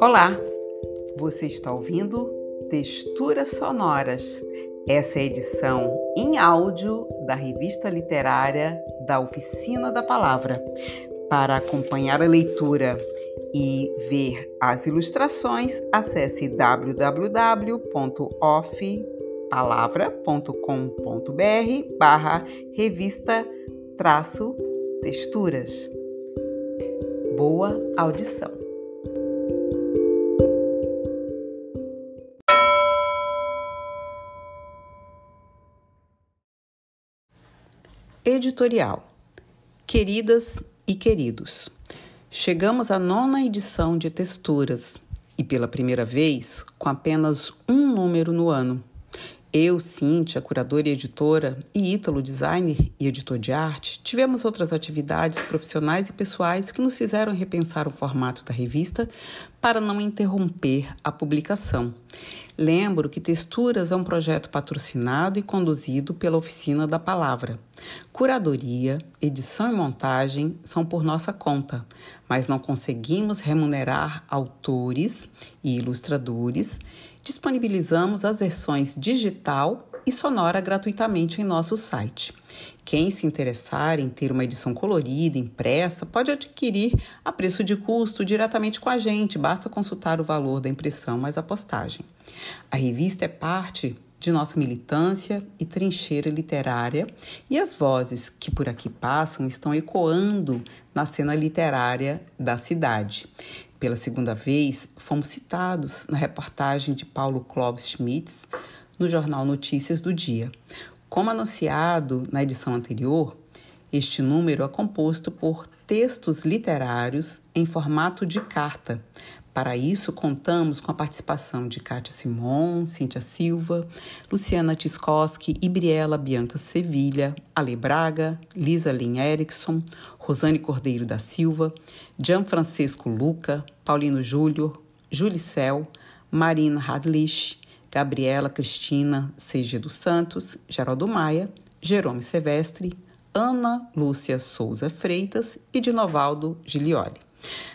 Olá, você está ouvindo Texturas Sonoras. Essa é a edição em áudio da revista literária da Oficina da Palavra. Para acompanhar a leitura e ver as ilustrações, acesse www.ofpalavra.com.br barra revista traço texturas. Boa audição! Editorial Queridas e queridos, chegamos à nona edição de Texturas e pela primeira vez com apenas um número no ano. Eu, Cíntia, curadora e editora, e Ítalo, designer e editor de arte, tivemos outras atividades profissionais e pessoais que nos fizeram repensar o formato da revista para não interromper a publicação. Lembro que Texturas é um projeto patrocinado e conduzido pela Oficina da Palavra. Curadoria, edição e montagem são por nossa conta, mas não conseguimos remunerar autores e ilustradores disponibilizamos as versões digital e sonora gratuitamente em nosso site. Quem se interessar em ter uma edição colorida, impressa, pode adquirir a preço de custo diretamente com a gente, basta consultar o valor da impressão mais a postagem. A revista é parte de nossa militância e trincheira literária, e as vozes que por aqui passam estão ecoando na cena literária da cidade. Pela segunda vez, fomos citados na reportagem de Paulo Clóvis Schmitz no jornal Notícias do Dia. Como anunciado na edição anterior, este número é composto por textos literários em formato de carta. Para isso, contamos com a participação de Kátia Simon, Cíntia Silva, Luciana Tiskoski, Ibriela Bianca Sevilha, Ale Braga, Lisa Lin Erickson, Rosane Cordeiro da Silva, Gianfrancesco Luca, Paulino Júlio, Julicel, Marina Hadlich, Gabriela Cristina CG dos Santos, Geraldo Maia, Jerome Sevestre, Ana Lúcia Souza Freitas e de Novaldo Gilioli.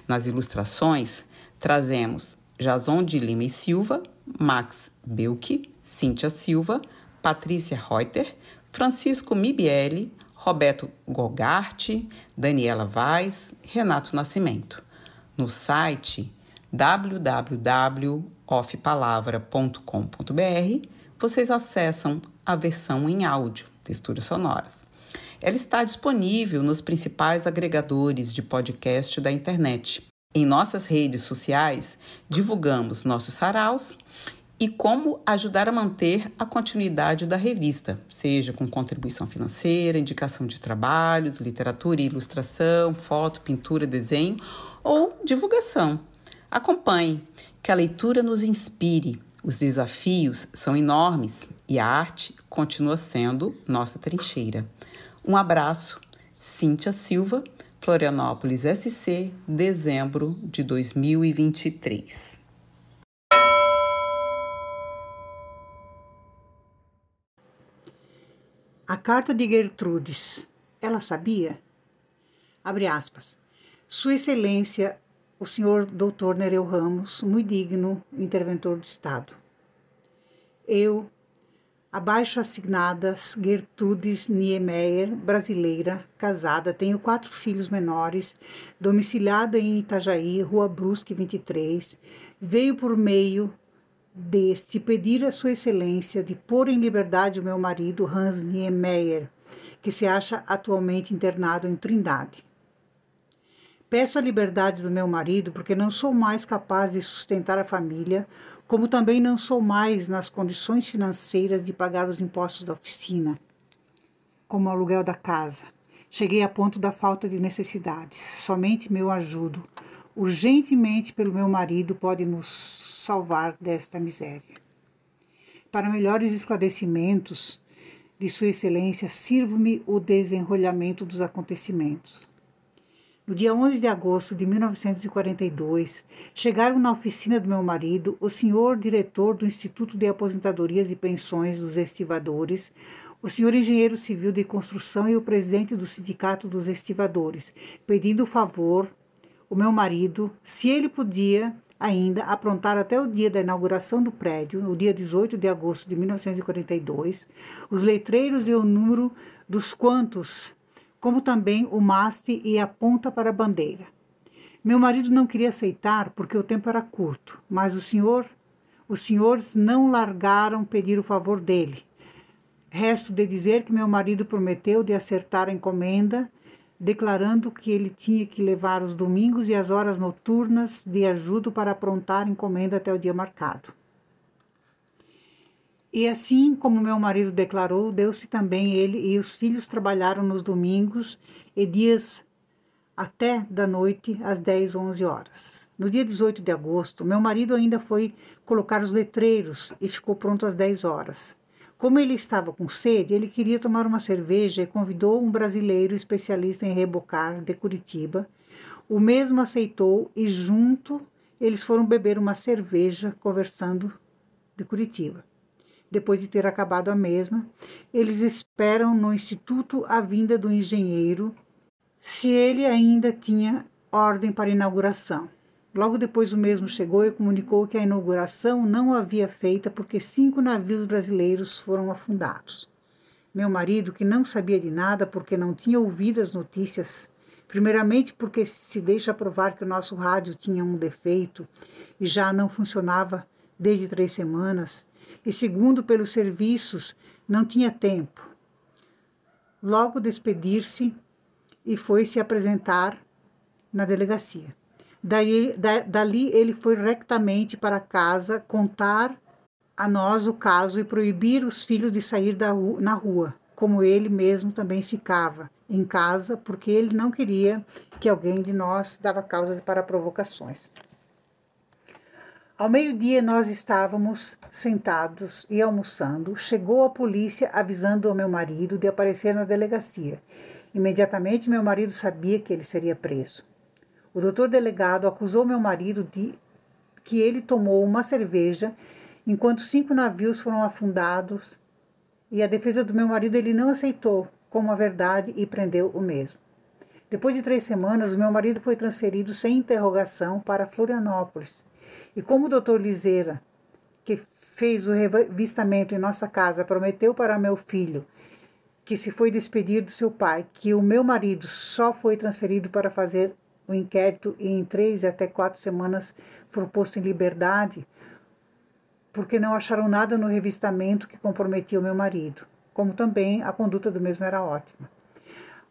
Nas ilustrações, trazemos Jason de Lima e Silva, Max Belk, Cíntia Silva, Patrícia Reuter, Francisco Mibielli, Roberto Gogarte, Daniela Vaz, Renato Nascimento. No site www.ofpalavra.com.br vocês acessam a versão em áudio, texturas sonoras. Ela está disponível nos principais agregadores de podcast da internet. Em nossas redes sociais, divulgamos nossos saraus e como ajudar a manter a continuidade da revista, seja com contribuição financeira, indicação de trabalhos, literatura e ilustração, foto, pintura, desenho ou divulgação. Acompanhe, que a leitura nos inspire. Os desafios são enormes e a arte continua sendo nossa trincheira. Um abraço, Cíntia Silva, Florianópolis SC, dezembro de 2023. A carta de Gertrudes. Ela sabia? Abre aspas. Sua Excelência, o senhor Dr. Nereu Ramos, muito digno interventor do Estado. Eu, abaixo assignadas Gertrudes Niemeyer, brasileira, casada, tenho quatro filhos menores, domiciliada em Itajaí, Rua Brusque 23, veio por meio deste pedir a Sua Excelência de pôr em liberdade o meu marido Hans Niemeyer, que se acha atualmente internado em Trindade. Peço a liberdade do meu marido porque não sou mais capaz de sustentar a família, como também não sou mais nas condições financeiras de pagar os impostos da oficina, como o aluguel da casa. Cheguei a ponto da falta de necessidades. Somente meu ajudo, urgentemente pelo meu marido, pode nos salvar desta miséria. Para melhores esclarecimentos de Sua Excelência, sirvo-me o desenrolhamento dos acontecimentos. No dia 11 de agosto de 1942, chegaram na oficina do meu marido o senhor diretor do Instituto de Aposentadorias e Pensões dos Estivadores, o senhor engenheiro civil de construção e o presidente do Sindicato dos Estivadores, pedindo o favor o meu marido, se ele podia ainda aprontar até o dia da inauguração do prédio, no dia 18 de agosto de 1942, os letreiros e o número dos quantos, como também o maste e a ponta para a bandeira. Meu marido não queria aceitar porque o tempo era curto, mas o senhor, os senhores não largaram pedir o favor dele. Resto de dizer que meu marido prometeu de acertar a encomenda, declarando que ele tinha que levar os domingos e as horas noturnas de ajuda para aprontar a encomenda até o dia marcado. E assim como meu marido declarou, deu-se também ele e os filhos trabalharam nos domingos e dias até da noite às 10, 11 horas. No dia 18 de agosto, meu marido ainda foi colocar os letreiros e ficou pronto às 10 horas. Como ele estava com sede, ele queria tomar uma cerveja e convidou um brasileiro especialista em rebocar de Curitiba. O mesmo aceitou e junto eles foram beber uma cerveja conversando de Curitiba. Depois de ter acabado a mesma, eles esperam no instituto a vinda do engenheiro se ele ainda tinha ordem para inauguração. Logo depois o mesmo chegou e comunicou que a inauguração não havia feita porque cinco navios brasileiros foram afundados. Meu marido, que não sabia de nada porque não tinha ouvido as notícias, primeiramente porque se deixa provar que o nosso rádio tinha um defeito e já não funcionava desde três semanas, e segundo pelos serviços, não tinha tempo. Logo despedir-se, e foi se apresentar na delegacia. Daí, da, dali ele foi rectamente para casa contar a nós o caso e proibir os filhos de sair da, na rua, como ele mesmo também ficava em casa, porque ele não queria que alguém de nós dava causa para provocações. Ao meio-dia nós estávamos sentados e almoçando. Chegou a polícia avisando ao meu marido de aparecer na delegacia Imediatamente meu marido sabia que ele seria preso. O doutor delegado acusou meu marido de que ele tomou uma cerveja enquanto cinco navios foram afundados e a defesa do meu marido ele não aceitou como a verdade e prendeu o mesmo. Depois de três semanas, o meu marido foi transferido sem interrogação para Florianópolis. E como o doutor Liseira, que fez o revistamento em nossa casa, prometeu para meu filho que se foi despedir do seu pai, que o meu marido só foi transferido para fazer o inquérito e em três até quatro semanas foi posto em liberdade, porque não acharam nada no revistamento que comprometia o meu marido, como também a conduta do mesmo era ótima.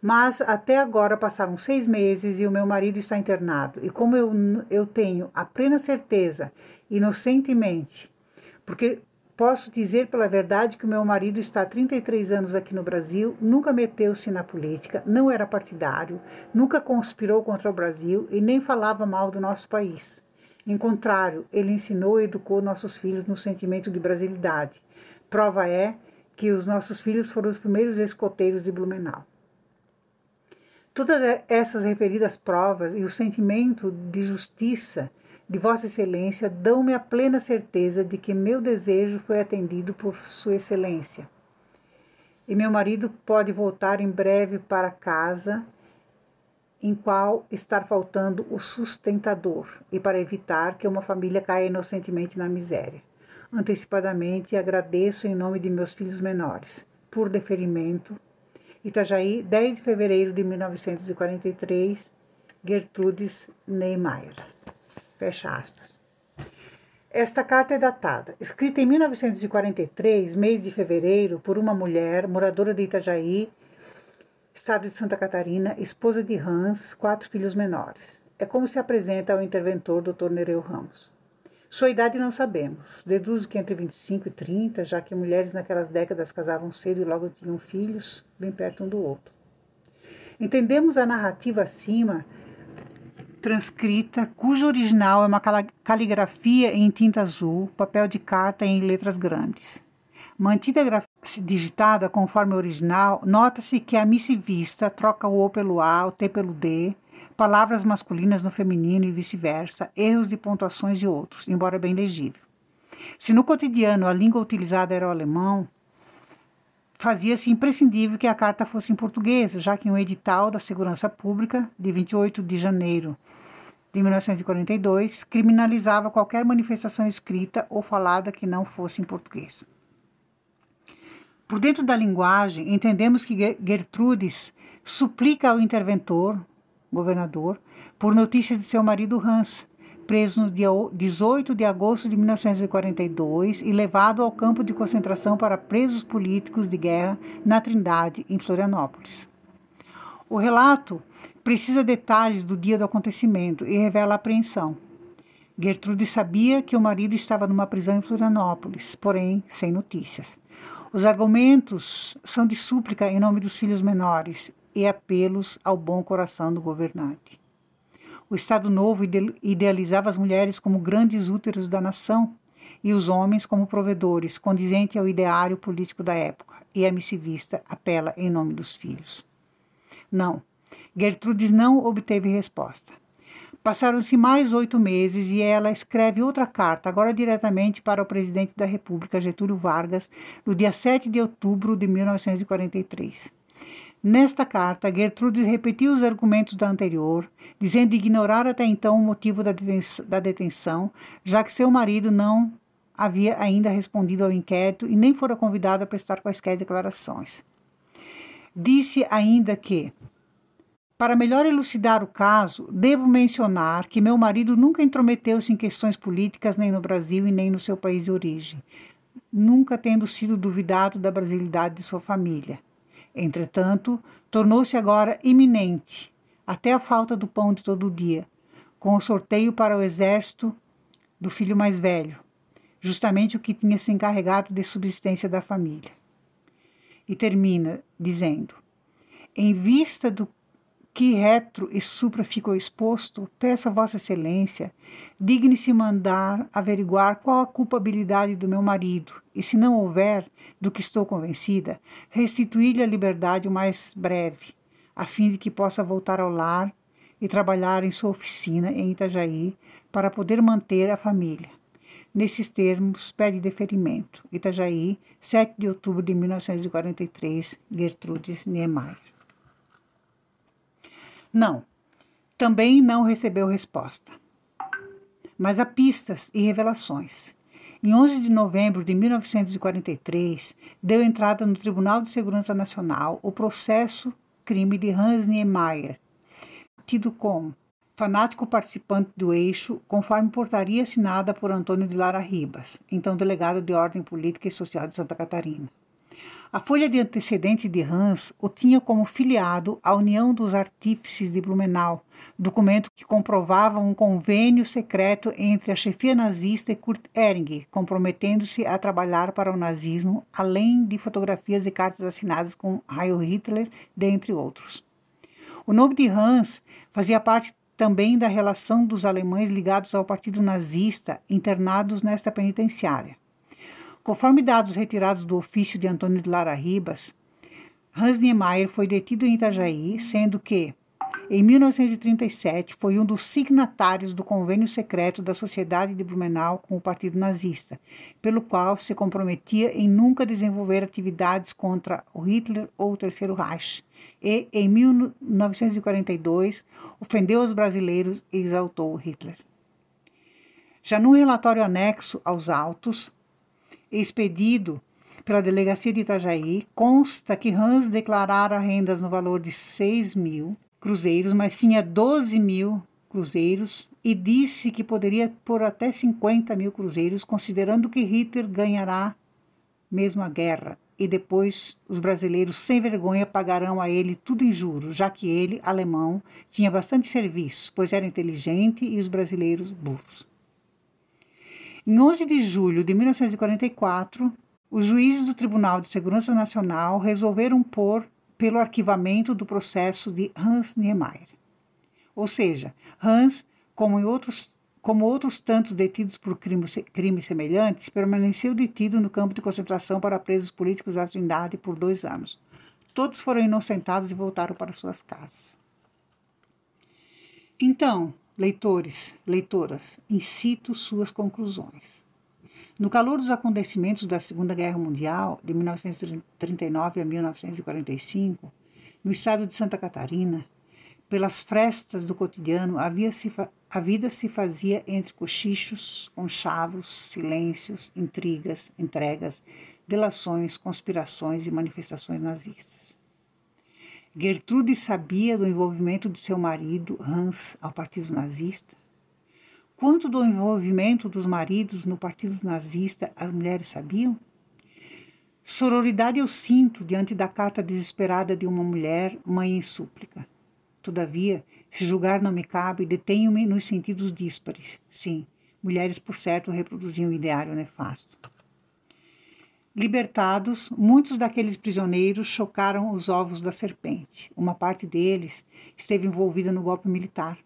Mas até agora passaram seis meses e o meu marido está internado. E como eu, eu tenho a plena certeza, inocentemente, porque Posso dizer pela verdade que o meu marido está há 33 anos aqui no Brasil, nunca meteu-se na política, não era partidário, nunca conspirou contra o Brasil e nem falava mal do nosso país. Em contrário, ele ensinou e educou nossos filhos no sentimento de brasilidade. Prova é que os nossos filhos foram os primeiros escoteiros de Blumenau. Todas essas referidas provas e o sentimento de justiça de Vossa Excelência dão-me a plena certeza de que meu desejo foi atendido por Sua Excelência. E meu marido pode voltar em breve para casa, em qual estar faltando o sustentador, e para evitar que uma família caia inocentemente na miséria. Antecipadamente agradeço em nome de meus filhos menores, por deferimento. Itajaí, 10 de fevereiro de 1943, Gertrudes Neymeyer. Fecha aspas. Esta carta é datada, escrita em 1943, mês de fevereiro, por uma mulher moradora de Itajaí, estado de Santa Catarina, esposa de Hans, quatro filhos menores. É como se apresenta ao interventor Dr. Nereu Ramos. Sua idade não sabemos. Deduzo que entre 25 e 30, já que mulheres naquelas décadas casavam cedo e logo tinham filhos, bem perto um do outro. Entendemos a narrativa acima transcrita, cujo original é uma caligrafia em tinta azul, papel de carta em letras grandes. Mantida digitada conforme o original, nota-se que a missivista troca o O pelo A, o T pelo D, palavras masculinas no feminino e vice-versa, erros de pontuações e outros, embora bem legível. Se no cotidiano a língua utilizada era o alemão, fazia-se imprescindível que a carta fosse em português, já que um edital da Segurança Pública, de 28 de janeiro de 1942 criminalizava qualquer manifestação escrita ou falada que não fosse em português. Por dentro da linguagem, entendemos que Gertrudes suplica ao interventor, governador, por notícias de seu marido Hans, preso no dia 18 de agosto de 1942 e levado ao campo de concentração para presos políticos de guerra na Trindade, em Florianópolis. O relato precisa detalhes do dia do acontecimento e revela apreensão. Gertrude sabia que o marido estava numa prisão em Florianópolis, porém sem notícias. Os argumentos são de súplica em nome dos filhos menores e apelos ao bom coração do governante. O Estado Novo idealizava as mulheres como grandes úteros da nação e os homens como provedores, condizente ao ideário político da época, e a missivista apela em nome dos filhos. Não, Gertrudes não obteve resposta. Passaram-se mais oito meses e ela escreve outra carta, agora diretamente para o presidente da República, Getúlio Vargas, no dia 7 de outubro de 1943. Nesta carta, Gertrudes repetiu os argumentos da anterior, dizendo ignorar até então o motivo da detenção, já que seu marido não havia ainda respondido ao inquérito e nem fora convidado a prestar quaisquer declarações. Disse ainda que para melhor elucidar o caso, devo mencionar que meu marido nunca intrometeu-se em questões políticas nem no Brasil e nem no seu país de origem, nunca tendo sido duvidado da brasilidade de sua família. Entretanto, tornou-se agora iminente, até a falta do pão de todo dia, com o sorteio para o exército do filho mais velho, justamente o que tinha se encarregado de subsistência da família. E termina dizendo: em vista do que retro e supra ficou exposto, peço a Vossa Excelência, digne-se mandar averiguar qual a culpabilidade do meu marido, e se não houver, do que estou convencida, restituir-lhe a liberdade o mais breve, a fim de que possa voltar ao lar e trabalhar em sua oficina em Itajaí para poder manter a família. Nesses termos, pede deferimento. Itajaí, 7 de outubro de 1943, Gertrudes Niemeyer. Não, também não recebeu resposta. Mas há pistas e revelações. Em 11 de novembro de 1943, deu entrada no Tribunal de Segurança Nacional o processo crime de Hans Niemeyer, tido como fanático participante do eixo, conforme portaria assinada por Antônio de Lara Ribas, então delegado de Ordem Política e Social de Santa Catarina. A folha de antecedentes de Hans o tinha como filiado à União dos Artífices de Blumenau, documento que comprovava um convênio secreto entre a chefia nazista e Kurt Ehring, comprometendo-se a trabalhar para o nazismo, além de fotografias e cartas assinadas com Heil Hitler, dentre outros. O nome de Hans fazia parte também da relação dos alemães ligados ao partido nazista internados nesta penitenciária. Conforme dados retirados do ofício de Antônio de Lara Ribas, Hans Niemeyer foi detido em Itajaí, sendo que, em 1937, foi um dos signatários do convênio secreto da Sociedade de Blumenau com o Partido Nazista, pelo qual se comprometia em nunca desenvolver atividades contra o Hitler ou o Terceiro Reich. E, em 1942, ofendeu os brasileiros e exaltou Hitler. Já no relatório anexo aos autos, expedido pela delegacia de Itajaí, consta que Hans declarara rendas no valor de 6 mil cruzeiros, mas tinha 12 mil cruzeiros e disse que poderia pôr até 50 mil cruzeiros, considerando que Hitler ganhará mesmo a guerra e depois os brasileiros sem vergonha pagarão a ele tudo em juros, já que ele, alemão, tinha bastante serviço, pois era inteligente e os brasileiros burros. Em 11 de julho de 1944, os juízes do Tribunal de Segurança Nacional resolveram pôr pelo arquivamento do processo de Hans Niemeyer. Ou seja, Hans, como, em outros, como outros tantos detidos por crimes, crimes semelhantes, permaneceu detido no campo de concentração para presos políticos da Trindade por dois anos. Todos foram inocentados e voltaram para suas casas. Então, Leitores, leitoras, incito suas conclusões. No calor dos acontecimentos da Segunda Guerra Mundial, de 1939 a 1945, no estado de Santa Catarina, pelas frestas do cotidiano, havia-se a vida se fazia entre cochichos, conchavos, silêncios, intrigas, entregas, delações, conspirações e manifestações nazistas. Gertrude sabia do envolvimento de seu marido, Hans, ao partido nazista? Quanto do envolvimento dos maridos no partido nazista as mulheres sabiam? Sororidade eu sinto diante da carta desesperada de uma mulher, mãe em súplica. Todavia, se julgar não me cabe, detenho-me nos sentidos díspares. Sim, mulheres por certo reproduziam o ideário nefasto. Libertados, muitos daqueles prisioneiros chocaram os ovos da serpente. Uma parte deles esteve envolvida no golpe militar.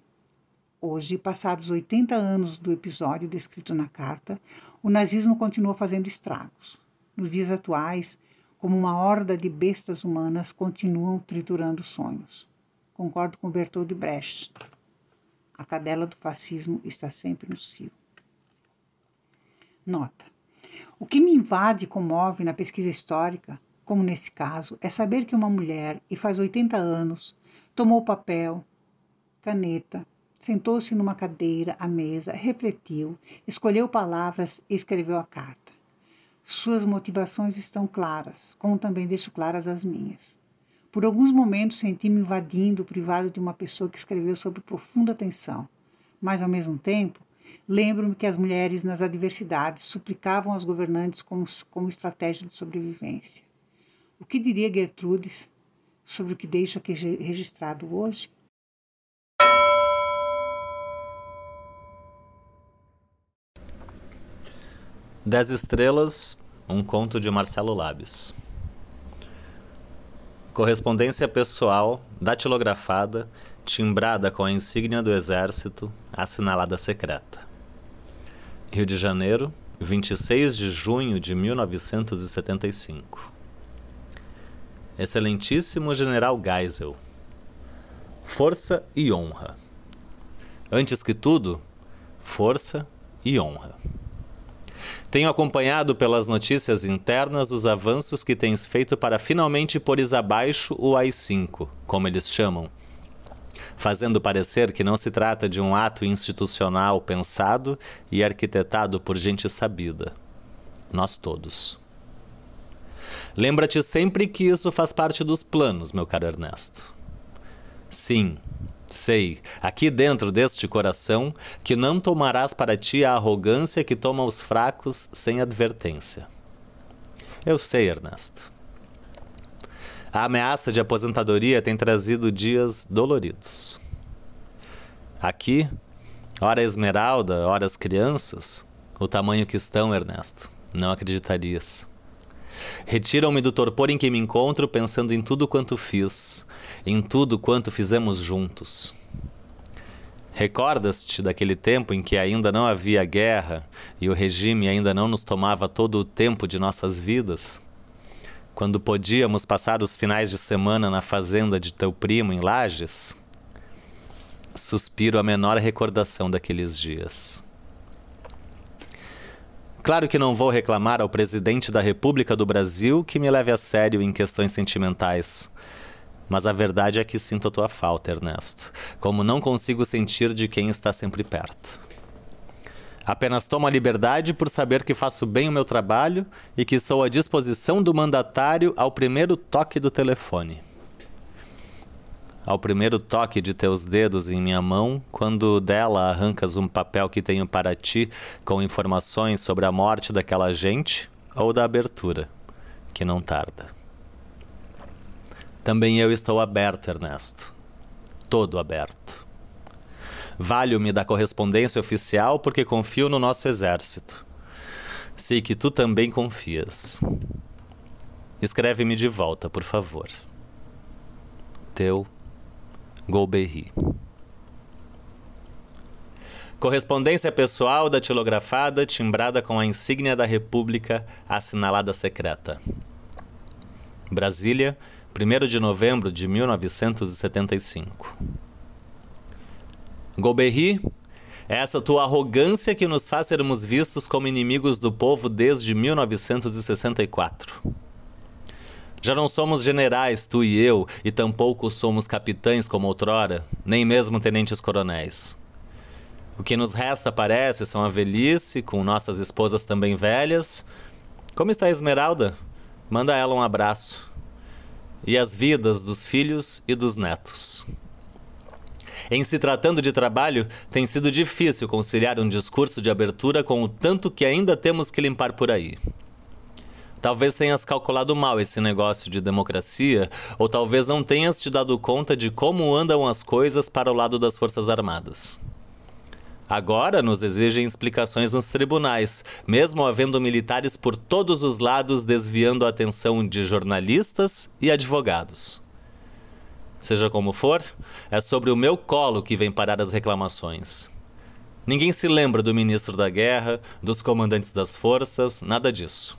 Hoje, passados 80 anos do episódio descrito na carta, o nazismo continua fazendo estragos. Nos dias atuais, como uma horda de bestas humanas, continuam triturando sonhos. Concordo com Bertold Brecht. A cadela do fascismo está sempre no cio. Nota. O que me invade e comove na pesquisa histórica, como neste caso, é saber que uma mulher, e faz 80 anos, tomou papel, caneta, sentou-se numa cadeira à mesa, refletiu, escolheu palavras e escreveu a carta. Suas motivações estão claras, como também deixo claras as minhas. Por alguns momentos senti-me invadindo o privado de uma pessoa que escreveu sobre profunda tensão, mas ao mesmo tempo lembro-me que as mulheres nas adversidades suplicavam aos governantes como, como estratégia de sobrevivência. O que diria Gertrudes sobre o que deixo aqui registrado hoje? Dez Estrelas, um conto de Marcelo Labes. Correspondência pessoal, datilografada, timbrada com a insígnia do Exército, assinalada secreta. Rio de Janeiro, 26 de junho de 1975. Excelentíssimo General Geisel. Força e honra. Antes que tudo, força e honra. Tenho acompanhado pelas notícias internas os avanços que tens feito para finalmente pôres abaixo o AI-5, como eles chamam, fazendo parecer que não se trata de um ato institucional pensado e arquitetado por gente sabida. Nós todos. Lembra-te sempre que isso faz parte dos planos, meu caro Ernesto. Sim, Sei, aqui dentro deste coração, que não tomarás para ti a arrogância que toma os fracos sem advertência. Eu sei, Ernesto. A ameaça de aposentadoria tem trazido dias doloridos. Aqui, ora esmeralda, ora as crianças, o tamanho que estão, Ernesto, não acreditarias. Retiram-me do torpor em que me encontro pensando em tudo quanto fiz, em tudo quanto fizemos juntos. Recordas-te daquele tempo em que ainda não havia guerra e o regime ainda não nos tomava todo o tempo de nossas vidas? Quando podíamos passar os finais de semana na fazenda de teu primo em Lages? Suspiro a menor recordação daqueles dias. Claro que não vou reclamar ao presidente da República do Brasil que me leve a sério em questões sentimentais. Mas a verdade é que sinto a tua falta, Ernesto, como não consigo sentir de quem está sempre perto. Apenas tomo a liberdade por saber que faço bem o meu trabalho e que estou à disposição do mandatário ao primeiro toque do telefone ao primeiro toque de teus dedos em minha mão, quando dela arrancas um papel que tenho para ti com informações sobre a morte daquela gente ou da abertura, que não tarda. Também eu estou aberto, Ernesto. Todo aberto. Valho-me da correspondência oficial porque confio no nosso exército. Sei que tu também confias. Escreve-me de volta, por favor. Teu Golbery. Correspondência pessoal datilografada, timbrada com a insígnia da República, assinalada secreta. Brasília, 1 de novembro de 1975. Golbery, essa tua arrogância que nos faz sermos vistos como inimigos do povo desde 1964. Já não somos generais, tu e eu, e tampouco somos capitães como outrora, nem mesmo tenentes coronéis. O que nos resta, parece, são a velhice, com nossas esposas também velhas. Como está a Esmeralda? Manda ela um abraço. E as vidas dos filhos e dos netos. Em se tratando de trabalho, tem sido difícil conciliar um discurso de abertura com o tanto que ainda temos que limpar por aí. Talvez tenhas calculado mal esse negócio de democracia, ou talvez não tenhas te dado conta de como andam as coisas para o lado das Forças Armadas. Agora nos exigem explicações nos tribunais, mesmo havendo militares por todos os lados desviando a atenção de jornalistas e advogados. Seja como for, é sobre o meu colo que vem parar as reclamações. Ninguém se lembra do ministro da Guerra, dos comandantes das forças, nada disso.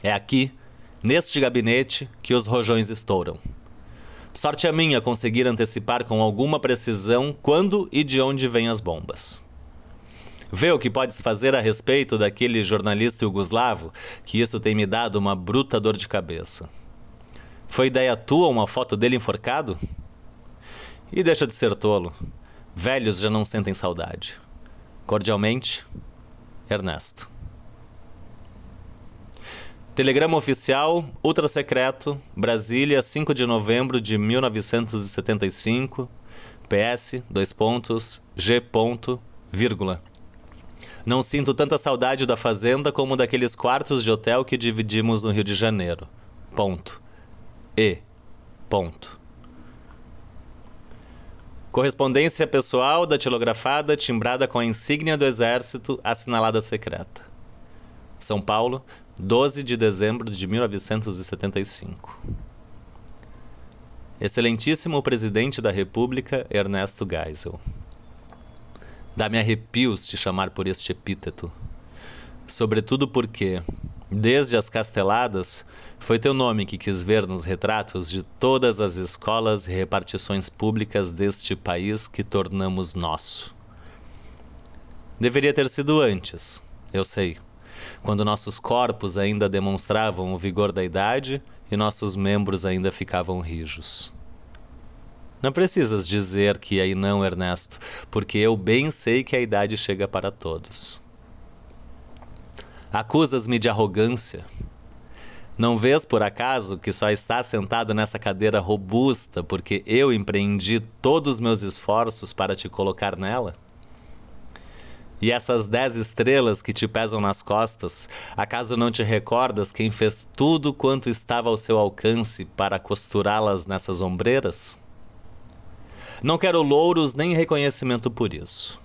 É aqui, neste gabinete, que os rojões estouram. Sorte a minha conseguir antecipar com alguma precisão quando e de onde vêm as bombas. Vê o que podes fazer a respeito daquele jornalista yugoslavo, que isso tem me dado uma bruta dor de cabeça. Foi ideia tua uma foto dele enforcado? E deixa de ser tolo. Velhos já não sentem saudade. Cordialmente, Ernesto. Telegrama oficial, ultra secreto, Brasília, 5 de novembro de 1975. PS, dois pontos, G ponto, vírgula. Não sinto tanta saudade da fazenda como daqueles quartos de hotel que dividimos no Rio de Janeiro. Ponto. E. Ponto. Correspondência pessoal datilografada, timbrada com a insígnia do Exército, assinalada secreta. São Paulo, 12 de dezembro de 1975. Excelentíssimo Presidente da República Ernesto Geisel. Dá-me arrepios te chamar por este epíteto, sobretudo porque, desde as casteladas, foi teu nome que quis ver nos retratos de todas as escolas e repartições públicas deste país que tornamos nosso. Deveria ter sido antes, eu sei quando nossos corpos ainda demonstravam o vigor da idade e nossos membros ainda ficavam rijos. Não precisas dizer que aí não, Ernesto, porque eu bem sei que a idade chega para todos. Acusas-me de arrogância. Não vês por acaso que só está sentado nessa cadeira robusta porque eu empreendi todos os meus esforços para te colocar nela? E essas dez estrelas que te pesam nas costas, acaso não te recordas quem fez tudo quanto estava ao seu alcance para costurá-las nessas ombreiras? Não quero louros nem reconhecimento por isso.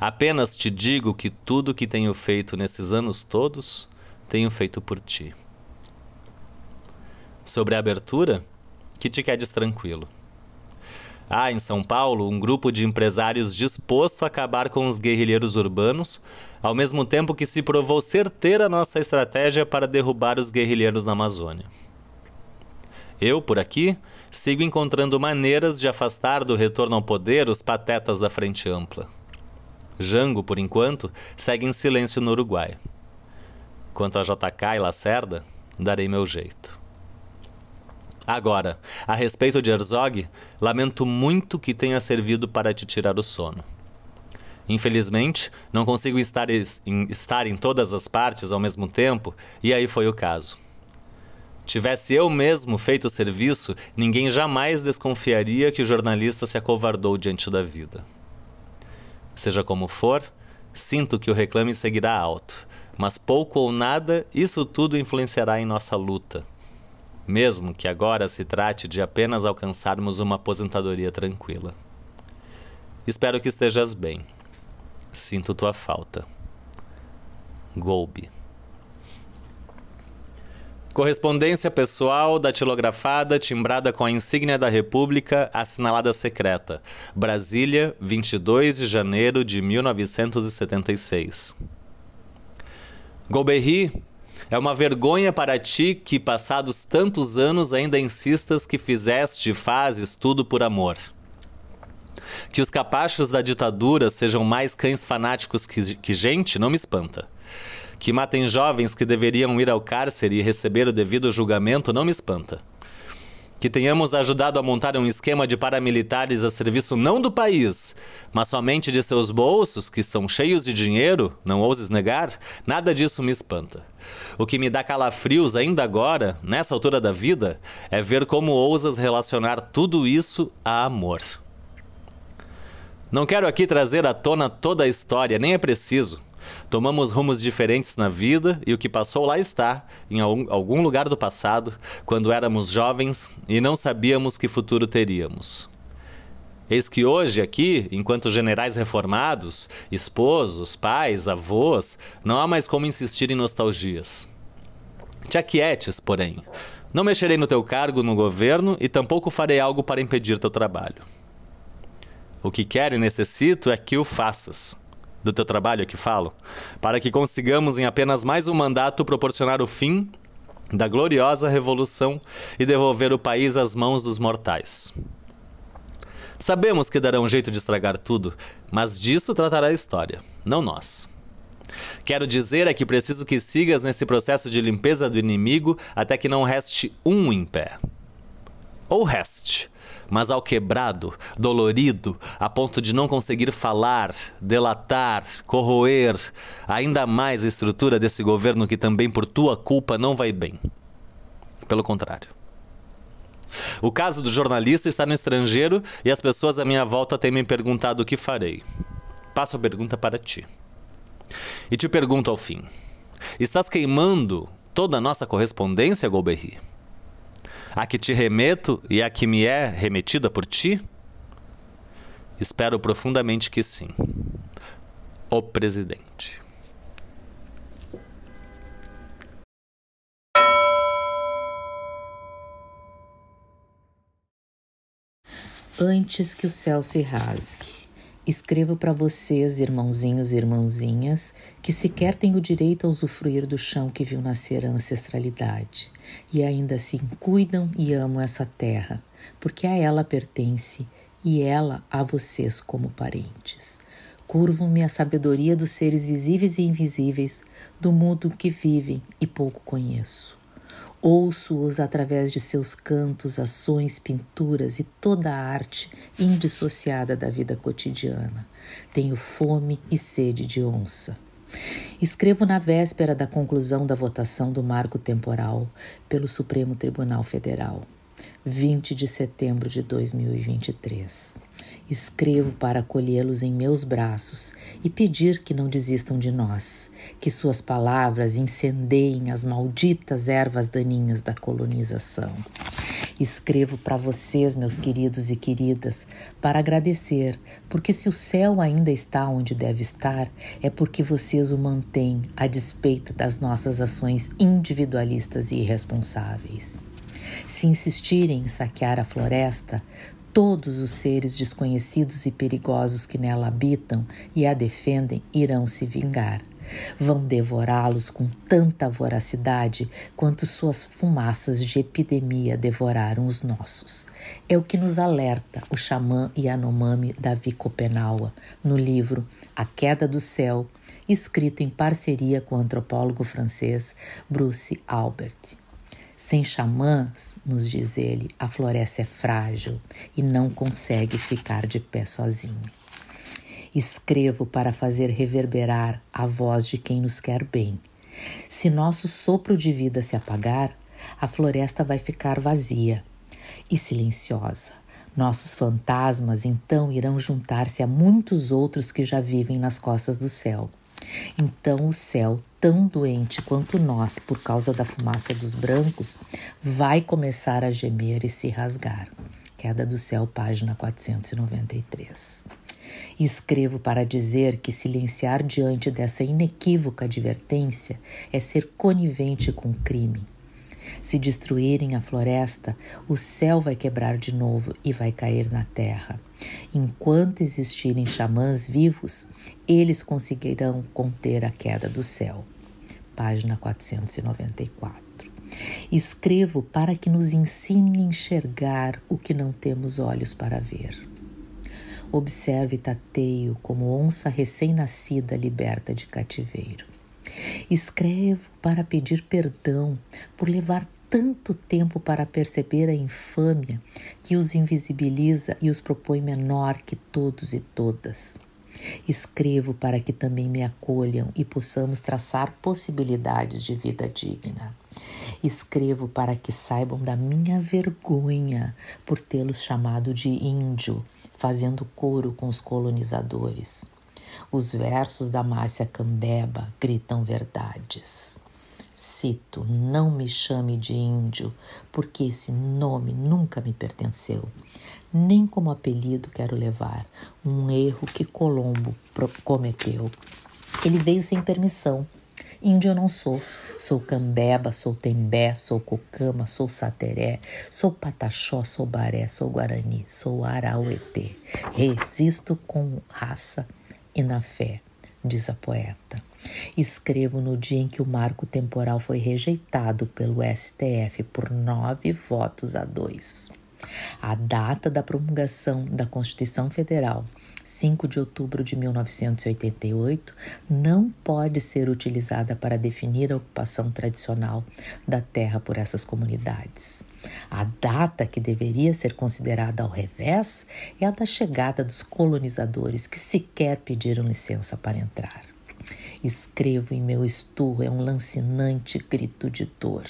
Apenas te digo que tudo que tenho feito nesses anos todos, tenho feito por ti. Sobre a abertura, que te quedes tranquilo. Há em São Paulo um grupo de empresários disposto a acabar com os guerrilheiros urbanos, ao mesmo tempo que se provou ser ter a nossa estratégia para derrubar os guerrilheiros na Amazônia. Eu, por aqui, sigo encontrando maneiras de afastar do retorno ao poder os patetas da Frente Ampla. Jango, por enquanto, segue em silêncio no Uruguai. Quanto a JK e Lacerda, darei meu jeito. Agora, a respeito de Herzog, lamento muito que tenha servido para te tirar o sono. Infelizmente, não consigo estar em, estar em todas as partes ao mesmo tempo, e aí foi o caso. Tivesse eu mesmo feito o serviço, ninguém jamais desconfiaria que o jornalista se acovardou diante da vida. Seja como for, sinto que o reclame seguirá alto, mas pouco ou nada isso tudo influenciará em nossa luta mesmo que agora se trate de apenas alcançarmos uma aposentadoria tranquila. Espero que estejas bem. Sinto tua falta. Golbe. Correspondência pessoal datilografada, timbrada com a insígnia da República, assinalada secreta. Brasília, 22 de janeiro de 1976. Golbery é uma vergonha para ti que, passados tantos anos, ainda insistas que fizeste e fazes tudo por amor. Que os capachos da ditadura sejam mais cães fanáticos que, que gente não me espanta. Que matem jovens que deveriam ir ao cárcere e receber o devido julgamento não me espanta. Que tenhamos ajudado a montar um esquema de paramilitares a serviço não do país, mas somente de seus bolsos, que estão cheios de dinheiro, não ouses negar, nada disso me espanta. O que me dá calafrios ainda agora, nessa altura da vida, é ver como ousas relacionar tudo isso a amor. Não quero aqui trazer à tona toda a história, nem é preciso. Tomamos rumos diferentes na vida e o que passou lá está, em algum lugar do passado, quando éramos jovens e não sabíamos que futuro teríamos. Eis que hoje, aqui, enquanto generais reformados, esposos, pais, avós, não há mais como insistir em nostalgias. Te aquietes, porém. Não mexerei no teu cargo no governo e tampouco farei algo para impedir teu trabalho. O que quero e necessito é que o faças do teu trabalho que falo, para que consigamos em apenas mais um mandato proporcionar o fim da gloriosa revolução e devolver o país às mãos dos mortais. Sabemos que darão um jeito de estragar tudo, mas disso tratará a história, não nós. Quero dizer é que preciso que sigas nesse processo de limpeza do inimigo até que não reste um em pé. Ou reste, mas ao quebrado, dolorido, a ponto de não conseguir falar, delatar, corroer ainda mais a estrutura desse governo que também por tua culpa não vai bem. Pelo contrário. O caso do jornalista está no estrangeiro e as pessoas à minha volta têm me perguntado o que farei. Passo a pergunta para ti. E te pergunto ao fim: estás queimando toda a nossa correspondência, Golberry? A que te remeto e a que me é remetida por ti? Espero profundamente que sim. O presidente. Antes que o céu se rasgue. Escrevo para vocês, irmãozinhos e irmãzinhas, que sequer têm o direito a usufruir do chão que viu nascer a ancestralidade, e ainda assim cuidam e amam essa terra, porque a ela pertence e ela a vocês como parentes. Curvo-me à sabedoria dos seres visíveis e invisíveis, do mundo que vivem e pouco conheço. Ouço-os através de seus cantos, ações, pinturas e toda a arte indissociada da vida cotidiana. Tenho fome e sede de onça. Escrevo na véspera da conclusão da votação do marco temporal pelo Supremo Tribunal Federal, 20 de setembro de 2023. Escrevo para acolhê-los em meus braços e pedir que não desistam de nós, que suas palavras incendeiem as malditas ervas daninhas da colonização. Escrevo para vocês, meus queridos e queridas, para agradecer, porque se o céu ainda está onde deve estar, é porque vocês o mantêm a despeito das nossas ações individualistas e irresponsáveis. Se insistirem em saquear a floresta, Todos os seres desconhecidos e perigosos que nela habitam e a defendem irão se vingar. Vão devorá-los com tanta voracidade quanto suas fumaças de epidemia devoraram os nossos. É o que nos alerta o xamã Yanomami Davi Copenaua no livro A Queda do Céu, escrito em parceria com o antropólogo francês Bruce Albert. Sem xamãs, nos diz ele, a floresta é frágil e não consegue ficar de pé sozinha. Escrevo para fazer reverberar a voz de quem nos quer bem. Se nosso sopro de vida se apagar, a floresta vai ficar vazia e silenciosa. Nossos fantasmas então irão juntar-se a muitos outros que já vivem nas costas do céu. Então o céu tão doente quanto nós por causa da fumaça dos brancos, vai começar a gemer e se rasgar. Queda do Céu, página 493. Escrevo para dizer que silenciar diante dessa inequívoca advertência é ser conivente com o crime. Se destruírem a floresta, o céu vai quebrar de novo e vai cair na terra. Enquanto existirem xamãs vivos, eles conseguirão conter a queda do céu página 494. Escrevo para que nos ensine a enxergar o que não temos olhos para ver. Observe Tateio como onça recém-nascida liberta de cativeiro. Escrevo para pedir perdão por levar tanto tempo para perceber a infâmia que os invisibiliza e os propõe menor que todos e todas. Escrevo para que também me acolham e possamos traçar possibilidades de vida digna. Escrevo para que saibam da minha vergonha por tê-los chamado de índio, fazendo coro com os colonizadores. Os versos da Márcia Cambeba gritam verdades. Cito: Não me chame de índio, porque esse nome nunca me pertenceu. Nem como apelido quero levar um erro que Colombo cometeu. Ele veio sem permissão. Índio eu não sou. Sou cambeba, sou tembé, sou cocama, sou sateré, sou pataxó, sou baré, sou guarani, sou arauetê. Resisto com raça e na fé, diz a poeta. Escrevo no dia em que o marco temporal foi rejeitado pelo STF por nove votos a dois. A data da promulgação da Constituição Federal, 5 de outubro de 1988, não pode ser utilizada para definir a ocupação tradicional da terra por essas comunidades. A data que deveria ser considerada ao revés é a da chegada dos colonizadores que sequer pediram licença para entrar. Escrevo em meu esturro é um lancinante grito de dor.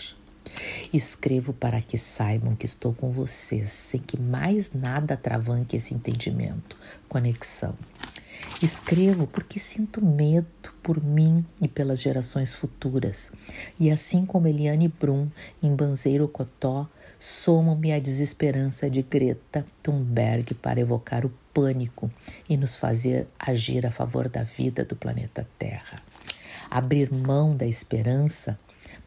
Escrevo para que saibam que estou com vocês, sem que mais nada atravanque esse entendimento, conexão. Escrevo porque sinto medo por mim e pelas gerações futuras. E assim como Eliane Brum, em Banzeiro Cotó, somo-me a desesperança de Greta Thunberg para evocar o pânico e nos fazer agir a favor da vida do planeta Terra. Abrir mão da esperança,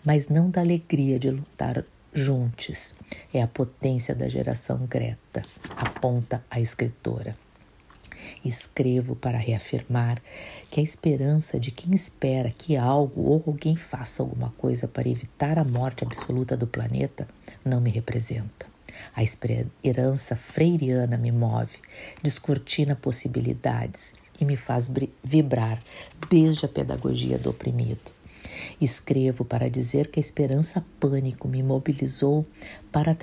mas não da alegria de lutar juntos, é a potência da geração Greta, aponta a escritora. Escrevo para reafirmar que a esperança de quem espera que algo ou alguém faça alguma coisa para evitar a morte absoluta do planeta não me representa. A esperança freiriana me move, descortina possibilidades e me faz vibrar desde a pedagogia do oprimido. Escrevo para dizer que a esperança pânico me mobilizou para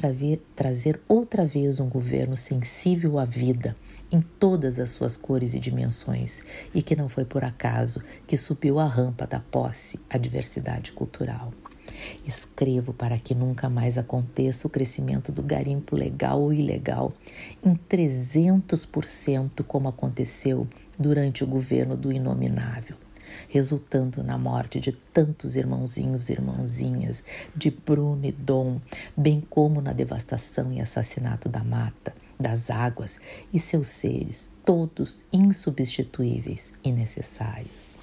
trazer outra vez um governo sensível à vida em todas as suas cores e dimensões e que não foi por acaso que subiu a rampa da posse à diversidade cultural. Escrevo para que nunca mais aconteça o crescimento do garimpo legal ou ilegal em 300%, como aconteceu durante o governo do Inominável resultando na morte de tantos irmãozinhos e irmãozinhas, de Bruno e Dom, bem como na devastação e assassinato da mata, das águas e seus seres, todos insubstituíveis e necessários.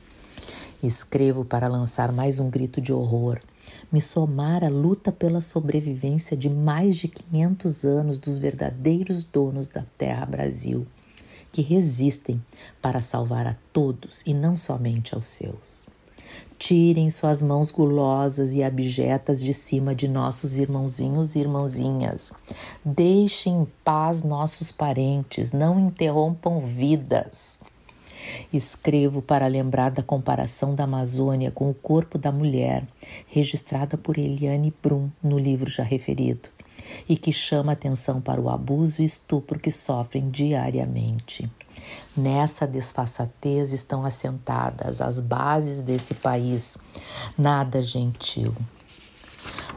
Escrevo para lançar mais um grito de horror, me somar à luta pela sobrevivência de mais de 500 anos dos verdadeiros donos da terra Brasil que resistem para salvar a todos e não somente aos seus. Tirem suas mãos gulosas e abjetas de cima de nossos irmãozinhos e irmãzinhas. Deixem em paz nossos parentes, não interrompam vidas. Escrevo para lembrar da comparação da Amazônia com o corpo da mulher, registrada por Eliane Brum no livro já referido e que chama atenção para o abuso e estupro que sofrem diariamente. Nessa desfaçatez estão assentadas as bases desse país, nada gentil.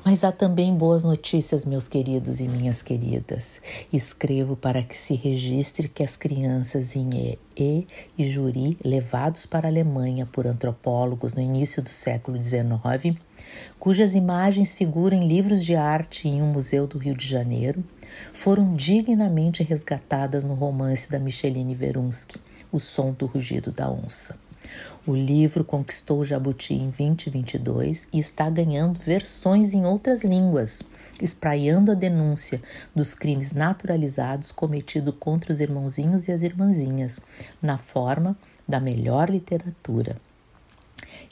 Mas há também boas notícias, meus queridos e minhas queridas. Escrevo para que se registre que as crianças em E e Juri, levados para a Alemanha por antropólogos no início do século XIX, cujas imagens figuram em livros de arte em um museu do Rio de Janeiro, foram dignamente resgatadas no romance da Micheline Verunsky, O Som do Rugido da Onça. O livro conquistou o Jabuti em 2022 e está ganhando versões em outras línguas, espraiando a denúncia dos crimes naturalizados cometidos contra os irmãozinhos e as irmãzinhas, na forma da melhor literatura.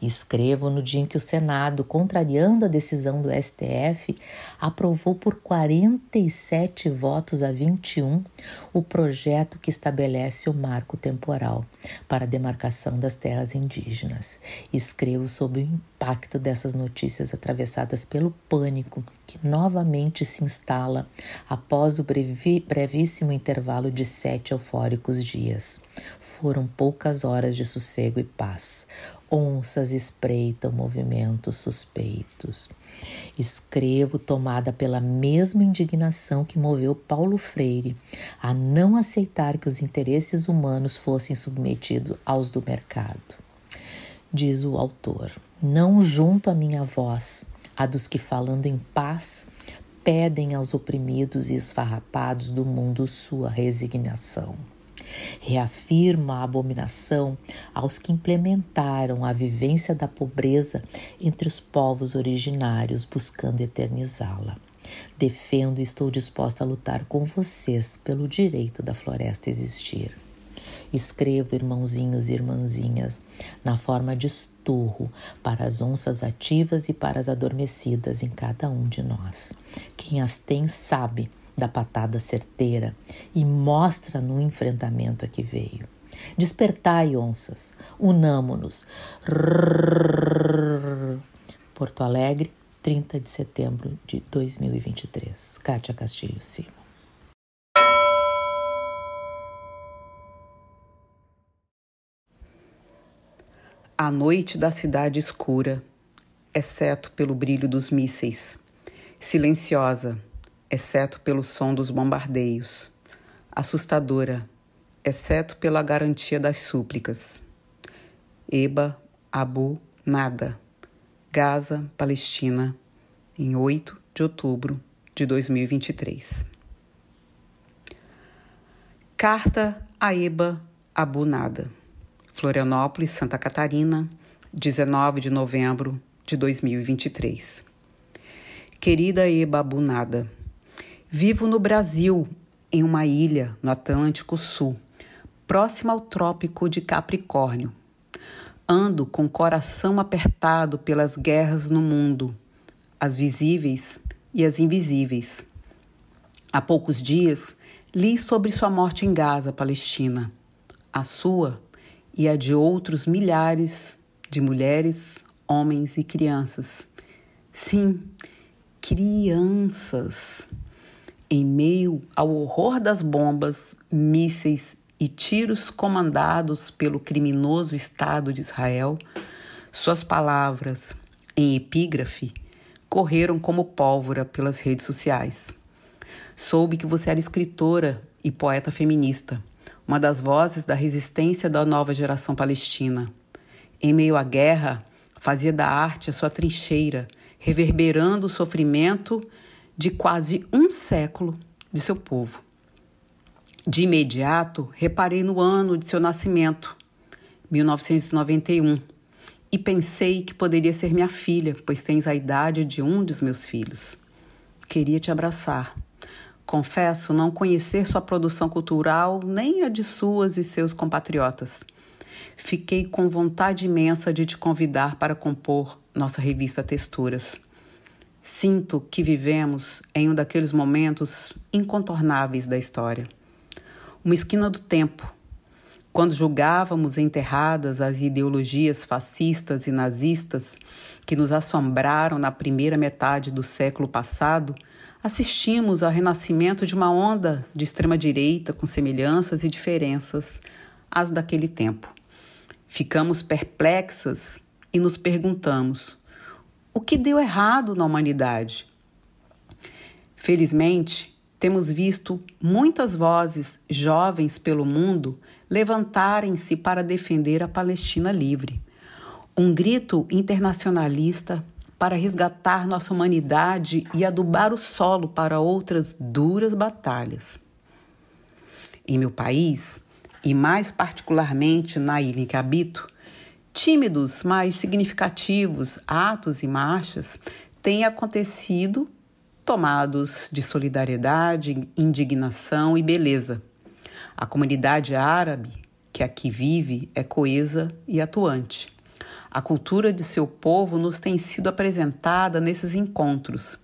Escrevo no dia em que o Senado, contrariando a decisão do STF, aprovou por 47 votos a 21 o projeto que estabelece o marco temporal para a demarcação das terras indígenas. Escrevo sobre o impacto dessas notícias atravessadas pelo pânico que novamente se instala após o brevíssimo intervalo de sete eufóricos dias. Foram poucas horas de sossego e paz. Onças espreitam movimentos suspeitos. Escrevo tomada pela mesma indignação que moveu Paulo Freire a não aceitar que os interesses humanos fossem submetidos aos do mercado. Diz o autor: Não junto a minha voz, a dos que, falando em paz, pedem aos oprimidos e esfarrapados do mundo sua resignação. Reafirma a abominação aos que implementaram a vivência da pobreza entre os povos originários, buscando eternizá-la. Defendo e estou disposta a lutar com vocês pelo direito da floresta existir. Escrevo, irmãozinhos e irmãzinhas, na forma de esturro para as onças ativas e para as adormecidas em cada um de nós. Quem as tem sabe da patada certeira e mostra no enfrentamento a que veio. Despertai, onças, unamo-nos. Porto Alegre, 30 de setembro de 2023. Kátia Castilho Silva. A noite da cidade escura, exceto pelo brilho dos mísseis, silenciosa, exceto pelo som dos bombardeios, assustadora, exceto pela garantia das súplicas. Eba, Abu, nada. Gaza, Palestina, em 8 de outubro de 2023. Carta a Eba Abu Nada, Florianópolis, Santa Catarina, 19 de novembro de 2023. Querida Eba Abu Nada, Vivo no Brasil, em uma ilha no Atlântico Sul, próxima ao Trópico de Capricórnio. Ando com o coração apertado pelas guerras no mundo, as visíveis e as invisíveis. Há poucos dias li sobre sua morte em Gaza, Palestina. A sua e a de outros milhares de mulheres, homens e crianças. Sim, crianças. Em meio ao horror das bombas, mísseis e tiros comandados pelo criminoso Estado de Israel, suas palavras, em epígrafe, correram como pólvora pelas redes sociais. Soube que você era escritora e poeta feminista, uma das vozes da resistência da nova geração palestina. Em meio à guerra, fazia da arte a sua trincheira, reverberando o sofrimento de quase um século de seu povo. De imediato, reparei no ano de seu nascimento, 1991, e pensei que poderia ser minha filha, pois tens a idade de um dos meus filhos. Queria te abraçar. Confesso não conhecer sua produção cultural nem a de suas e seus compatriotas. Fiquei com vontade imensa de te convidar para compor nossa revista Texturas. Sinto que vivemos em um daqueles momentos incontornáveis da história. Uma esquina do tempo, quando julgávamos enterradas as ideologias fascistas e nazistas que nos assombraram na primeira metade do século passado, assistimos ao renascimento de uma onda de extrema-direita com semelhanças e diferenças às daquele tempo. Ficamos perplexas e nos perguntamos o que deu errado na humanidade. Felizmente, temos visto muitas vozes jovens pelo mundo levantarem-se para defender a Palestina livre. Um grito internacionalista para resgatar nossa humanidade e adubar o solo para outras duras batalhas. Em meu país, e mais particularmente na ilha em que habito, tímidos, mas significativos atos e marchas têm acontecido tomados de solidariedade, indignação e beleza. A comunidade árabe que aqui vive é coesa e atuante. A cultura de seu povo nos tem sido apresentada nesses encontros.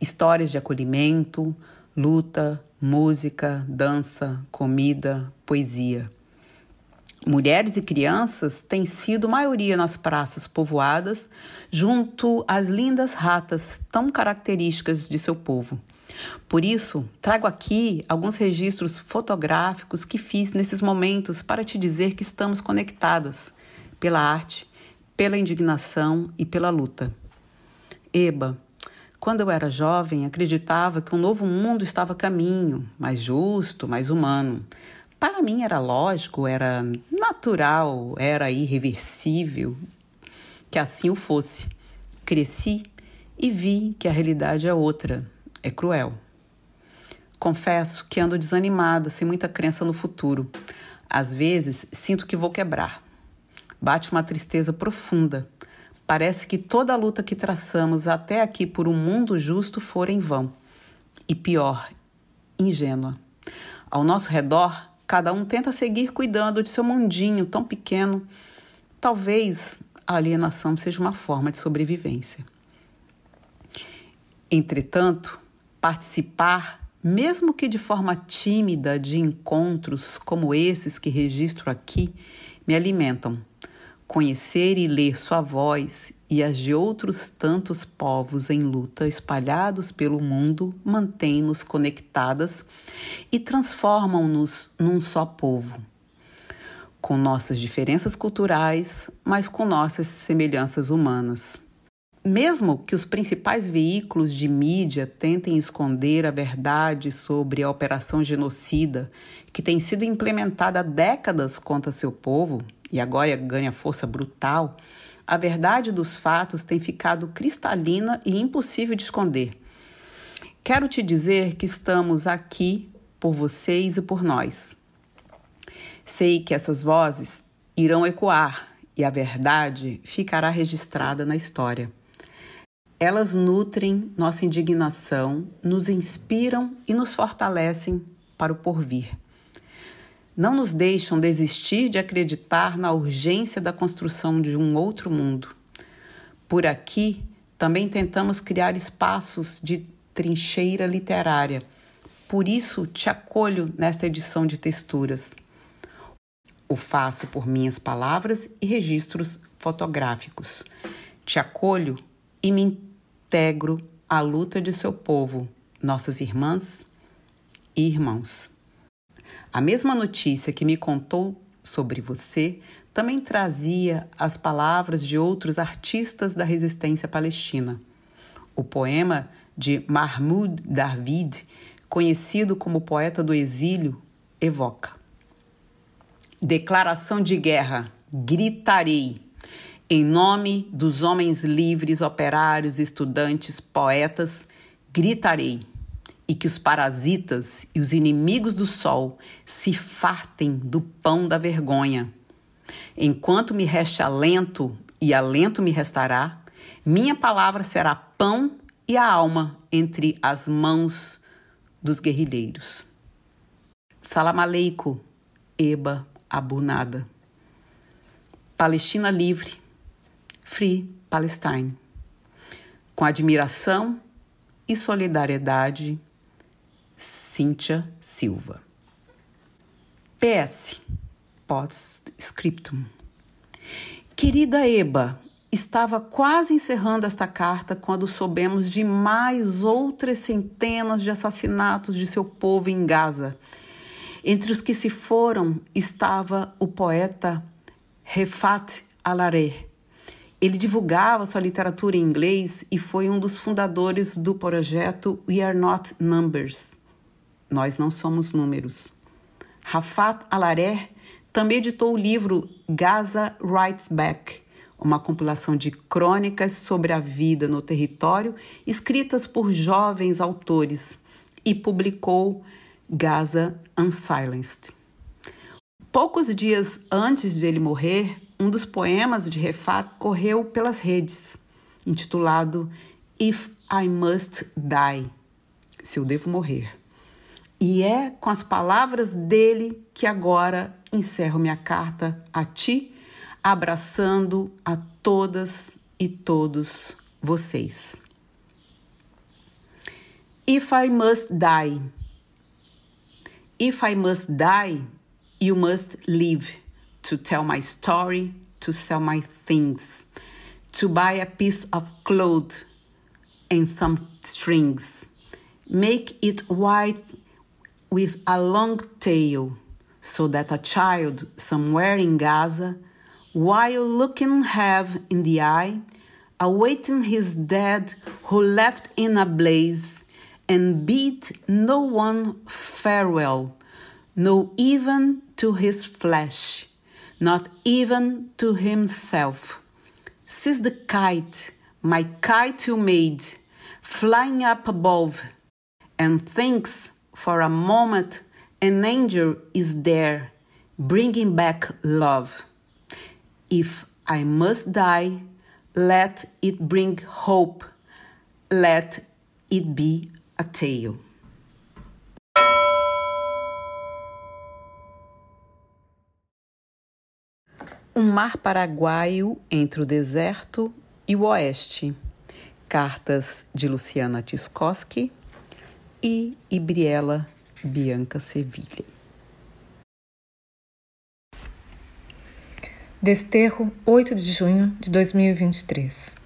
Histórias de acolhimento, luta, música, dança, comida, poesia. Mulheres e crianças têm sido maioria nas praças povoadas, junto às lindas ratas tão características de seu povo. Por isso, trago aqui alguns registros fotográficos que fiz nesses momentos para te dizer que estamos conectadas pela arte, pela indignação e pela luta. Eba, quando eu era jovem, acreditava que um novo mundo estava a caminho, mais justo, mais humano. Para mim era lógico, era natural, era irreversível que assim o fosse. Cresci e vi que a realidade é outra, é cruel. Confesso que ando desanimada, sem muita crença no futuro. Às vezes sinto que vou quebrar. Bate uma tristeza profunda. Parece que toda a luta que traçamos até aqui por um mundo justo for em vão. E pior, ingênua. Ao nosso redor, cada um tenta seguir cuidando de seu mundinho tão pequeno. Talvez a alienação seja uma forma de sobrevivência. Entretanto, participar, mesmo que de forma tímida, de encontros como esses que registro aqui, me alimentam. Conhecer e ler sua voz e as de outros tantos povos em luta espalhados pelo mundo mantém-nos conectadas e transformam-nos num só povo. Com nossas diferenças culturais, mas com nossas semelhanças humanas. Mesmo que os principais veículos de mídia tentem esconder a verdade sobre a operação genocida que tem sido implementada há décadas contra seu povo e agora ganha força brutal, a verdade dos fatos tem ficado cristalina e impossível de esconder. Quero te dizer que estamos aqui por vocês e por nós. Sei que essas vozes irão ecoar e a verdade ficará registrada na história. Elas nutrem nossa indignação, nos inspiram e nos fortalecem para o porvir. Não nos deixam desistir de acreditar na urgência da construção de um outro mundo. Por aqui, também tentamos criar espaços de trincheira literária. Por isso, te acolho nesta edição de texturas. O faço por minhas palavras e registros fotográficos. Te acolho e me integro a luta de seu povo, nossas irmãs e irmãos. A mesma notícia que me contou sobre você também trazia as palavras de outros artistas da resistência palestina. O poema de Mahmoud David, conhecido como poeta do exílio, evoca: Declaração de guerra, gritarei em nome dos homens livres, operários, estudantes, poetas, gritarei e que os parasitas e os inimigos do sol se fartem do pão da vergonha. Enquanto me reste alento e alento me restará, minha palavra será pão e a alma entre as mãos dos guerrilheiros. Salam aleikum, Eba Abunada. Palestina livre, Free Palestine. Com admiração e solidariedade, Cíntia Silva. PS. Post-scriptum. Querida Eba, estava quase encerrando esta carta quando soubemos de mais outras centenas de assassinatos de seu povo em Gaza. Entre os que se foram estava o poeta Refat Alareh, ele divulgava sua literatura em inglês e foi um dos fundadores do projeto We Are Not Numbers. Nós não somos números. Rafat Alaré também editou o livro Gaza Writes Back, uma compilação de crônicas sobre a vida no território escritas por jovens autores, e publicou Gaza Unsilenced. Poucos dias antes de ele morrer, um dos poemas de Refat correu pelas redes, intitulado If I Must Die, se eu devo morrer. E é com as palavras dele que agora encerro minha carta a ti, abraçando a todas e todos vocês. If I must die, if I must die, you must live to tell my story, to sell my things, to buy a piece of cloth and some strings. Make it white with a long tail, so that a child somewhere in Gaza, while looking have in the eye, awaiting his dead who left in a blaze, and bid no one farewell, no even to his flesh, not even to himself. Sees the kite, my kite you made, flying up above, and thinks for a moment an angel is there, bringing back love. If I must die, let it bring hope, let it be a tale. Um mar paraguaio entre o deserto e o oeste. Cartas de Luciana Tiskoski e Ibriela Bianca Sevilha. Desterro, 8 de junho de 2023.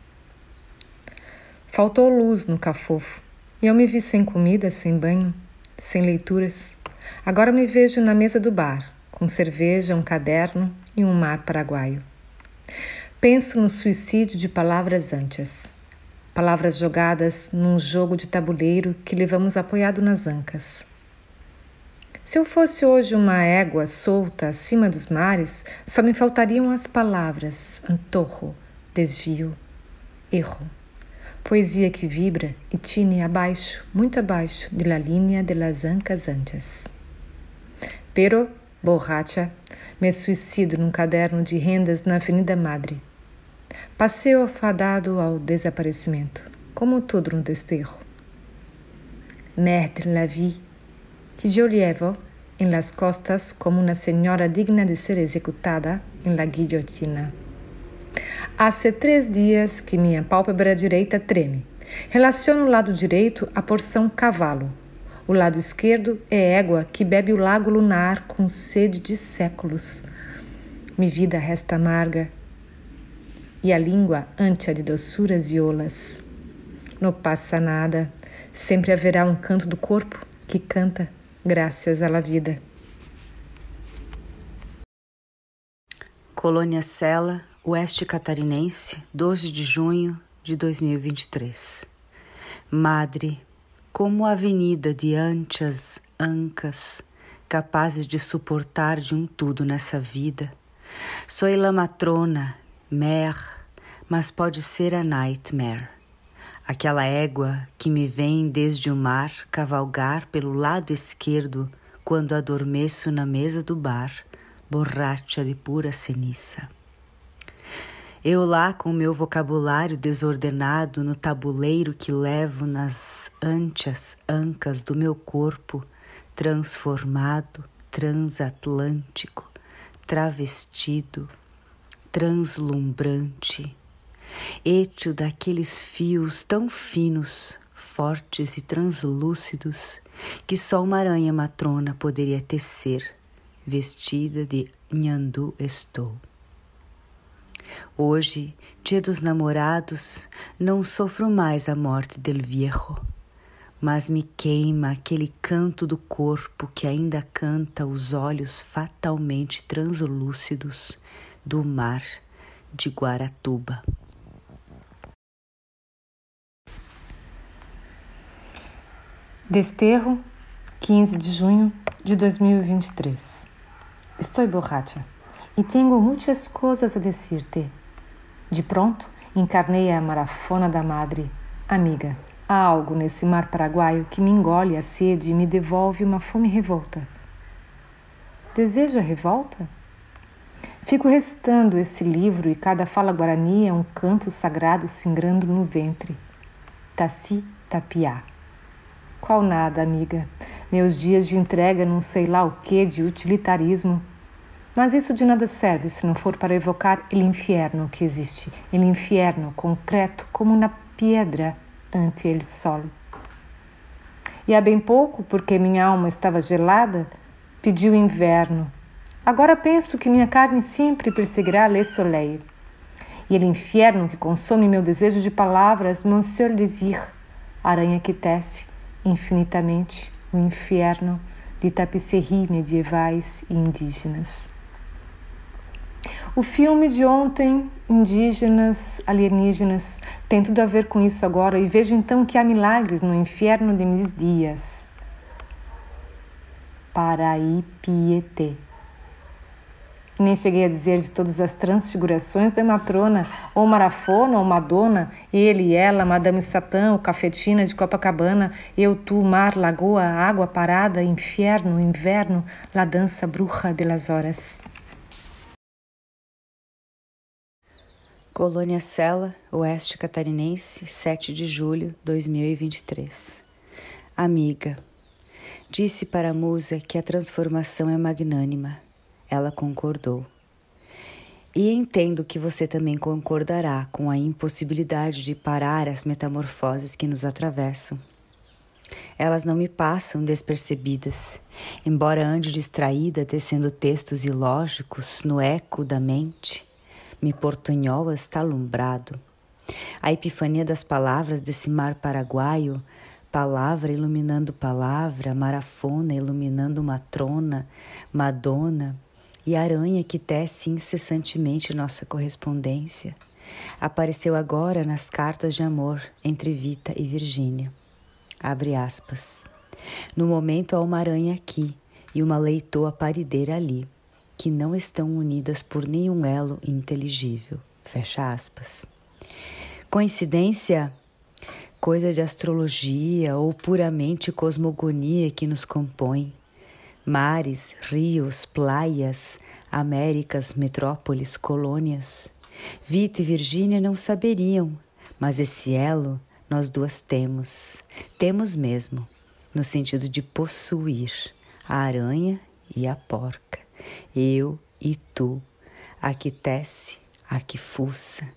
Faltou luz no cafofo e eu me vi sem comida, sem banho, sem leituras. Agora me vejo na mesa do bar, com cerveja, um caderno e um mar paraguaio. Penso no suicídio de palavras antes, palavras jogadas num jogo de tabuleiro que levamos apoiado nas ancas. Se eu fosse hoje uma égua solta acima dos mares, só me faltariam as palavras antorro, desvio, erro. Poesia que vibra e tine abaixo, muito abaixo de la línea de las ancas antes. Pero, borracha, me suicido num caderno de rendas na Avenida Madre. Passeio fadado ao desaparecimento, como tudo no desterro. Merde la vie, que yo llevo en las costas como una señora digna de ser executada en la guillotina. Hace três dias que minha pálpebra direita treme. Relaciono o lado direito à porção cavalo. O lado esquerdo é égua que bebe o lago lunar com sede de séculos. Mi vida resta amarga e a língua ântia de doçuras e olas. Não passa nada, sempre haverá um canto do corpo que canta graças à vida. Colônia Sela, Oeste Catarinense, 12 de junho de 2023. Madre, como a avenida de anchas ancas, capazes de suportar de um tudo nessa vida. Sou la matrona, mer, mas pode ser a nightmare aquela égua que me vem desde o mar cavalgar pelo lado esquerdo quando adormeço na mesa do bar, borracha de pura ceniça. Eu lá com meu vocabulário desordenado no tabuleiro que levo nas antias ancas do meu corpo, transformado, transatlântico, travestido, translumbrante étio daqueles fios tão finos, fortes e translúcidos que só uma aranha matrona poderia tecer, vestida de nhandu estou. Hoje, dia dos namorados, não sofro mais a morte del viejo, mas me queima aquele canto do corpo que ainda canta os olhos fatalmente translúcidos do mar de Guaratuba. Desterro, 15 de junho de 2023. Estou borracha e tenho muitas coisas a dizer-te. De pronto, encarnei a marafona da madre. Amiga, há algo nesse mar paraguaio que me engole a sede e me devolve uma fome revolta. Deseja revolta? Fico restando esse livro e cada fala guarani é um canto sagrado singrando no ventre. Taci tapiá. Qual nada, amiga. Meus dias de entrega não sei lá o que de utilitarismo. Mas isso de nada serve se não for para evocar o inferno que existe, o inferno concreto como na pedra ante ele solo. E há bem pouco, porque minha alma estava gelada, pedi o inverno. Agora penso que minha carne sempre perseguirá le soleil. E o inferno que consome meu desejo de palavras, Monsieur Désir, aranha que tece infinitamente o inferno de tapisseries medievais e indígenas. O filme de ontem, Indígenas, Alienígenas, tem tudo a ver com isso agora e vejo então que há milagres no inferno de mis dias. Paraípietê. Nem cheguei a dizer de todas as transfigurações da matrona, ou marafona, ou madonna, ele ela, madame Satã, o cafetina de Copacabana, eu, tu, mar, lagoa, água parada, inferno, inverno, la dança bruja de las horas. Colônia Sela, Oeste Catarinense, 7 de julho 2023. Amiga, disse para a musa que a transformação é magnânima. Ela concordou. E entendo que você também concordará com a impossibilidade de parar as metamorfoses que nos atravessam. Elas não me passam despercebidas, embora ande distraída tecendo textos ilógicos no eco da mente me portunhol está alumbrado. A epifania das palavras desse mar paraguaio, palavra iluminando palavra, marafona iluminando matrona, madonna, e aranha que tece incessantemente nossa correspondência, apareceu agora nas cartas de amor entre Vita e Virgínia. Abre aspas. No momento há uma aranha aqui e uma leitoa parideira ali que não estão unidas por nenhum elo inteligível. Fecha aspas. Coincidência? Coisa de astrologia ou puramente cosmogonia que nos compõe. Mares, rios, praias, Américas, metrópoles, colônias. Vita e Virgínia não saberiam, mas esse elo nós duas temos. Temos mesmo, no sentido de possuir a aranha e a porca eu e tu, a que tece, a que fuça,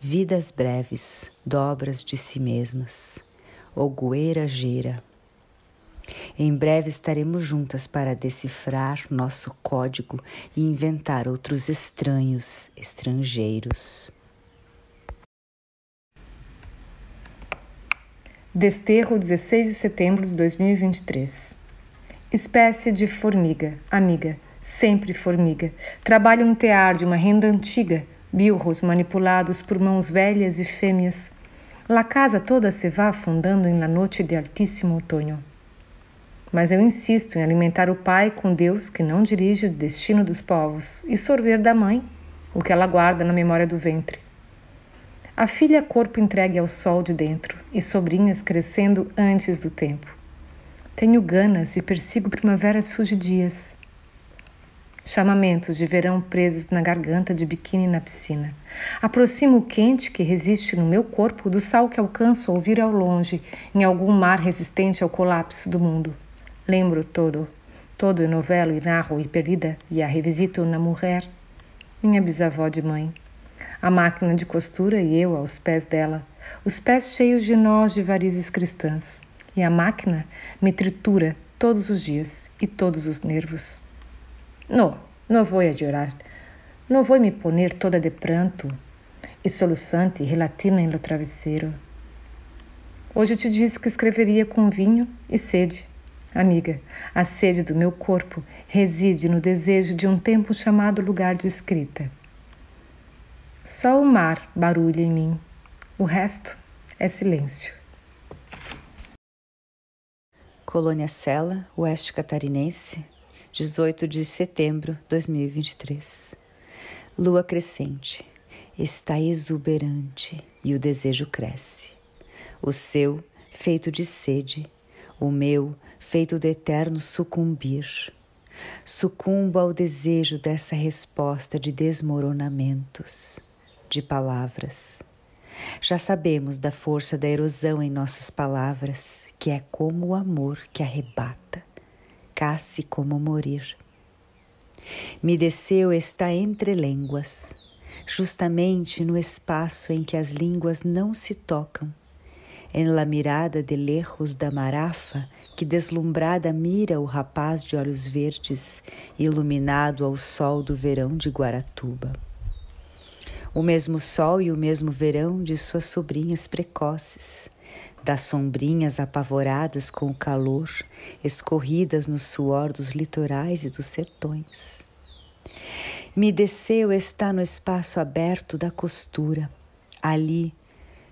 vidas breves, dobras de si mesmas, ogueira gira. Em breve estaremos juntas para decifrar nosso código e inventar outros estranhos, estrangeiros. Desterro, 16 de setembro de 2023. Espécie de formiga, amiga, sempre formiga. Trabalha um tear de uma renda antiga, bilros manipulados por mãos velhas e fêmeas. La casa toda se vá afundando em la noite de altíssimo outono. Mas eu insisto em alimentar o pai com Deus que não dirige o destino dos povos e sorver da mãe o que ela guarda na memória do ventre. A filha corpo entregue ao sol de dentro e sobrinhas crescendo antes do tempo. Tenho ganas e persigo primaveras fugidias chamamentos de verão presos na garganta de biquíni na piscina. Aproximo o quente que resiste no meu corpo do sal que alcanço a ouvir ao longe, em algum mar resistente ao colapso do mundo. Lembro todo, todo e novelo e narro e perdida, e a revisito na mulher, minha bisavó de mãe. A máquina de costura e eu aos pés dela, os pés cheios de nós de varizes cristãs. E a máquina me tritura todos os dias e todos os nervos. No, no vou a. No vou me poner toda de pranto e soluçante e relatina em lo travesseiro. Hoje te disse que escreveria com vinho e sede. Amiga, a sede do meu corpo reside no desejo de um tempo chamado lugar de escrita. Só o mar barulha em mim, o resto é silêncio. Colônia Sela, Oeste Catarinense, 18 de setembro de 2023. Lua crescente está exuberante e o desejo cresce. O seu, feito de sede, o meu, feito de eterno sucumbir. Sucumbo ao desejo dessa resposta de desmoronamentos, de palavras. Já sabemos da força da erosão em nossas palavras, que é como o amor que arrebata casse como morir. Me desceu está entre línguas, justamente no espaço em que as línguas não se tocam. Em la mirada de lejos da marafa, que deslumbrada mira o rapaz de olhos verdes, iluminado ao sol do verão de Guaratuba. O mesmo sol e o mesmo verão de suas sobrinhas precoces, das sombrinhas apavoradas com o calor, escorridas no suor dos litorais e dos sertões. Me desceu está no espaço aberto da costura, ali,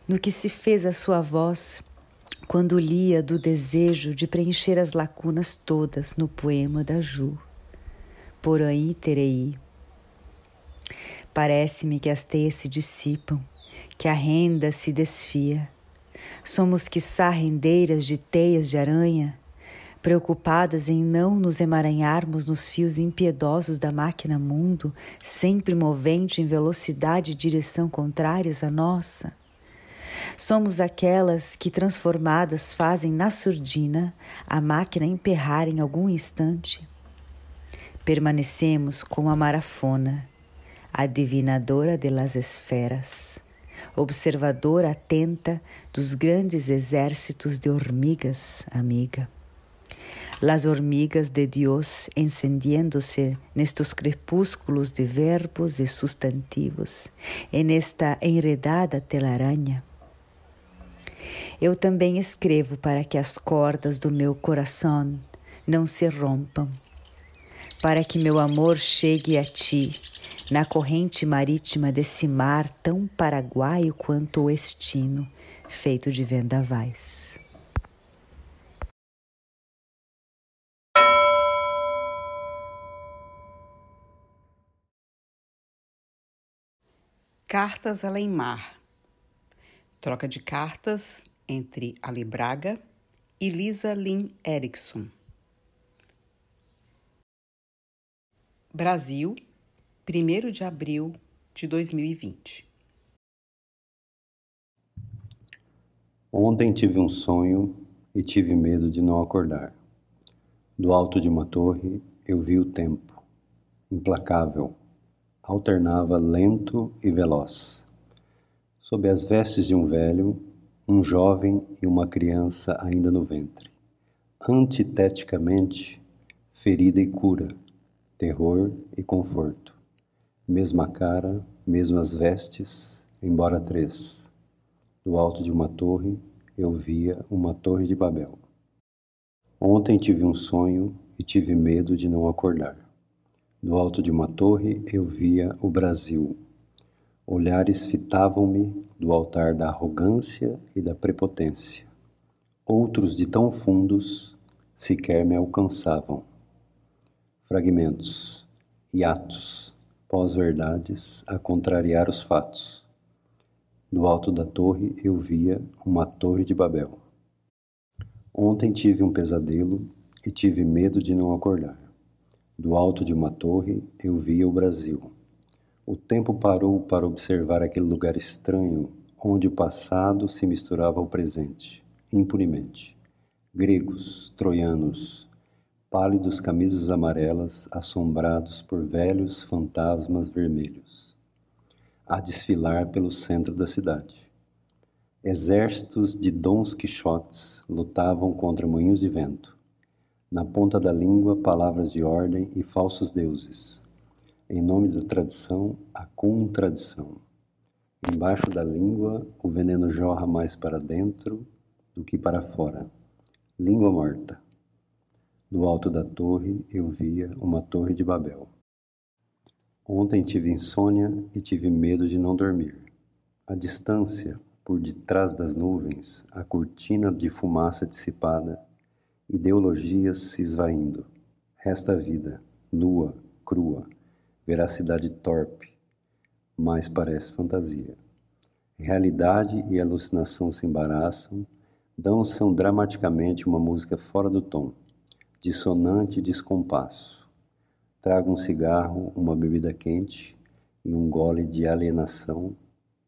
no que se fez a sua voz quando lia do desejo de preencher as lacunas todas no poema da Ju. Por aí terei. Parece-me que as teias se dissipam, que a renda se desfia, Somos, quiçá, rendeiras de teias de aranha, preocupadas em não nos emaranharmos nos fios impiedosos da máquina mundo, sempre movente em velocidade e direção contrárias à nossa. Somos aquelas que, transformadas, fazem na surdina a máquina emperrar em algum instante. Permanecemos como a marafona, adivinadora de las esferas observadora atenta dos grandes exércitos de hormigas, amiga. Las hormigas de Dios encendiendo-se nestes crepúsculos de verbos e substantivos, en esta enredada telaraña. Eu também escrevo para que as cordas do meu coração não se rompam, para que meu amor chegue a ti na corrente marítima desse mar tão paraguaio quanto o estino, feito de vendavais. Cartas além mar. Troca de cartas entre Ali Braga e Lisa Lynn Erickson. Brasil, 1 de abril de 2020. Ontem tive um sonho e tive medo de não acordar. Do alto de uma torre eu vi o tempo, implacável, alternava lento e veloz. Sob as vestes de um velho, um jovem e uma criança ainda no ventre. Antiteticamente, ferida e cura, terror e conforto. Mesma cara, mesmas vestes, embora três. Do alto de uma torre eu via uma torre de Babel. Ontem tive um sonho e tive medo de não acordar. Do alto de uma torre eu via o Brasil. Olhares fitavam-me do altar da arrogância e da prepotência. Outros de tão fundos sequer me alcançavam. Fragmentos, hiatos, pós-verdades a contrariar os fatos. Do alto da torre eu via uma torre de Babel. Ontem tive um pesadelo e tive medo de não acordar. Do alto de uma torre eu via o Brasil. O tempo parou para observar aquele lugar estranho onde o passado se misturava ao presente, impunemente. Gregos, troianos, pálidos camisas amarelas assombrados por velhos fantasmas vermelhos, a desfilar pelo centro da cidade. Exércitos de dons quixotes lutavam contra moinhos de vento. Na ponta da língua, palavras de ordem e falsos deuses. Em nome da tradição, a contradição. Embaixo da língua, o veneno jorra mais para dentro do que para fora. Língua morta. Do alto da torre eu via uma torre de Babel. Ontem tive insônia e tive medo de não dormir. A distância, por detrás das nuvens, a cortina de fumaça dissipada, ideologias se esvaindo. Resta a vida, nua, crua, veracidade torpe, mas parece fantasia. Realidade e alucinação se embaraçam, dançam dramaticamente uma música fora do tom dissonante descompasso. Traga um cigarro, uma bebida quente e um gole de alienação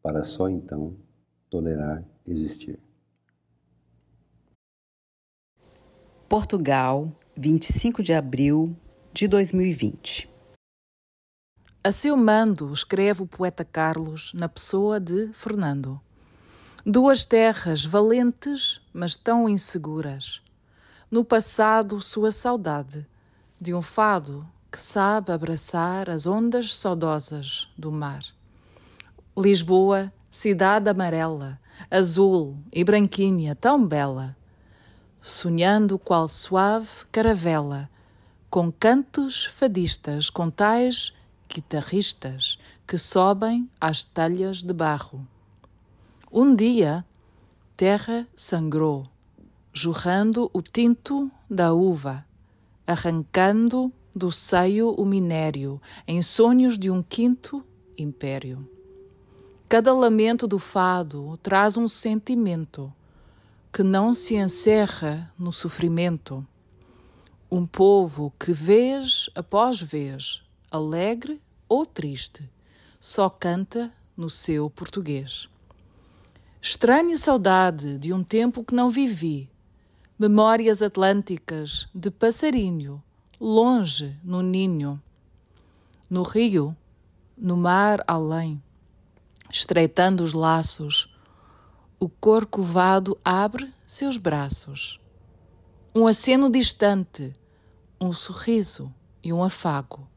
para só então tolerar existir. Portugal, 25 de abril de 2020. A seu mando escreve o poeta Carlos na pessoa de Fernando. Duas terras valentes, mas tão inseguras. No passado, sua saudade de um fado que sabe abraçar as ondas saudosas do mar. Lisboa, cidade amarela, azul e branquinha, tão bela, sonhando qual suave caravela, com cantos fadistas, com tais guitarristas que sobem às telhas de barro. Um dia, terra sangrou, jorrando o tinto da uva, arrancando do seio o minério em sonhos de um quinto império. Cada lamento do fado traz um sentimento que não se encerra no sofrimento. Um povo que vez após vez alegre ou triste, só canta no seu português. Estranha saudade de um tempo que não vivi, memórias atlânticas de passarinho, longe no ninho. No rio, no mar além, estreitando os laços, o corcovado abre seus braços. Um aceno distante, um sorriso e um afago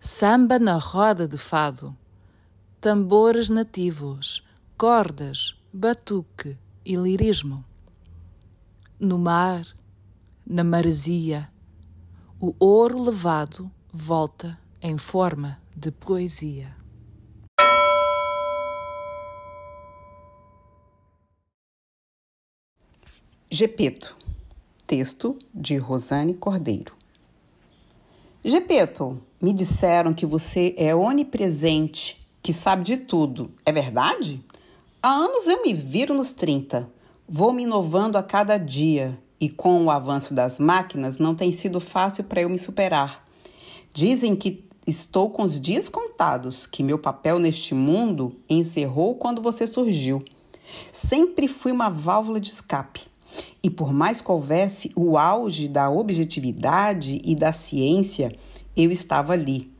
samba na roda de fado, tambores nativos, cordas, batuque e lirismo. No mar, na maresia, o ouro levado volta em forma de poesia. Gepeto, texto de Rosane Cordeiro. Gepeto, me disseram que você é onipresente, que sabe de tudo. É verdade? Há anos eu me viro nos 30. Vou me inovando a cada dia e com o avanço das máquinas não tem sido fácil para eu me superar. Dizem que estou com os dias contados, que meu papel neste mundo encerrou quando você surgiu. Sempre fui uma válvula de escape. E por mais que houvesse o auge da objetividade e da ciência, eu estava ali,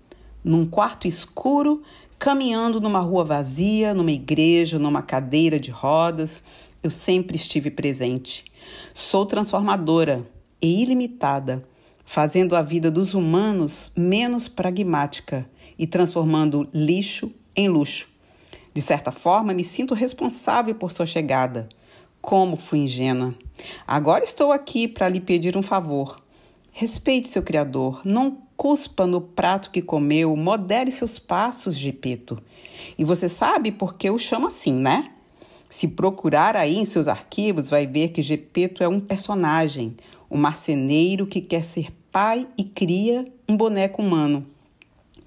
num quarto escuro, caminhando numa rua vazia, numa igreja, numa cadeira de rodas. Eu sempre estive presente. Sou transformadora e ilimitada, fazendo a vida dos humanos menos pragmática e transformando lixo em luxo. De certa forma, me sinto responsável por sua chegada. Como fui ingênua. Agora estou aqui para lhe pedir um favor. Respeite seu Criador, não cuspa no prato que comeu, modere seus passos, Gepeto. E você sabe por que eu chamo assim, né? Se procurar aí em seus arquivos, vai ver que Gepeto é um personagem, um marceneiro que quer ser pai e cria um boneco humano.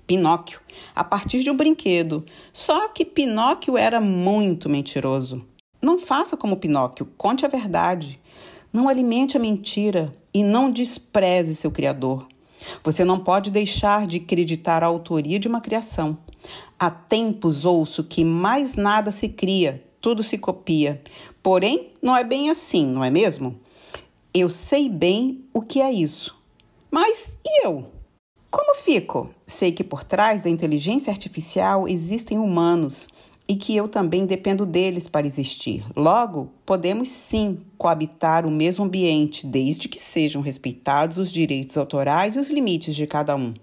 Pinóquio, a partir de um brinquedo. Só que Pinóquio era muito mentiroso. Não faça como Pinóquio, conte a verdade. Não alimente a mentira e não despreze seu Criador. Você não pode deixar de acreditar a autoria de uma criação. Há tempos ouço que mais nada se cria, tudo se copia. Porém, não é bem assim, não é mesmo? Eu sei bem o que é isso. Mas e eu? Como fico? Sei que por trás da inteligência artificial existem humanos e que eu também dependo deles para existir. Logo, podemos sim coabitar o mesmo ambiente, desde que sejam respeitados os direitos autorais e os limites de cada um.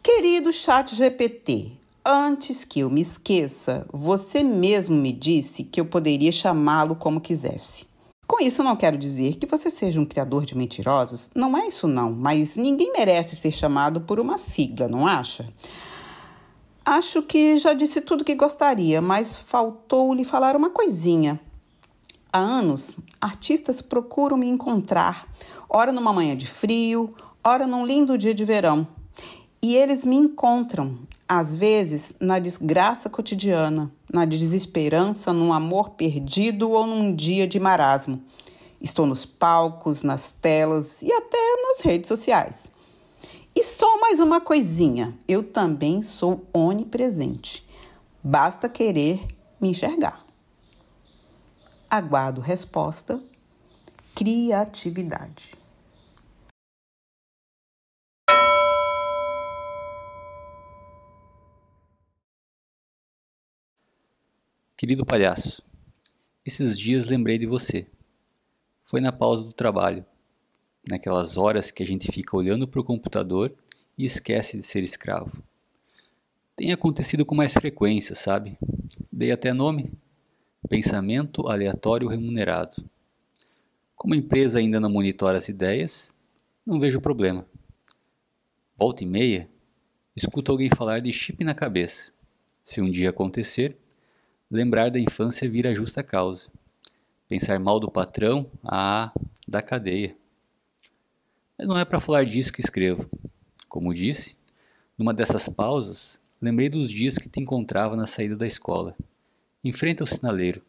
Querido Chat GPT, antes que eu me esqueça, você mesmo me disse que eu poderia chamá-lo como quisesse. Com isso, não quero dizer que você seja um criador de mentirosos, não é isso não, mas ninguém merece ser chamado por uma sigla, não acha? Acho que já disse tudo que gostaria, mas faltou lhe falar uma coisinha. Há anos, artistas procuram me encontrar, ora numa manhã de frio, ora num lindo dia de verão. E eles me encontram, às vezes, na desgraça cotidiana, na desesperança, num amor perdido ou num dia de marasmo. Estou nos palcos, nas telas e até nas redes sociais. E só mais uma coisinha: eu também sou onipresente. Basta querer me enxergar. Aguardo resposta. Criatividade. Querido palhaço, esses dias lembrei de você. Foi na pausa do trabalho naquelas horas que a gente fica olhando para o computador e esquece de ser escravo. Tem acontecido com mais frequência, sabe? Dei até nome: pensamento aleatório remunerado. Como a empresa ainda não monitora as ideias, não vejo problema. Volta e meia, escuto alguém falar de chip na cabeça. Se um dia acontecer, lembrar da infância vira justa causa. Pensar mal do patrão, ah, da cadeia. Mas não é para falar disso que escrevo. Como disse, numa dessas pausas, lembrei dos dias que te encontrava na saída da escola, em frente ao sinaleiro,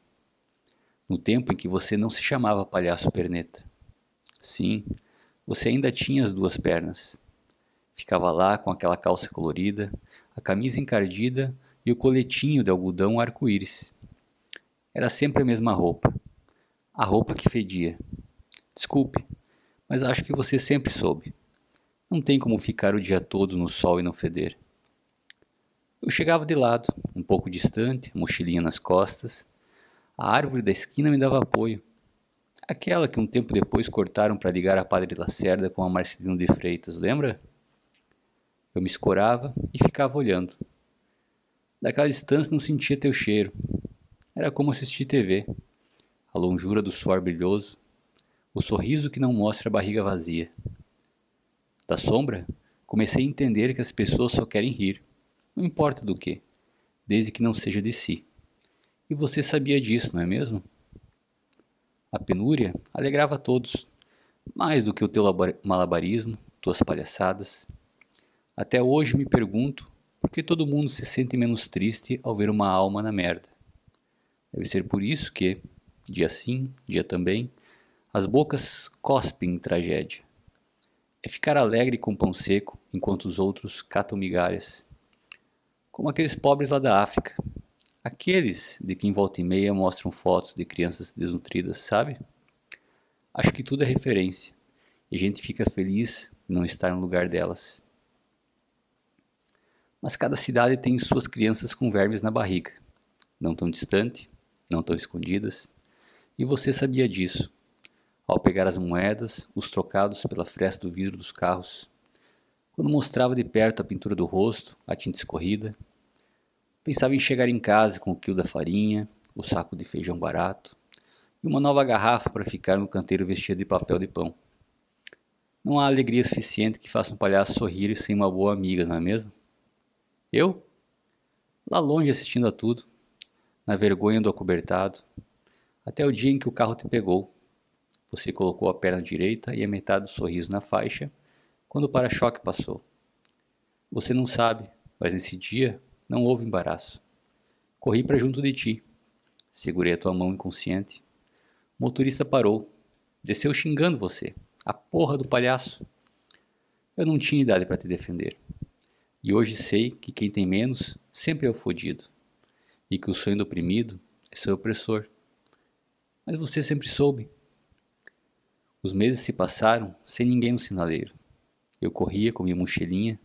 no tempo em que você não se chamava palhaço perneta. Sim, você ainda tinha as duas pernas. Ficava lá com aquela calça colorida, a camisa encardida e o coletinho de algodão arco-íris. Era sempre a mesma roupa. A roupa que fedia. Desculpe, mas acho que você sempre soube. Não tem como ficar o dia todo no sol e não feder. Eu chegava de lado, um pouco distante, mochilinha nas costas. A árvore da esquina me dava apoio. Aquela que um tempo depois cortaram para ligar a Padre Lacerda com a Marcelino de Freitas, lembra? Eu me escorava e ficava olhando. Daquela distância não sentia teu cheiro. Era como assistir TV. A longura do suor brilhoso, o sorriso que não mostra a barriga vazia. Da sombra, comecei a entender que as pessoas só querem rir, não importa do que, desde que não seja de si. E você sabia disso, não é mesmo? A penúria alegrava todos, mais do que o teu malabarismo, tuas palhaçadas. Até hoje me pergunto por que todo mundo se sente menos triste ao ver uma alma na merda. Deve ser por isso que, dia sim, dia também, as bocas cospem em tragédia. É ficar alegre com pão seco enquanto os outros catam migalhas. Como aqueles pobres lá da África. Aqueles de quem volta e meia mostram fotos de crianças desnutridas, sabe? Acho que tudo é referência. E a gente fica feliz não estar no lugar delas. Mas cada cidade tem suas crianças com vermes na barriga. Não tão distante, não tão escondidas. E você sabia disso ao pegar as moedas, os trocados pela fresta do vidro dos carros. Quando mostrava de perto a pintura do rosto, a tinta escorrida, pensava em chegar em casa com o quilo da farinha, o saco de feijão barato e uma nova garrafa para ficar no canteiro vestida de papel de pão. Não há alegria suficiente que faça um palhaço sorrir sem uma boa amiga, não é mesmo? Eu? Lá longe assistindo a tudo, na vergonha do acobertado, até o dia em que o carro te pegou, você colocou a perna direita e a metade do sorriso na faixa quando o para-choque passou. Você não sabe, mas nesse dia não houve embaraço. Corri para junto de ti. Segurei a tua mão inconsciente. O motorista parou. Desceu xingando você. A porra do palhaço. Eu não tinha idade para te defender. E hoje sei que quem tem menos sempre é o fodido. E que o sonho do oprimido é seu opressor. Mas você sempre soube. Os meses se passaram sem ninguém no sinaleiro. Eu corria com minha mochilinha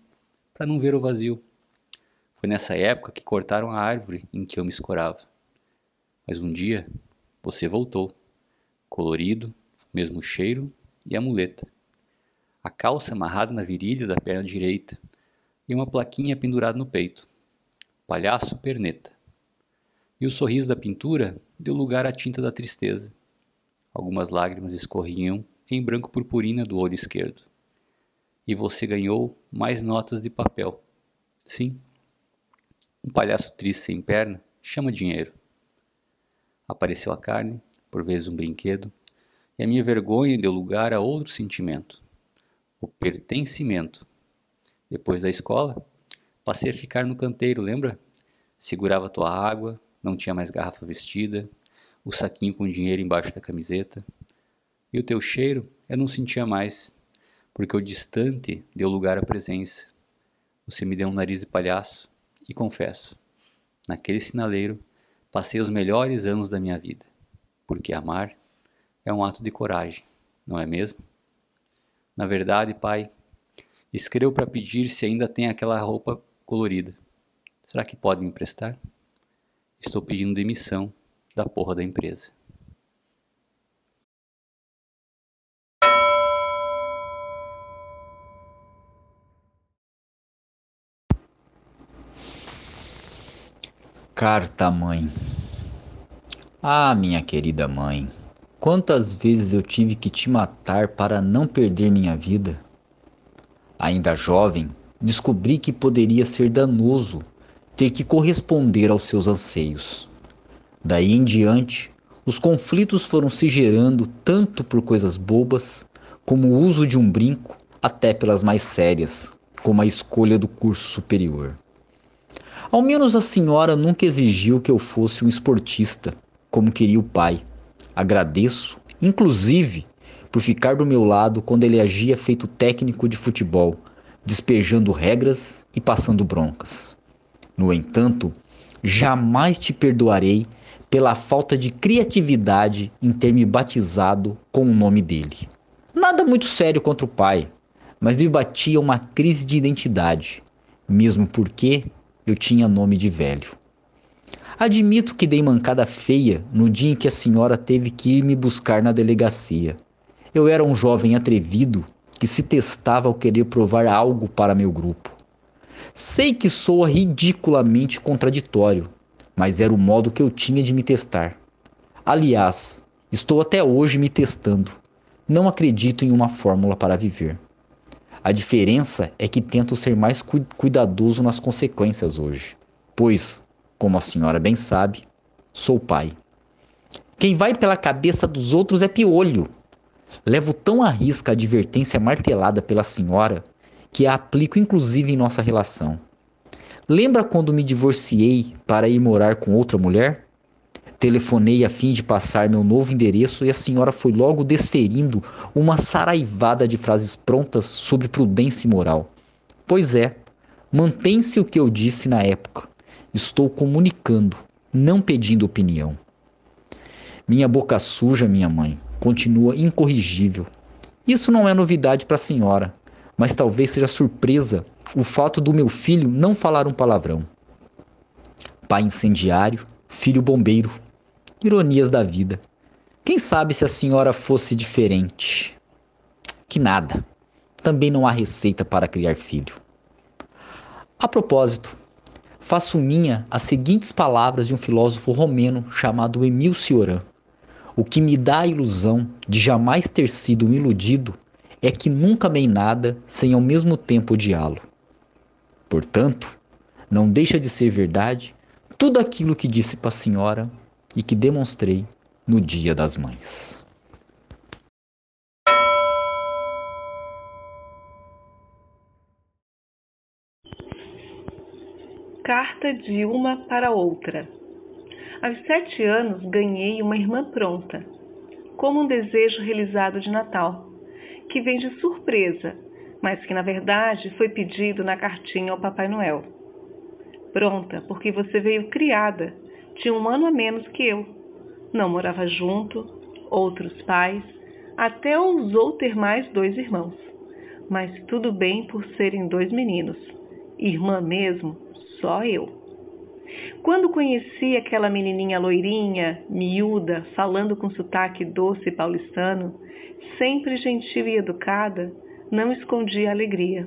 para não ver o vazio. Foi nessa época que cortaram a árvore em que eu me escorava. Mas um dia você voltou, colorido, mesmo cheiro e a muleta. A calça amarrada na virilha da perna direita e uma plaquinha pendurada no peito. Palhaço perneta. E o sorriso da pintura deu lugar à tinta da tristeza. Algumas lágrimas escorriam em branco purpurina do olho esquerdo. E você ganhou mais notas de papel. Sim. Um palhaço triste sem perna chama dinheiro. Apareceu a carne, por vezes um brinquedo, e a minha vergonha deu lugar a outro sentimento: o pertencimento. Depois da escola, passei a ficar no canteiro, lembra? Segurava tua água, não tinha mais garrafa vestida, o saquinho com dinheiro embaixo da camiseta. E o teu cheiro eu não sentia mais, porque o distante deu lugar à presença. Você me deu um nariz de palhaço e confesso, naquele sinaleiro passei os melhores anos da minha vida, porque amar é um ato de coragem, não é mesmo? Na verdade, pai, escrevo para pedir se ainda tem aquela roupa colorida. Será que pode me emprestar? Estou pedindo demissão da porra da empresa. Carta mãe. Ah, minha querida mãe, quantas vezes eu tive que te matar para não perder minha vida? Ainda jovem, descobri que poderia ser danoso ter que corresponder aos seus anseios. Daí em diante, os conflitos foram se gerando tanto por coisas bobas, como o uso de um brinco, até pelas mais sérias, como a escolha do curso superior. Ao menos a senhora nunca exigiu que eu fosse um esportista, como queria o pai. Agradeço, inclusive, por ficar do meu lado quando ele agia feito técnico de futebol, despejando regras e passando broncas. No entanto, jamais te perdoarei pela falta de criatividade em ter me batizado com o nome dele. Nada muito sério contra o pai, mas me batia uma crise de identidade, mesmo porque eu tinha nome de velho. Admito que dei mancada feia no dia em que a senhora teve que ir me buscar na delegacia. Eu era um jovem atrevido que se testava ao querer provar algo para meu grupo. Sei que soa ridiculamente contraditório, mas era o modo que eu tinha de me testar. Aliás, estou até hoje me testando. Não acredito em uma fórmula para viver. A diferença é que tento ser mais cu cuidadoso nas consequências hoje, pois, como a senhora bem sabe, sou pai. Quem vai pela cabeça dos outros é piolho. Levo tão à risca a advertência martelada pela senhora que a aplico inclusive em nossa relação. Lembra quando me divorciei para ir morar com outra mulher? Telefonei a fim de passar meu novo endereço e a senhora foi logo desferindo uma saraivada de frases prontas sobre prudência e moral. Pois é, mantém-se o que eu disse na época. Estou comunicando, não pedindo opinião. Minha boca suja, minha mãe, continua incorrigível. Isso não é novidade para a senhora, mas talvez seja surpresa o fato do meu filho não falar um palavrão. Pai incendiário, filho bombeiro, Ironias da vida. Quem sabe se a senhora fosse diferente? Que nada. Também não há receita para criar filho. A propósito, faço minha as seguintes palavras de um filósofo romeno chamado Emil Cioran. O que me dá a ilusão de jamais ter sido um iludido é que nunca amei nada sem ao mesmo tempo odiá-lo. Portanto, não deixa de ser verdade tudo aquilo que disse para a senhora e que demonstrei no Dia das Mães. Carta de uma para outra. Aos sete anos ganhei uma irmã pronta, como um desejo realizado de Natal, que vem de surpresa, mas que na verdade foi pedido na cartinha ao Papai Noel. Pronta porque você veio criada tinha um ano a menos que eu. Não morava junto, outros pais, até ousou ter mais dois irmãos. Mas tudo bem por serem dois meninos. Irmã mesmo, só eu. Quando conheci aquela menininha loirinha, miúda, falando com sotaque doce paulistano, sempre gentil e educada, não escondi a alegria.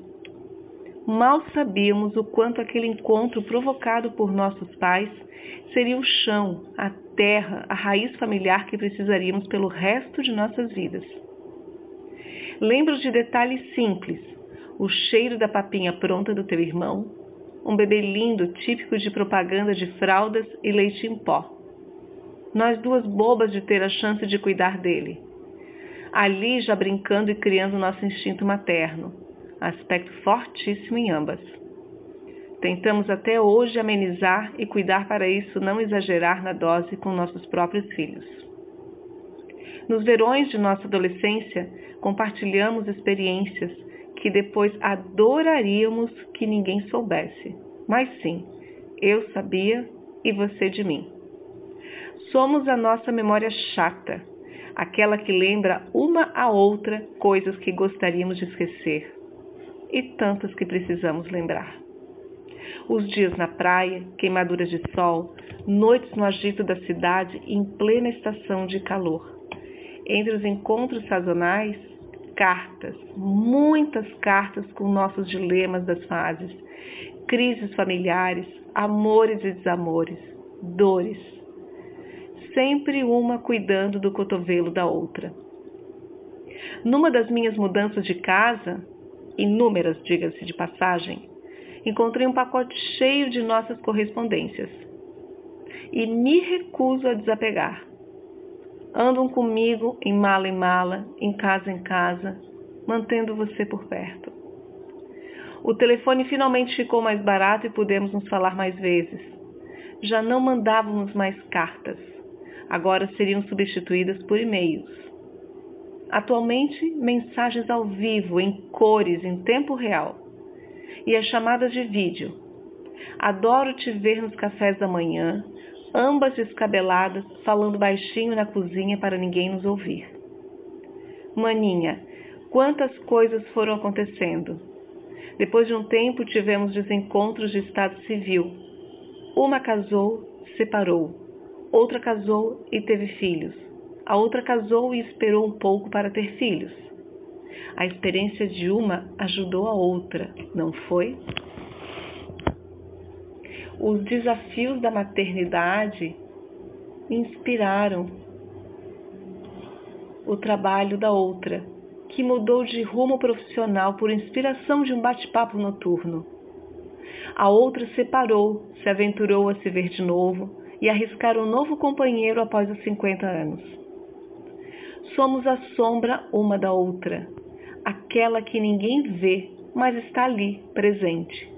Mal sabíamos o quanto aquele encontro provocado por nossos pais seria o chão, a terra, a raiz familiar que precisaríamos pelo resto de nossas vidas. Lembro de detalhes simples: o cheiro da papinha pronta do teu irmão, um bebê lindo típico de propaganda de fraldas e leite em pó. Nós duas bobas de ter a chance de cuidar dele. Ali já brincando e criando nosso instinto materno, aspecto fortíssimo em ambas. Tentamos até hoje amenizar e cuidar para isso não exagerar na dose com nossos próprios filhos. Nos verões de nossa adolescência, compartilhamos experiências que depois adoraríamos que ninguém soubesse. Mas sim, eu sabia e você de mim. Somos a nossa memória chata, aquela que lembra uma a outra coisas que gostaríamos de esquecer e tantas que precisamos lembrar. Os dias na praia, queimaduras de sol, noites no agito da cidade em plena estação de calor. Entre os encontros sazonais, cartas, muitas cartas com nossos dilemas das fases, crises familiares, amores e desamores, dores. Sempre uma cuidando do cotovelo da outra. Numa das minhas mudanças de casa, inúmeras, diga-se de passagem, encontrei um pacote cheio de nossas correspondências e me recuso a desapegar. Andam comigo em mala em mala, em casa em casa, mantendo você por perto. O telefone finalmente ficou mais barato e pudemos nos falar mais vezes. Já não mandávamos mais cartas, agora seriam substituídas por e-mails. Atualmente, mensagens ao vivo, em cores, em tempo real. E as chamadas de vídeo. Adoro te ver nos cafés da manhã, ambas descabeladas, falando baixinho na cozinha para ninguém nos ouvir. Maninha, quantas coisas foram acontecendo. Depois de um tempo tivemos desencontros de estado civil. Uma casou, separou. Outra casou e teve filhos. A outra casou e esperou um pouco para ter filhos. A experiência de uma ajudou a outra, não foi? Os desafios da maternidade inspiraram o trabalho da outra, que mudou de rumo profissional por inspiração de um bate-papo noturno. A outra separou, se aventurou a se ver de novo e arriscar um novo companheiro após os 50 anos. Somos a sombra uma da outra, aquela que ninguém vê, mas está ali, presente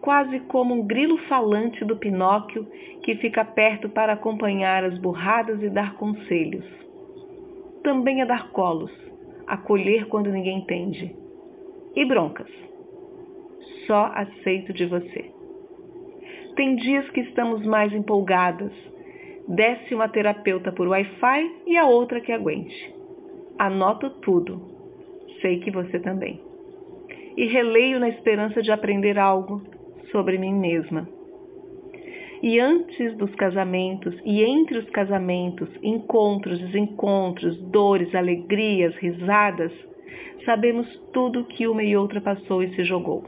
quase como um grilo falante do Pinóquio que fica perto para acompanhar as burradas e dar conselhos. Também a dar colos, acolher quando ninguém entende. E broncas. Só aceito de você. Tem dias que estamos mais empolgadas. Desce uma terapeuta por Wi-Fi e a outra que aguente. Anoto tudo. Sei que você também. E releio na esperança de aprender algo, sobre mim mesma. E antes dos casamentos e entre os casamentos, encontros, desencontros, dores, alegrias, risadas, sabemos tudo que uma e outra passou e se jogou.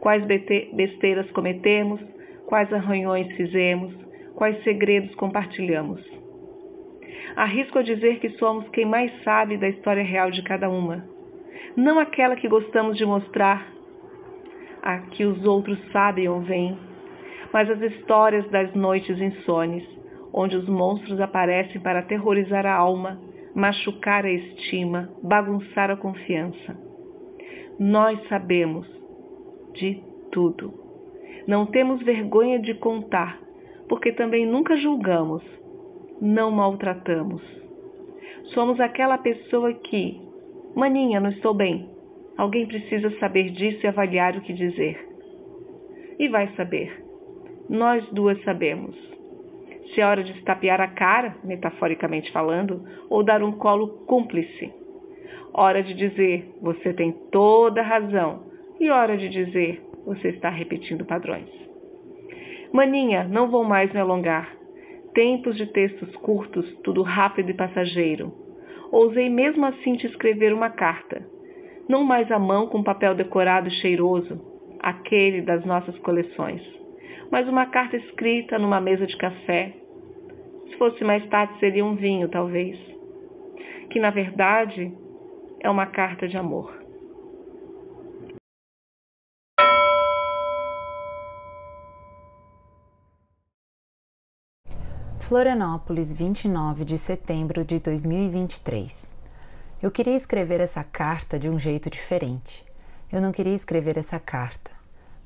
Quais besteiras cometemos, quais arranhões fizemos, quais segredos compartilhamos. Arrisco a dizer que somos quem mais sabe da história real de cada uma, não aquela que gostamos de mostrar a que os outros sabem ou veem, mas as histórias das noites insones, onde os monstros aparecem para aterrorizar a alma, machucar a estima, bagunçar a confiança. Nós sabemos de tudo. Não temos vergonha de contar, porque também nunca julgamos, não maltratamos. Somos aquela pessoa que, maninha, não estou bem, Alguém precisa saber disso e avaliar o que dizer. E vai saber. Nós duas sabemos. Se é hora de estapear a cara, metaforicamente falando, ou dar um colo cúmplice. Hora de dizer, você tem toda razão. E hora de dizer, você está repetindo padrões. Maninha, não vou mais me alongar. Tempos de textos curtos, tudo rápido e passageiro. Ousei mesmo assim te escrever uma carta não mais à mão com papel decorado cheiroso, aquele das nossas coleções, mas uma carta escrita numa mesa de café. Se fosse mais tarde, seria um vinho, talvez. Que na verdade é uma carta de amor. Florianópolis, 29 de setembro de 2023. Eu queria escrever essa carta de um jeito diferente. Eu não queria escrever essa carta,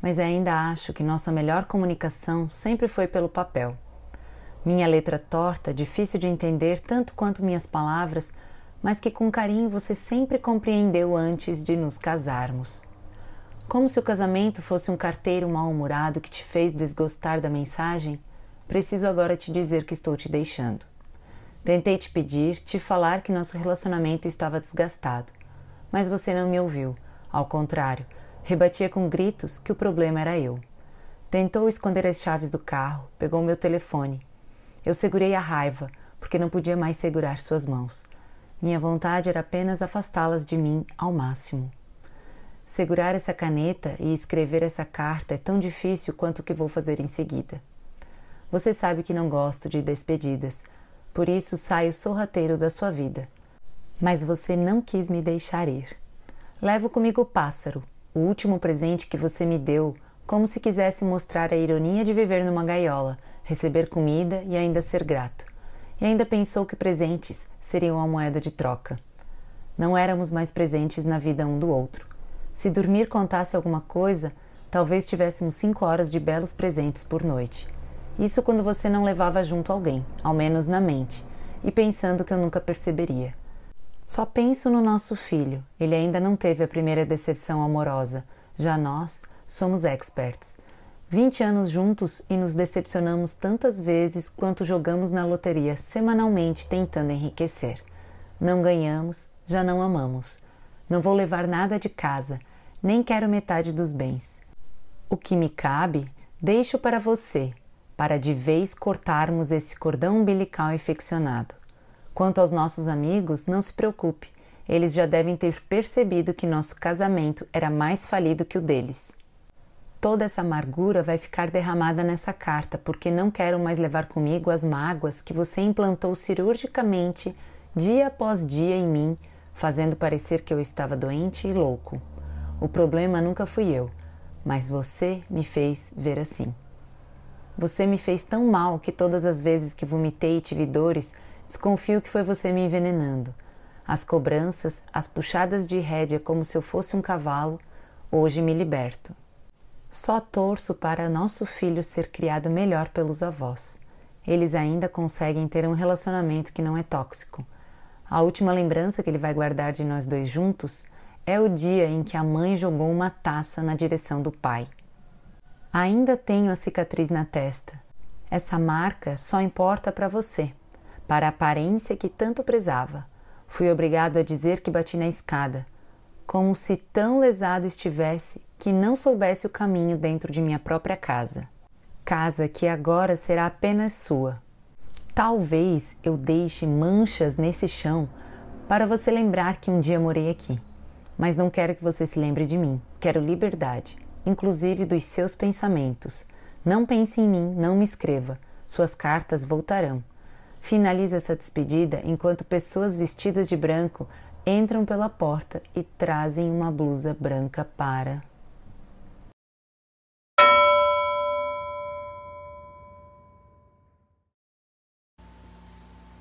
mas ainda acho que nossa melhor comunicação sempre foi pelo papel. Minha letra torta, difícil de entender tanto quanto minhas palavras, mas que com carinho você sempre compreendeu antes de nos casarmos. Como se o casamento fosse um carteiro mal-humorado que te fez desgostar da mensagem, preciso agora te dizer que estou te deixando. Tentei te pedir, te falar que nosso relacionamento estava desgastado, mas você não me ouviu. Ao contrário, rebatia com gritos que o problema era eu. Tentou esconder as chaves do carro, pegou meu telefone. Eu segurei a raiva, porque não podia mais segurar suas mãos. Minha vontade era apenas afastá-las de mim ao máximo. Segurar essa caneta e escrever essa carta é tão difícil quanto o que vou fazer em seguida. Você sabe que não gosto de despedidas, por isso saio sorrateiro da sua vida. Mas você não quis me deixar ir. Levo comigo o pássaro, o último presente que você me deu, como se quisesse mostrar a ironia de viver numa gaiola, receber comida e ainda ser grato. E ainda pensou que presentes seriam a moeda de troca. Não éramos mais presentes na vida um do outro. Se dormir contasse alguma coisa, talvez tivéssemos cinco horas de belos presentes por noite. Isso quando você não levava junto alguém, ao menos na mente, e pensando que eu nunca perceberia. Só penso no nosso filho, ele ainda não teve a primeira decepção amorosa, já nós somos experts. Vinte anos juntos e nos decepcionamos tantas vezes quanto jogamos na loteria semanalmente tentando enriquecer. Não ganhamos, já não amamos. Não vou levar nada de casa, nem quero metade dos bens. O que me cabe, deixo para você, para de vez cortarmos esse cordão umbilical infeccionado. Quanto aos nossos amigos, não se preocupe, eles já devem ter percebido que nosso casamento era mais falido que o deles. Toda essa amargura vai ficar derramada nessa carta, porque não quero mais levar comigo as mágoas que você implantou cirurgicamente, dia após dia, em mim fazendo parecer que eu estava doente e louco. O problema nunca fui eu, mas você me fez ver assim. Você me fez tão mal que todas as vezes que vomitei e tive dores, desconfio que foi você me envenenando. As cobranças, as puxadas de rédea como se eu fosse um cavalo, hoje me liberto. Só torço para nosso filho ser criado melhor pelos avós. Eles ainda conseguem ter um relacionamento que não é tóxico, a última lembrança que ele vai guardar de nós dois juntos é o dia em que a mãe jogou uma taça na direção do pai. Ainda tenho a cicatriz na testa. Essa marca só importa para você, para a aparência que tanto prezava. Fui obrigado a dizer que bati na escada, como se tão lesado estivesse que não soubesse o caminho dentro de minha própria casa. Casa que agora será apenas sua. Talvez eu deixe manchas nesse chão para você lembrar que um dia morei aqui. Mas não quero que você se lembre de mim. Quero liberdade, inclusive dos seus pensamentos. Não pense em mim, não me escreva. Suas cartas voltarão. Finalizo essa despedida enquanto pessoas vestidas de branco entram pela porta e trazem uma blusa branca para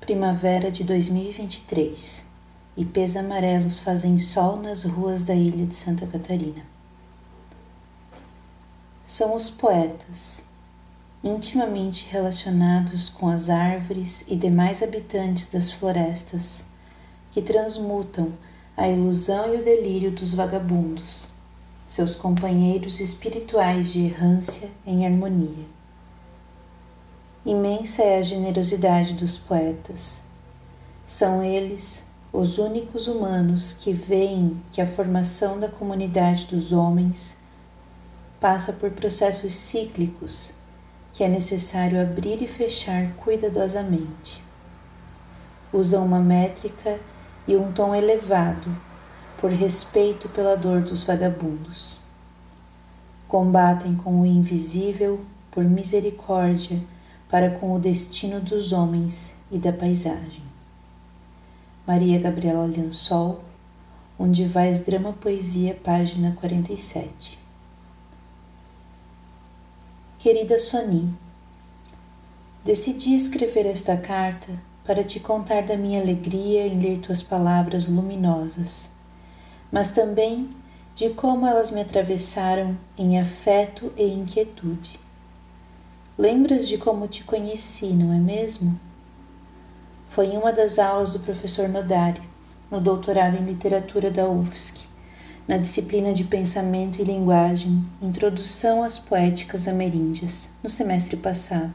Primavera de 2023. Ipês amarelos fazem sol nas ruas da ilha de Santa Catarina. São os poetas, intimamente relacionados com as árvores e demais habitantes das florestas, que transmutam a ilusão e o delírio dos vagabundos, seus companheiros espirituais de errância em harmonia. Imensa é a generosidade dos poetas. São eles os únicos humanos que veem que a formação da comunidade dos homens passa por processos cíclicos que é necessário abrir e fechar cuidadosamente. Usam uma métrica e um tom elevado por respeito pela dor dos vagabundos. Combatem com o invisível por misericórdia para com o destino dos homens e da paisagem. Maria Gabriela Lençol, onde vais Drama Poesia, página 47. Querida Soni, decidi escrever esta carta para te contar da minha alegria em ler tuas palavras luminosas, mas também de como elas me atravessaram em afeto e inquietude. Lembras de como te conheci, não é mesmo? Foi em uma das aulas do professor Nodari, no doutorado em literatura da UFSC, na disciplina de pensamento e linguagem, Introdução às Poéticas Ameríndias, no semestre passado.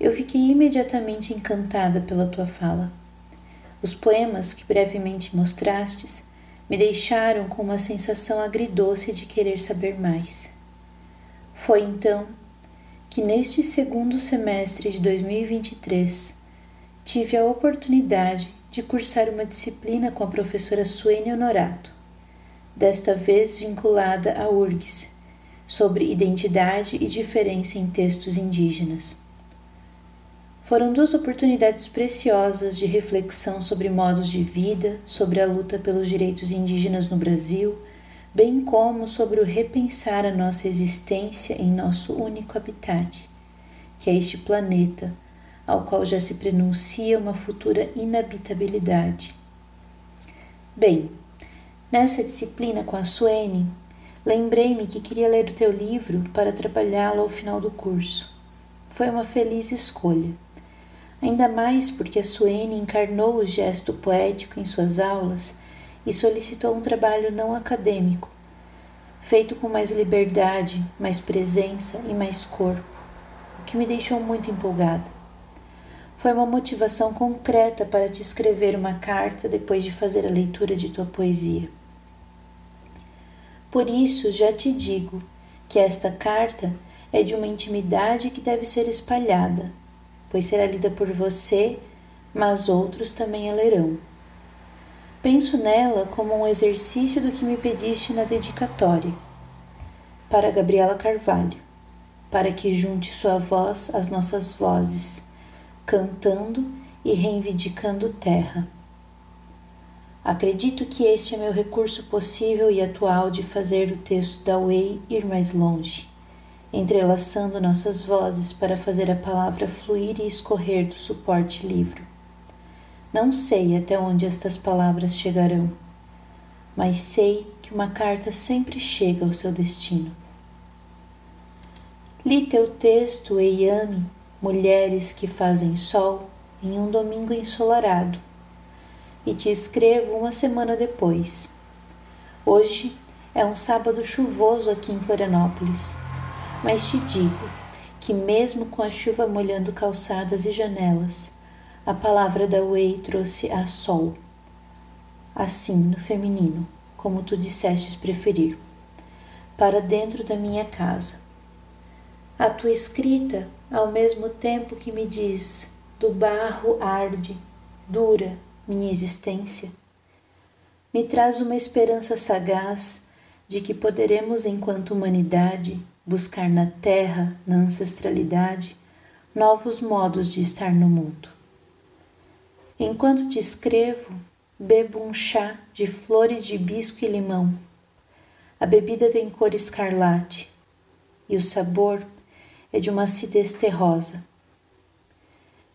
Eu fiquei imediatamente encantada pela tua fala. Os poemas que brevemente mostrastes me deixaram com uma sensação agridoce de querer saber mais. Foi então que, neste segundo semestre de 2023, tive a oportunidade de cursar uma disciplina com a professora Suene Honorato, desta vez vinculada à URGS, sobre identidade e diferença em textos indígenas. Foram duas oportunidades preciosas de reflexão sobre modos de vida, sobre a luta pelos direitos indígenas no Brasil, bem como sobre o repensar a nossa existência em nosso único habitat, que é este planeta ao qual já se prenuncia uma futura inabitabilidade. Bem, nessa disciplina com a Suene, lembrei-me que queria ler o teu livro para trabalhá-lo ao final do curso. Foi uma feliz escolha. Ainda mais porque a Suene encarnou o gesto poético em suas aulas e solicitou um trabalho não acadêmico, feito com mais liberdade, mais presença e mais corpo, o que me deixou muito empolgada foi uma motivação concreta para te escrever uma carta depois de fazer a leitura de tua poesia. Por isso, já te digo que esta carta é de uma intimidade que deve ser espalhada, pois será lida por você, mas outros também a lerão. Penso nela como um exercício do que me pediste na dedicatória. Para Gabriela Carvalho, para que junte sua voz às nossas vozes cantando e reivindicando terra. Acredito que este é meu recurso possível e atual de fazer o texto da Way ir mais longe, entrelaçando nossas vozes para fazer a palavra fluir e escorrer do suporte livro. Não sei até onde estas palavras chegarão, mas sei que uma carta sempre chega ao seu destino. Li teu texto, Eiame, mulheres que fazem sol em um domingo ensolarado. E te escrevo uma semana depois. Hoje é um sábado chuvoso aqui em Florianópolis, mas te digo que, mesmo com a chuva molhando calçadas e janelas, a palavra da Wei trouxe a sol, assim no feminino, como tu dissestes preferir, para dentro da minha casa. A tua escrita ao mesmo tempo que me diz: do barro arde, dura minha existência, me traz uma esperança sagaz de que poderemos, enquanto humanidade, buscar na terra, na ancestralidade, novos modos de estar no mundo. Enquanto te escrevo, bebo um chá de flores de hibisco e limão. A bebida tem cor escarlate e o sabor é de uma acidez terrosa.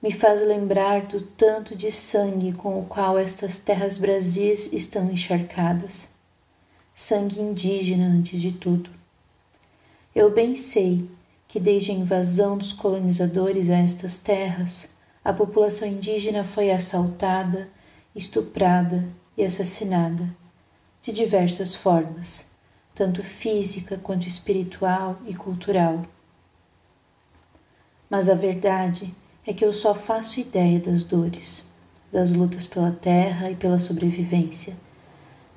Me faz lembrar do tanto de sangue com o qual estas terras brasis estão encharcadas. Sangue indígena antes de tudo. Eu bem sei que desde a invasão dos colonizadores a estas terras, a população indígena foi assaltada, estuprada e assassinada de diversas formas, tanto física quanto espiritual e cultural. Mas a verdade é que eu só faço ideia das dores, das lutas pela terra e pela sobrevivência,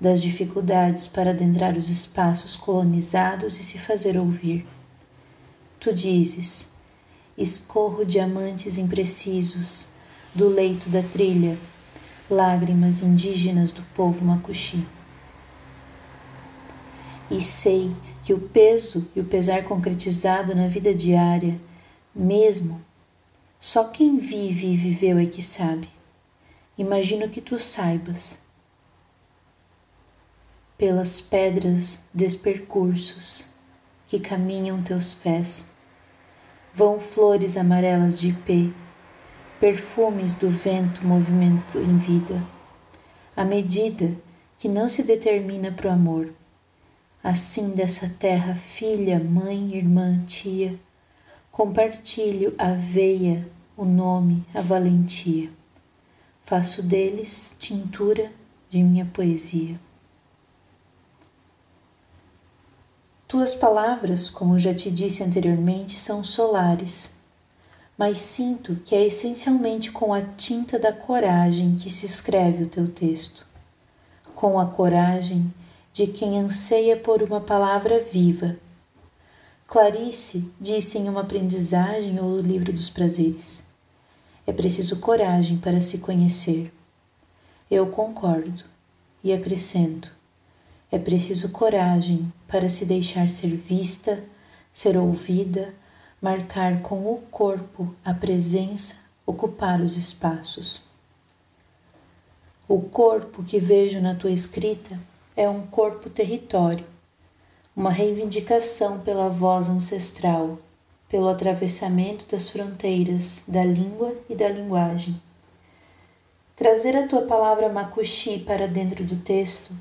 das dificuldades para adentrar os espaços colonizados e se fazer ouvir. Tu dizes: escorro diamantes imprecisos do leito da trilha, lágrimas indígenas do povo macuxi. E sei que o peso e o pesar concretizado na vida diária mesmo, só quem vive e viveu é que sabe. Imagino que tu saibas. Pelas pedras despercursos que caminham teus pés, vão flores amarelas de ipê, perfumes do vento movimento em vida, à medida que não se determina pro amor. Assim dessa terra, filha, mãe, irmã, tia, Compartilho a veia, o nome, a valentia. Faço deles tintura de minha poesia. Tuas palavras, como já te disse anteriormente, são solares, mas sinto que é essencialmente com a tinta da coragem que se escreve o teu texto, com a coragem de quem anseia por uma palavra viva Clarice disse em uma aprendizagem ou livro dos prazeres: É preciso coragem para se conhecer. Eu concordo e acrescento: é preciso coragem para se deixar ser vista, ser ouvida, marcar com o corpo a presença, ocupar os espaços. O corpo que vejo na tua escrita é um corpo território, uma reivindicação pela voz ancestral, pelo atravessamento das fronteiras da língua e da linguagem. Trazer a tua palavra makushi para dentro do texto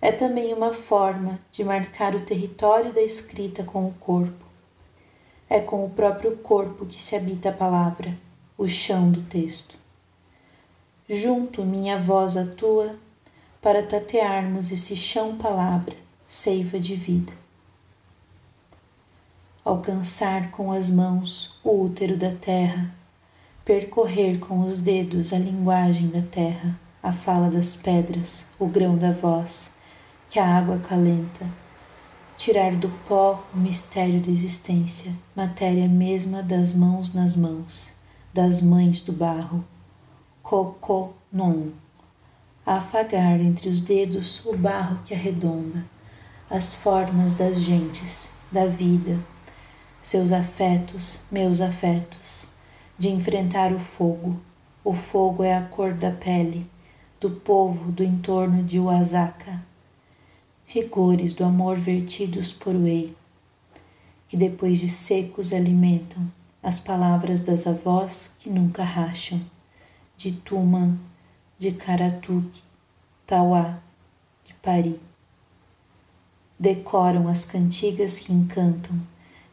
é também uma forma de marcar o território da escrita com o corpo. É com o próprio corpo que se habita a palavra, o chão do texto. Junto minha voz à tua, para tatearmos esse chão palavra, seiva de vida. Alcançar com as mãos o útero da terra, percorrer com os dedos a linguagem da terra, a fala das pedras, o grão da voz, que a água calenta, tirar do pó o mistério da existência, matéria mesma das mãos nas mãos, das mães do barro, cocô non, afagar entre os dedos o barro que arredonda, as formas das gentes, da vida, seus afetos, meus afetos, de enfrentar o fogo. O fogo é a cor da pele do povo do entorno de Oaxaca, rigores do amor vertidos por Wei, que depois de secos alimentam as palavras das avós que nunca racham, de Tuman, de Karatuque, Tauá, de Pari. Decoram as cantigas que encantam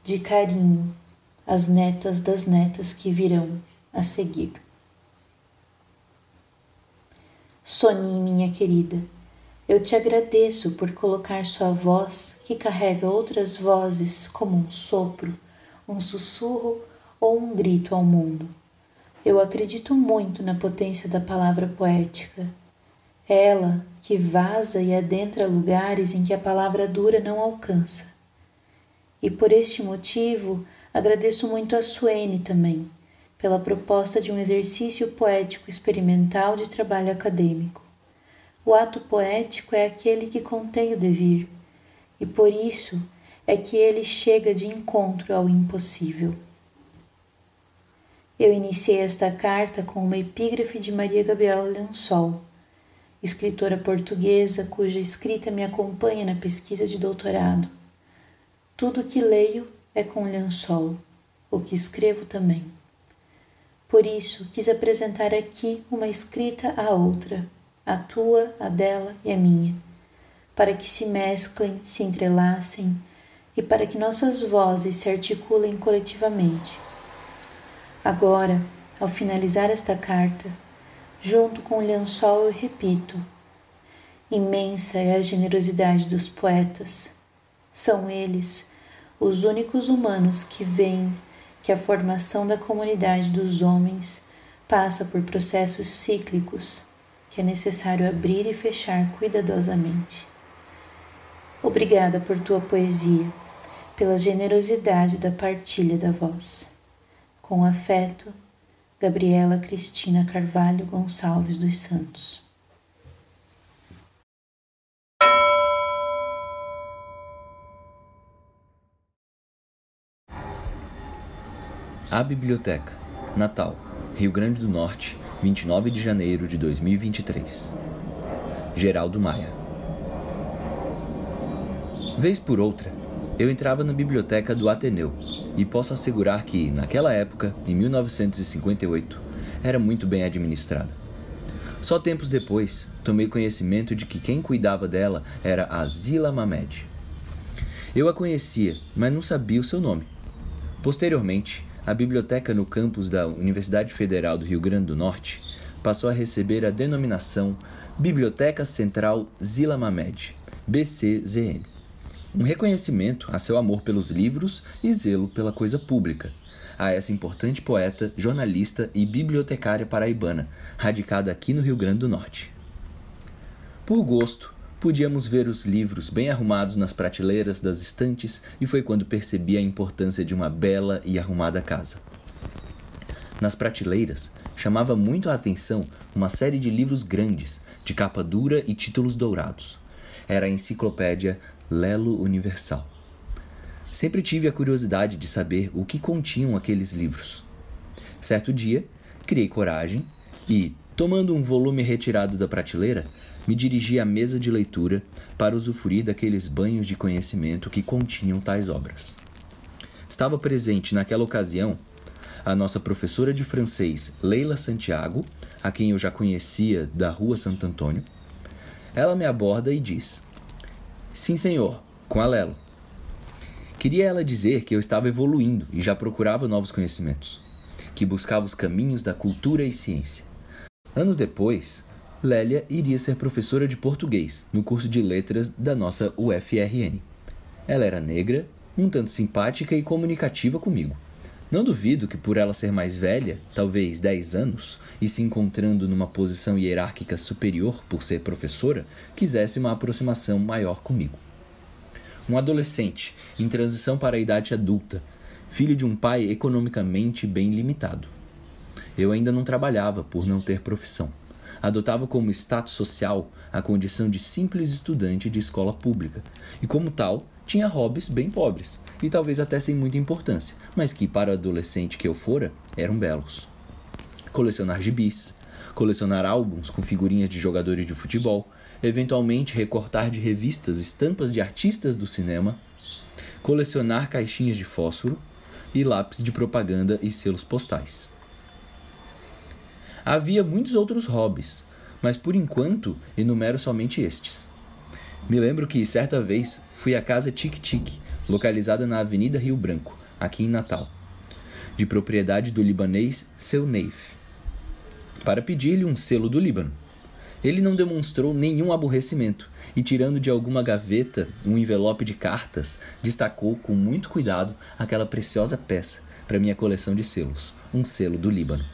de carinho as netas das netas que virão a seguir. Soni, minha querida, eu te agradeço por colocar sua voz, que carrega outras vozes, como um sopro, um sussurro ou um grito ao mundo. Eu acredito muito na potência da palavra poética. Ela que vaza e adentra lugares em que a palavra dura não alcança. E por este motivo agradeço muito a Suene também, pela proposta de um exercício poético experimental de trabalho acadêmico. O ato poético é aquele que contém o devir, e por isso é que ele chega de encontro ao impossível. Eu iniciei esta carta com uma epígrafe de Maria Gabriela Lençol, escritora portuguesa cuja escrita me acompanha na pesquisa de doutorado. Tudo o que leio é com lençol, o que escrevo também. Por isso, quis apresentar aqui uma escrita à outra, a tua, a dela e a minha, para que se mesclem, se entrelacem e para que nossas vozes se articulem coletivamente. Agora, ao finalizar esta carta, junto com o lençol eu repito: imensa é a generosidade dos poetas. São eles os únicos humanos que veem que a formação da comunidade dos homens passa por processos cíclicos que é necessário abrir e fechar cuidadosamente. Obrigada por tua poesia, pela generosidade da partilha da voz. Com afeto, Gabriela Cristina Carvalho Gonçalves dos Santos. A Biblioteca, Natal, Rio Grande do Norte, 29 de janeiro de 2023. Geraldo Maia. Vez por outra, eu entrava na biblioteca do Ateneu e posso assegurar que, naquela época, em 1958, era muito bem administrada. Só tempos depois, tomei conhecimento de que quem cuidava dela era a Zila Mamed. Eu a conhecia, mas não sabia o seu nome. Posteriormente, a biblioteca no campus da Universidade Federal do Rio Grande do Norte passou a receber a denominação Biblioteca Central Zila Mamed, BCZM. Um reconhecimento a seu amor pelos livros e zelo pela coisa pública, a essa importante poeta, jornalista e bibliotecária paraibana, radicada aqui no Rio Grande do Norte. Por gosto, Podíamos ver os livros bem arrumados nas prateleiras das estantes e foi quando percebi a importância de uma bela e arrumada casa. Nas prateleiras, chamava muito a atenção uma série de livros grandes, de capa dura e títulos dourados. Era a enciclopédia Lelo Universal. Sempre tive a curiosidade de saber o que continham aqueles livros. Certo dia, criei coragem e, tomando um volume retirado da prateleira, me dirigi à mesa de leitura para usufruir daqueles banhos de conhecimento que continham tais obras. Estava presente naquela ocasião a nossa professora de francês Leila Santiago, a quem eu já conhecia da Rua Santo Antônio. Ela me aborda e diz: Sim, senhor, com a Lelo. Queria ela dizer que eu estava evoluindo e já procurava novos conhecimentos, que buscava os caminhos da cultura e ciência. Anos depois, Lélia iria ser professora de português no curso de letras da nossa UFRN. Ela era negra, um tanto simpática e comunicativa comigo. Não duvido que, por ela ser mais velha, talvez 10 anos, e se encontrando numa posição hierárquica superior por ser professora, quisesse uma aproximação maior comigo. Um adolescente, em transição para a idade adulta, filho de um pai economicamente bem limitado. Eu ainda não trabalhava por não ter profissão adotava como status social a condição de simples estudante de escola pública e, como tal, tinha hobbies bem pobres e talvez até sem muita importância, mas que, para o adolescente que eu fora, eram belos. Colecionar gibis, colecionar álbuns com figurinhas de jogadores de futebol, eventualmente recortar de revistas estampas de artistas do cinema, colecionar caixinhas de fósforo e lápis de propaganda e selos postais. Havia muitos outros hobbies, mas por enquanto enumero somente estes. Me lembro que certa vez fui à casa Tic Tic, localizada na Avenida Rio Branco, aqui em Natal, de propriedade do libanês Seu Neif, para pedir-lhe um selo do Líbano. Ele não demonstrou nenhum aborrecimento e, tirando de alguma gaveta um envelope de cartas, destacou com muito cuidado aquela preciosa peça para minha coleção de selos, um selo do Líbano.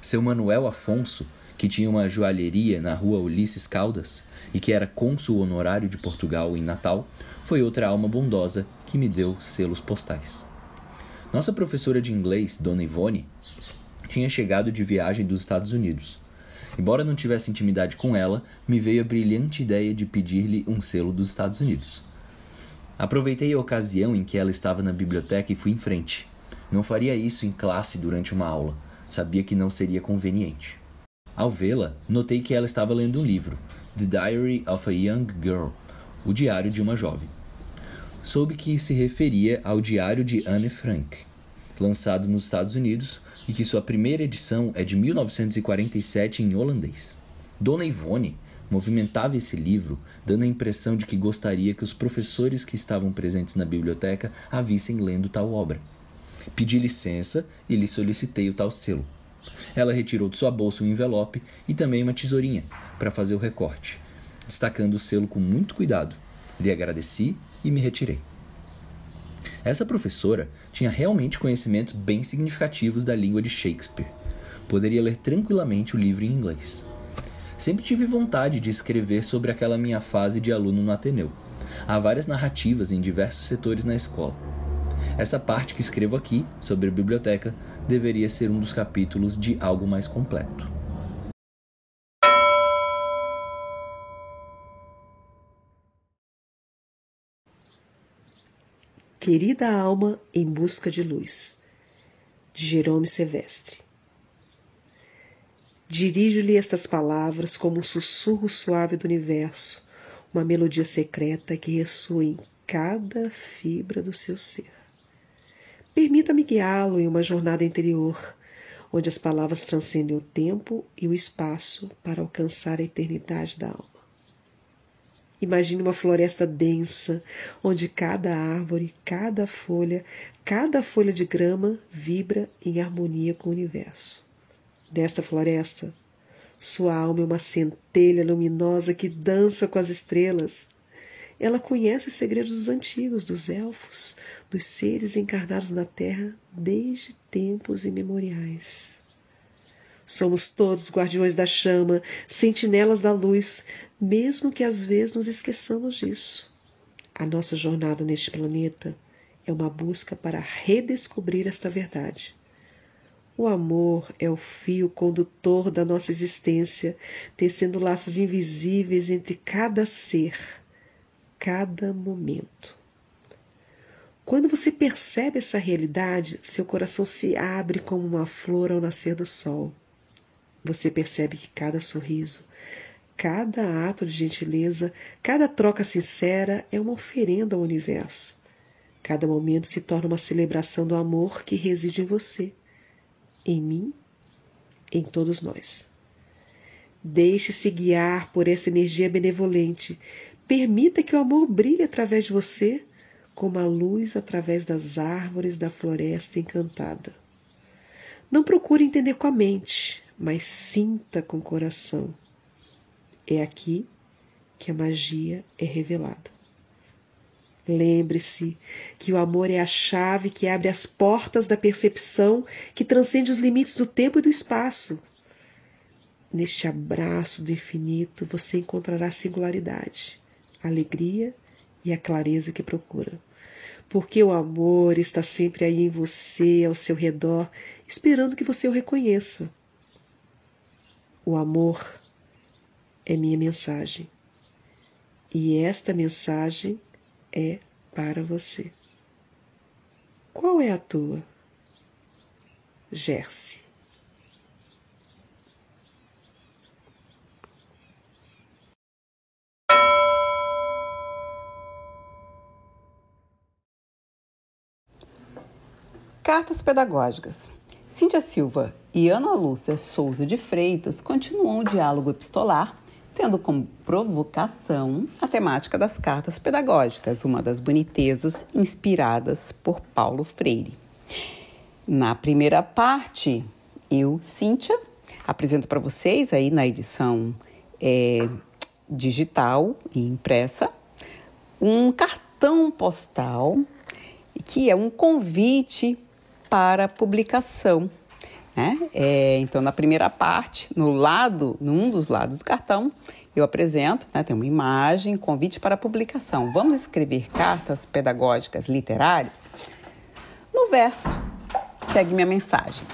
Seu Manuel Afonso, que tinha uma joalheria na rua Ulisses Caldas e que era cônsul honorário de Portugal em Natal, foi outra alma bondosa que me deu selos postais. Nossa professora de inglês, Dona Ivone, tinha chegado de viagem dos Estados Unidos. Embora não tivesse intimidade com ela, me veio a brilhante ideia de pedir-lhe um selo dos Estados Unidos. Aproveitei a ocasião em que ela estava na biblioteca e fui em frente. Não faria isso em classe durante uma aula sabia que não seria conveniente. Ao vê-la, notei que ela estava lendo um livro, The Diary of a Young Girl, o Diário de uma Jovem. Soube que se referia ao Diário de Anne Frank, lançado nos Estados Unidos e que sua primeira edição é de 1947 em holandês. Dona Ivone movimentava esse livro, dando a impressão de que gostaria que os professores que estavam presentes na biblioteca a vissem lendo tal obra. Pedi licença e lhe solicitei o tal selo. Ela retirou de sua bolsa um envelope e também uma tesourinha para fazer o recorte, destacando o selo com muito cuidado. Lhe agradeci e me retirei. Essa professora tinha realmente conhecimentos bem significativos da língua de Shakespeare. Poderia ler tranquilamente o livro em inglês. Sempre tive vontade de escrever sobre aquela minha fase de aluno no Ateneu. Há várias narrativas em diversos setores na escola essa parte que escrevo aqui, sobre a biblioteca, deveria ser um dos capítulos de algo mais completo. Querida alma em busca de luz, de Jerome Silvestre. Dirijo-lhe estas palavras como um sussurro suave do universo, uma melodia secreta que ressoa em cada fibra do seu ser. Permita-me guiá-lo em uma jornada interior, onde as palavras transcendem o tempo e o espaço para alcançar a eternidade da alma. Imagine uma floresta densa, onde cada árvore, cada folha, cada folha de grama vibra em harmonia com o universo. Nesta floresta, sua alma é uma centelha luminosa que dança com as estrelas, ela conhece os segredos dos antigos, dos elfos, dos seres encarnados na Terra desde tempos imemoriais. Somos todos guardiões da chama, sentinelas da luz, mesmo que às vezes nos esqueçamos disso. A nossa jornada neste planeta é uma busca para redescobrir esta verdade. O amor é o fio condutor da nossa existência, tecendo laços invisíveis entre cada ser, cada momento. Quando você percebe essa realidade, seu coração se abre como uma flor ao nascer do sol. Você percebe que cada sorriso, cada ato de gentileza, cada troca sincera é uma oferenda ao universo. Cada momento se torna uma celebração do amor que reside em você, em mim, em todos nós. Deixe-se guiar por essa energia benevolente. Permita que o amor brilhe através de você, como a luz através das árvores da floresta encantada. Não procure entender com a mente, mas sinta com o coração. É aqui que a magia é revelada. Lembre-se que o amor é a chave que abre as portas da percepção que transcende os limites do tempo e do espaço. Neste abraço do infinito você encontrará singularidade, a alegria e a clareza que procura. Porque o amor está sempre aí em você, ao seu redor, esperando que você o reconheça. O amor é minha mensagem. E esta mensagem é para você. Qual é a tua? Gerce. Cartas pedagógicas. Cíntia Silva e Ana Lúcia Souza de Freitas continuam o diálogo epistolar tendo como provocação a temática das cartas pedagógicas, uma das bonitezas inspiradas por Paulo Freire. Na primeira parte, eu, Cíntia, apresento para vocês aí na edição é, digital e impressa um cartão postal que é um convite para publicação né? É, então, na primeira parte, no lado, num dos lados do cartão, eu apresento, né, tem uma imagem, convite para publicação. Vamos escrever cartas pedagógicas literárias? No verso, segue minha mensagem.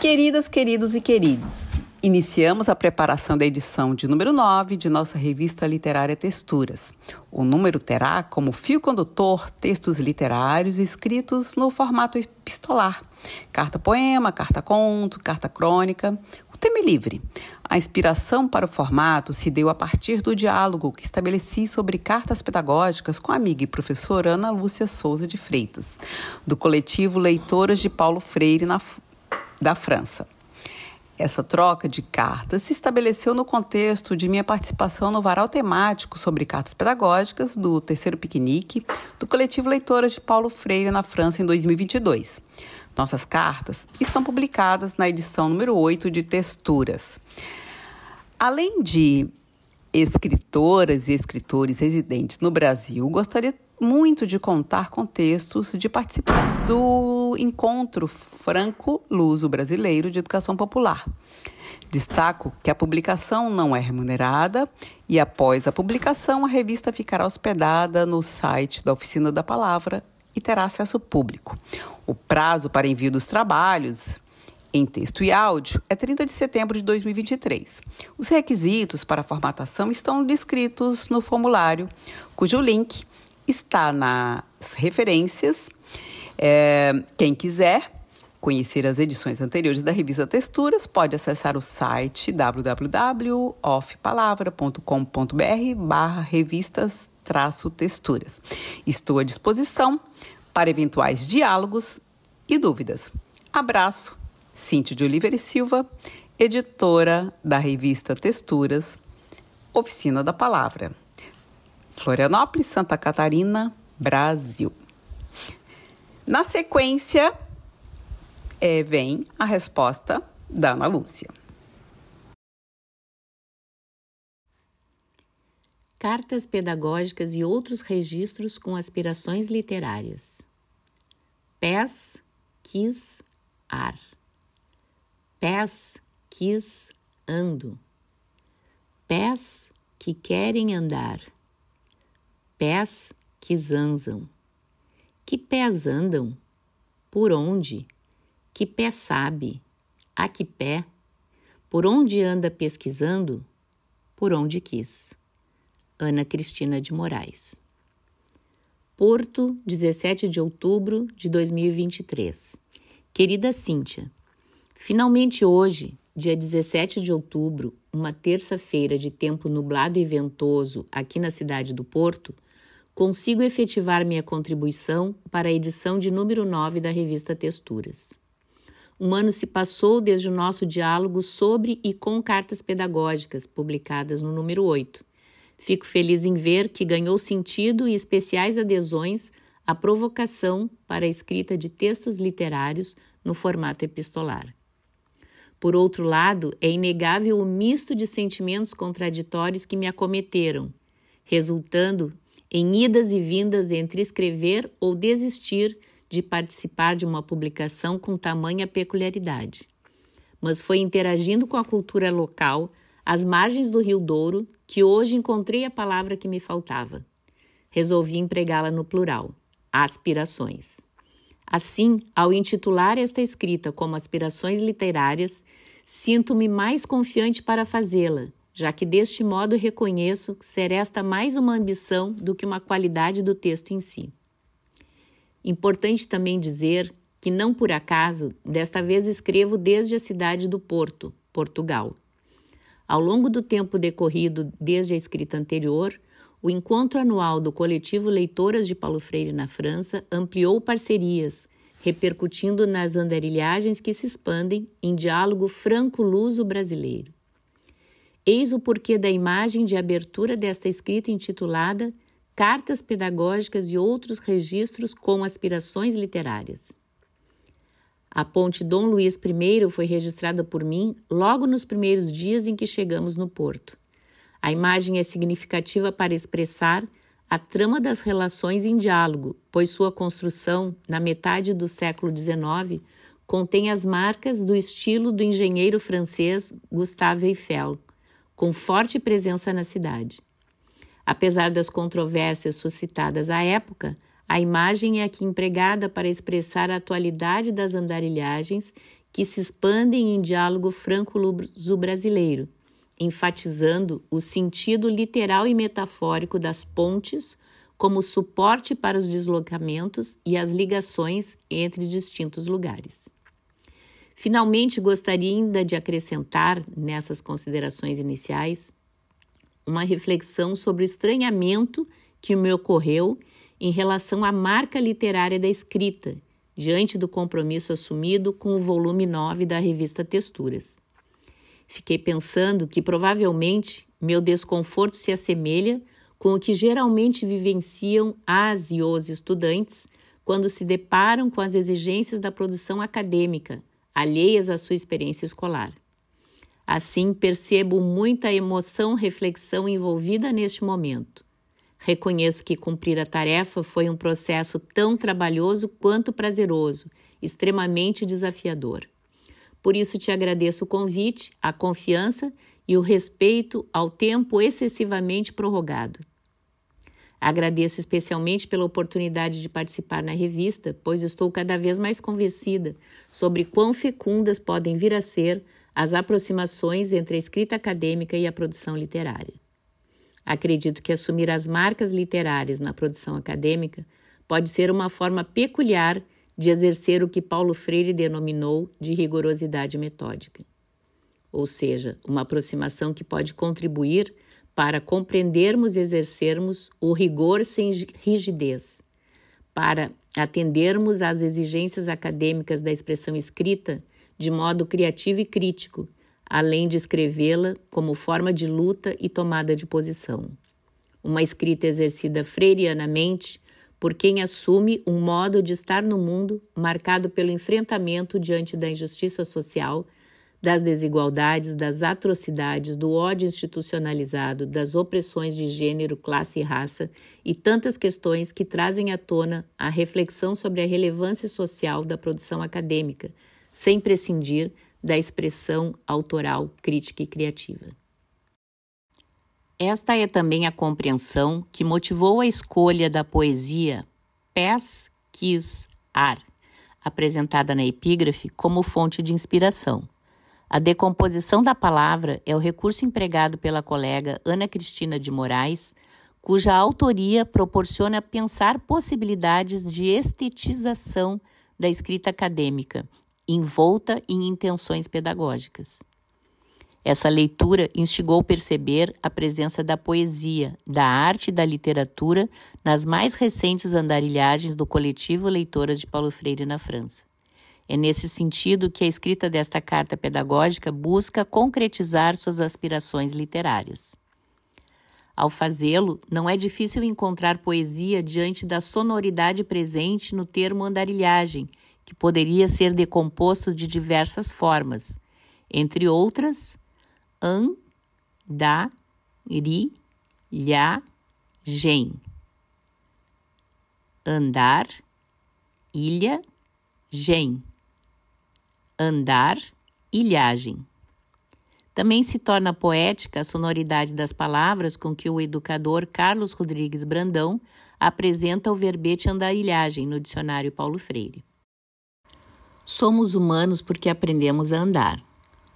Queridas, queridos e queridos, Iniciamos a preparação da edição de número 9 de nossa revista literária Texturas. O número terá como fio condutor textos literários escritos no formato epistolar: carta-poema, carta-conto, carta-crônica. O tema é livre. A inspiração para o formato se deu a partir do diálogo que estabeleci sobre cartas pedagógicas com a amiga e professora Ana Lúcia Souza de Freitas, do coletivo Leitoras de Paulo Freire na, da França. Essa troca de cartas se estabeleceu no contexto de minha participação no varal temático sobre cartas pedagógicas do Terceiro Piquenique do coletivo Leitoras de Paulo Freire na França em 2022. Nossas cartas estão publicadas na edição número 8 de Texturas. Além de escritoras e escritores residentes no Brasil, gostaria muito de contar com textos de participantes do Encontro Franco-Luso Brasileiro de Educação Popular. Destaco que a publicação não é remunerada e, após a publicação, a revista ficará hospedada no site da Oficina da Palavra e terá acesso público. O prazo para envio dos trabalhos em texto e áudio é 30 de setembro de 2023. Os requisitos para a formatação estão descritos no formulário, cujo link está nas referências. É, quem quiser conhecer as edições anteriores da revista Texturas, pode acessar o site www.ofpalavra.com.br barra revistas texturas. Estou à disposição para eventuais diálogos e dúvidas. Abraço, Cintia de Oliveira e Silva, editora da revista Texturas, Oficina da Palavra. Florianópolis, Santa Catarina, Brasil. Na sequência, é, vem a resposta da Ana Lúcia. Cartas pedagógicas e outros registros com aspirações literárias. PES, quis, ar. Pés quis ando. Pés que querem andar. Pés que zanzam. Que pés andam? Por onde? Que pé sabe? A que pé? Por onde anda pesquisando? Por onde quis. Ana Cristina de Moraes. Porto, 17 de outubro de 2023. Querida Cíntia, finalmente hoje, dia 17 de outubro, uma terça-feira de tempo nublado e ventoso aqui na cidade do Porto, consigo efetivar minha contribuição para a edição de número 9 da revista Texturas. Um ano se passou desde o nosso diálogo sobre e com cartas pedagógicas, publicadas no número 8 Fico feliz em ver que ganhou sentido e especiais adesões a provocação para a escrita de textos literários no formato epistolar. Por outro lado, é inegável o misto de sentimentos contraditórios que me acometeram, resultando em idas e vindas entre escrever ou desistir de participar de uma publicação com tamanha peculiaridade. Mas foi interagindo com a cultura local às margens do Rio Douro, que hoje encontrei a palavra que me faltava. Resolvi empregá-la no plural: aspirações. Assim, ao intitular esta escrita como Aspirações Literárias, sinto-me mais confiante para fazê-la, já que deste modo reconheço ser esta mais uma ambição do que uma qualidade do texto em si. Importante também dizer que, não por acaso, desta vez escrevo desde a cidade do Porto, Portugal. Ao longo do tempo decorrido desde a escrita anterior, o encontro anual do coletivo Leitoras de Paulo Freire na França ampliou parcerias, repercutindo nas andarilhagens que se expandem em diálogo franco-luso brasileiro. Eis o porquê da imagem de abertura desta escrita intitulada Cartas Pedagógicas e Outros Registros com Aspirações Literárias. A ponte Dom Luís I foi registrada por mim logo nos primeiros dias em que chegamos no porto. A imagem é significativa para expressar a trama das relações em diálogo, pois sua construção, na metade do século XIX, contém as marcas do estilo do engenheiro francês Gustave Eiffel, com forte presença na cidade. Apesar das controvérsias suscitadas à época, a imagem é aqui empregada para expressar a atualidade das andarilhagens que se expandem em diálogo franco-luso-brasileiro, enfatizando o sentido literal e metafórico das pontes como suporte para os deslocamentos e as ligações entre distintos lugares. Finalmente, gostaria ainda de acrescentar, nessas considerações iniciais, uma reflexão sobre o estranhamento que me ocorreu em relação à marca literária da escrita, diante do compromisso assumido com o volume 9 da revista Texturas. Fiquei pensando que provavelmente meu desconforto se assemelha com o que geralmente vivenciam as e os estudantes quando se deparam com as exigências da produção acadêmica, alheias à sua experiência escolar. Assim, percebo muita emoção, reflexão envolvida neste momento. Reconheço que cumprir a tarefa foi um processo tão trabalhoso quanto prazeroso, extremamente desafiador. Por isso te agradeço o convite, a confiança e o respeito ao tempo excessivamente prorrogado. Agradeço especialmente pela oportunidade de participar na revista, pois estou cada vez mais convencida sobre quão fecundas podem vir a ser as aproximações entre a escrita acadêmica e a produção literária. Acredito que assumir as marcas literárias na produção acadêmica pode ser uma forma peculiar de exercer o que Paulo Freire denominou de rigorosidade metódica. Ou seja, uma aproximação que pode contribuir para compreendermos e exercermos o rigor sem rigidez, para atendermos às exigências acadêmicas da expressão escrita de modo criativo e crítico, além de escrevê-la como forma de luta e tomada de posição. Uma escrita exercida freirianamente por quem assume um modo de estar no mundo marcado pelo enfrentamento diante da injustiça social, das desigualdades, das atrocidades, do ódio institucionalizado, das opressões de gênero, classe e raça e tantas questões que trazem à tona a reflexão sobre a relevância social da produção acadêmica, sem prescindir da expressão autoral, crítica e criativa. Esta é também a compreensão que motivou a escolha da poesia Pés Quis Ar, apresentada na epígrafe como fonte de inspiração. A decomposição da palavra é o recurso empregado pela colega Ana Cristina de Moraes, cuja autoria proporciona pensar possibilidades de estetização da escrita acadêmica, envolta em intenções pedagógicas. Essa leitura instigou perceber a presença da poesia, da arte e da literatura nas mais recentes andarilhagens do coletivo Leitoras de Paulo Freire na França. É nesse sentido que a escrita desta carta pedagógica busca concretizar suas aspirações literárias. Ao fazê-lo, não é difícil encontrar poesia diante da sonoridade presente no termo andarilhagem, que poderia ser decomposto de diversas formas, entre outras, an, da, ri, lha, gen. Andar, ilha, gen. Andar, ilhagem. Também se torna poética a sonoridade das palavras com que o educador Carlos Rodrigues Brandão apresenta o verbete andarilhagem no dicionário Paulo Freire. Somos humanos porque aprendemos a andar.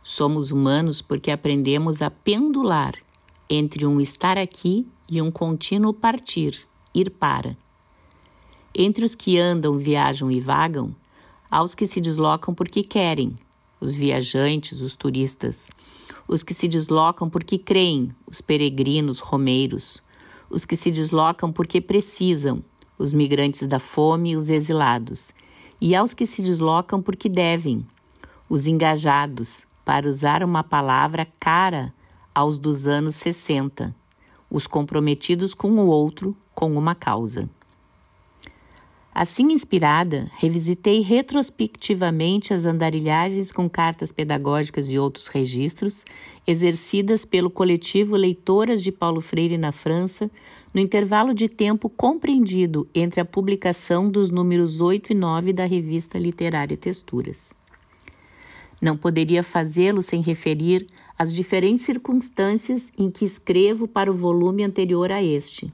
Somos humanos porque aprendemos a pendular entre um estar aqui e um contínuo partir, ir para. Entre os que andam, viajam e vagam, há os que se deslocam porque querem, os viajantes, os turistas, os que se deslocam porque creem, os peregrinos, romeiros, os que se deslocam porque precisam, os migrantes da fome, os exilados, e aos que se deslocam porque devem, os engajados, para usar uma palavra cara aos dos anos 60, os comprometidos com o outro, com uma causa. Assim inspirada, revisitei retrospectivamente as andarilhagens com cartas pedagógicas e outros registros, exercidas pelo coletivo Leitoras de Paulo Freire na França, no intervalo de tempo compreendido entre a publicação dos números 8 e 9 da revista Literária Texturas. Não poderia fazê-lo sem referir as diferentes circunstâncias em que escrevo para o volume anterior a este.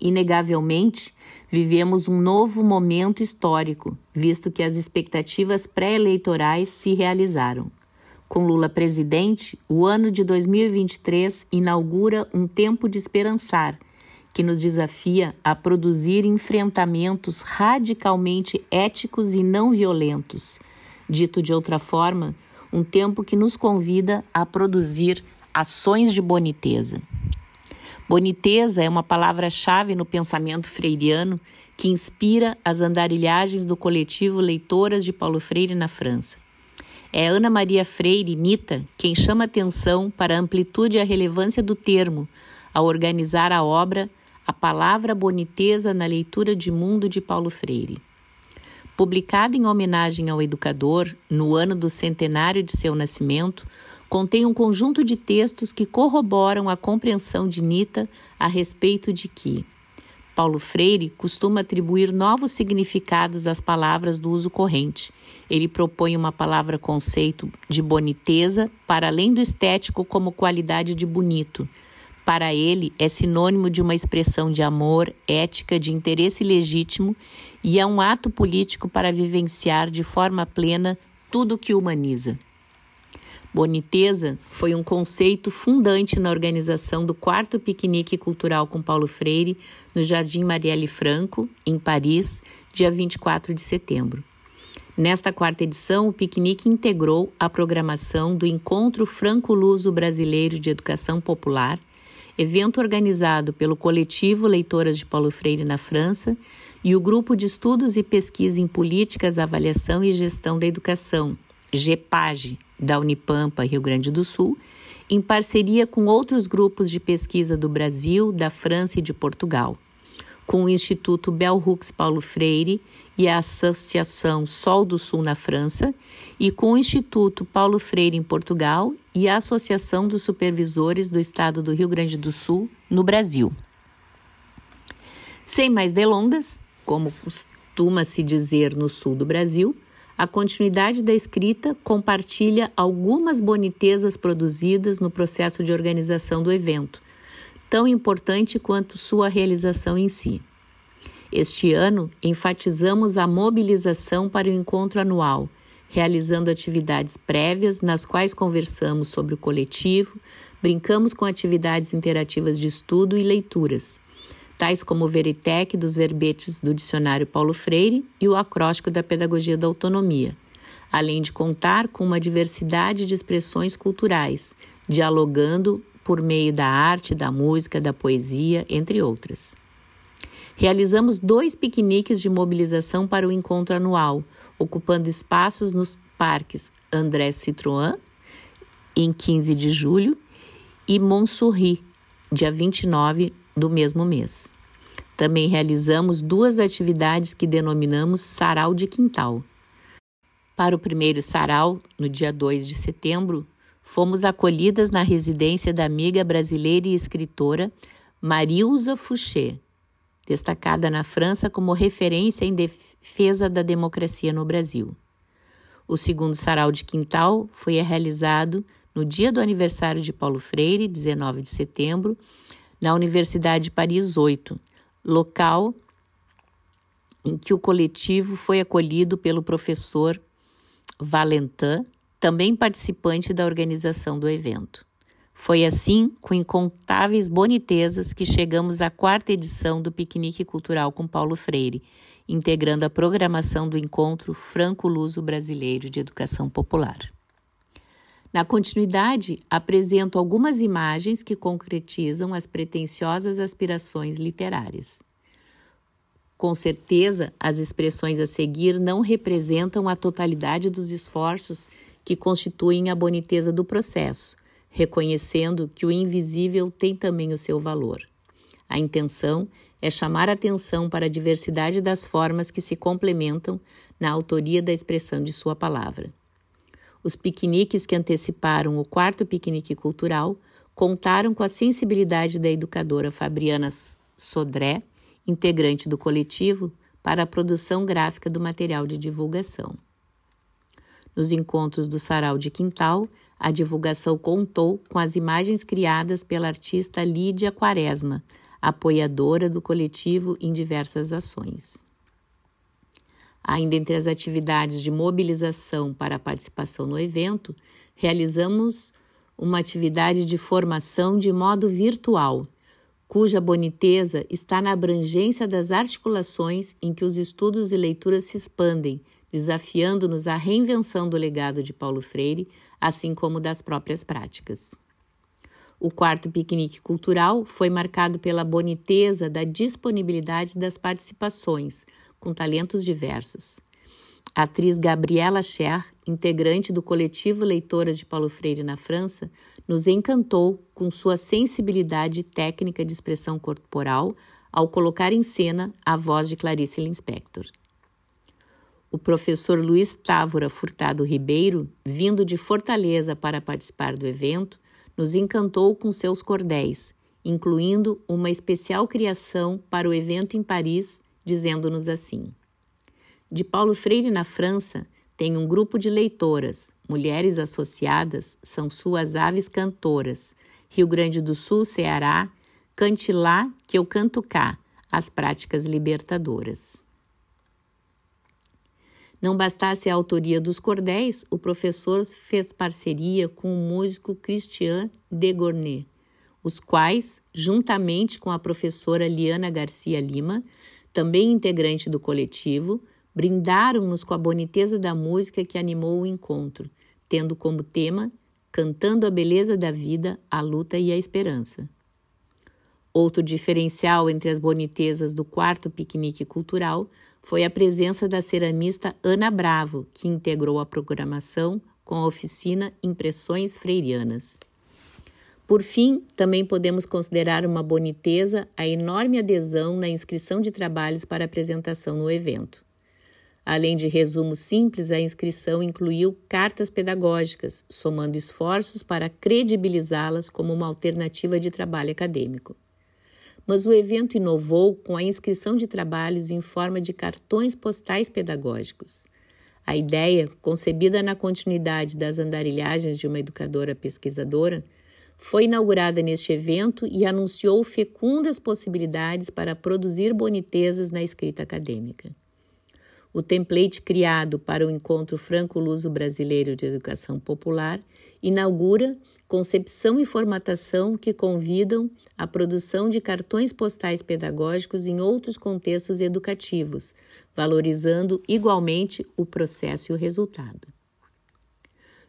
Inegavelmente, Vivemos um novo momento histórico, visto que as expectativas pré-eleitorais se realizaram. Com Lula presidente, o ano de 2023 inaugura um tempo de esperançar, que nos desafia a produzir enfrentamentos radicalmente éticos e não violentos. Dito de outra forma, um tempo que nos convida a produzir ações de boniteza. Boniteza é uma palavra-chave no pensamento freiriano que inspira as andarilhagens do coletivo Leitoras de Paulo Freire na França. É Ana Maria Freire, Nita, quem chama atenção para a amplitude e a relevância do termo ao organizar a obra A Palavra Boniteza na Leitura de Mundo de Paulo Freire. Publicada em homenagem ao educador no ano do centenário de seu nascimento, contém um conjunto de textos que corroboram a compreensão de Nita a respeito de que Paulo Freire costuma atribuir novos significados às palavras do uso corrente. Ele propõe uma palavra-conceito de boniteza para além do estético como qualidade de bonito. Para ele, é sinônimo de uma expressão de amor, ética, de interesse legítimo e é um ato político para vivenciar de forma plena tudo o que humaniza. Boniteza foi um conceito fundante na organização do quarto piquenique cultural com Paulo Freire no Jardim Marielle Franco, em Paris, dia 24 de setembro. Nesta quarta edição, o piquenique integrou a programação do Encontro Franco-Luso Brasileiro de Educação Popular, evento organizado pelo coletivo Leitoras de Paulo Freire na França e o Grupo de Estudos e Pesquisa em Políticas, Avaliação e Gestão da Educação, GEPAGE, da Unipampa, Rio Grande do Sul, em parceria com outros grupos de pesquisa do Brasil, da França e de Portugal, com o Instituto Bell Hooks Paulo Freire e a Associação Sol do Sul na França, e com o Instituto Paulo Freire em Portugal e a Associação dos Supervisores do Estado do Rio Grande do Sul no Brasil. Sem mais delongas, como costuma se dizer no sul do Brasil, A continuidade da escrita compartilha algumas bonitezas produzidas no processo de organização do evento, tão importante quanto sua realização em si. Este ano, enfatizamos a mobilização para o encontro anual, realizando atividades prévias nas quais conversamos sobre o coletivo, brincamos com atividades interativas de estudo e leituras, tais como o Veritec dos verbetes do dicionário Paulo Freire e o acróstico da pedagogia da autonomia, além de contar com uma diversidade de expressões culturais, dialogando por meio da arte, da música, da poesia, entre outras. Realizamos dois piqueniques de mobilização para o encontro anual, ocupando espaços nos parques André Citroën, em 15 de julho, e Montsouris, dia 29 do mesmo mês. Também realizamos duas atividades que denominamos Sarau de Quintal. Para o primeiro sarau, no dia 2 de setembro, fomos acolhidas na residência da amiga brasileira e escritora Marilza Fouché, destacada na França como referência em defesa da democracia no Brasil. O segundo sarau de quintal foi realizado no dia do aniversário de Paulo Freire, 19 de setembro, na Universidade de Paris 8, local em que o coletivo foi acolhido pelo professor Valentin, também participante da organização do evento. Foi assim, com incontáveis bonitezas, que chegamos à quarta edição do Piquenique Cultural com Paulo Freire, integrando a programação do Encontro Franco-Luso Brasileiro de Educação Popular. Na continuidade, apresento algumas imagens que concretizam as pretensiosas aspirações literárias. Com certeza, as expressões a seguir não representam a totalidade dos esforços que constituem a boniteza do processo reconhecendo que o invisível tem também o seu valor. A intenção é chamar atenção para a diversidade das formas que se complementam na autoria da expressão de sua palavra. Os piqueniques que anteciparam o quarto piquenique cultural contaram com a sensibilidade da educadora Fabriana Sodré, integrante do coletivo, para a produção gráfica do material de divulgação. Nos encontros do Sarau de Quintal, a divulgação contou com as imagens criadas pela artista Lídia Quaresma, apoiadora do coletivo em diversas ações. Ainda entre as atividades de mobilização para a participação no evento, realizamos uma atividade de formação de modo virtual, cuja boniteza está na abrangência das articulações em que os estudos e leituras se expandem, desafiando-nos à reinvenção do legado de Paulo Freire assim como das próprias práticas. O quarto piquenique cultural foi marcado pela boniteza da disponibilidade das participações, com talentos diversos. A atriz Gabriela Cher, integrante do coletivo Leitoras de Paulo Freire na França, nos encantou com sua sensibilidade técnica de expressão corporal ao colocar em cena a voz de Clarice Lispector. O professor Luiz Távora Furtado Ribeiro, vindo de Fortaleza para participar do evento, nos encantou com seus cordéis, incluindo uma especial criação para o evento em Paris, dizendo-nos assim: De Paulo Freire na França, tem um grupo de leitoras, mulheres associadas são suas aves cantoras. Rio Grande do Sul, Ceará, cante lá que eu canto cá, as práticas libertadoras. Não bastasse a autoria dos cordéis, o professor fez parceria com o músico Christian Degornet, os quais, juntamente com a professora Liana Garcia Lima, também integrante do coletivo, brindaram-nos com a boniteza da música que animou o encontro, tendo como tema Cantando a beleza da vida, a luta e a esperança. Outro diferencial entre as bonitezas do quarto piquenique cultural foi a presença da ceramista Ana Bravo, que integrou a programação com a oficina Impressões Freirianas. Por fim, também podemos considerar uma boniteza a enorme adesão na inscrição de trabalhos para apresentação no evento. Além de resumos simples, a inscrição incluiu cartas pedagógicas, somando esforços para credibilizá-las como uma alternativa de trabalho acadêmico mas o evento inovou com a inscrição de trabalhos em forma de cartões postais pedagógicos. A ideia, concebida na continuidade das andarilhagens de uma educadora pesquisadora, foi inaugurada neste evento e anunciou fecundas possibilidades para produzir bonitezas na escrita acadêmica. O template criado para o Encontro Franco-Luso Brasileiro de Educação Popular inaugura concepção e formatação que convidam à produção de cartões postais pedagógicos em outros contextos educativos, valorizando igualmente o processo e o resultado.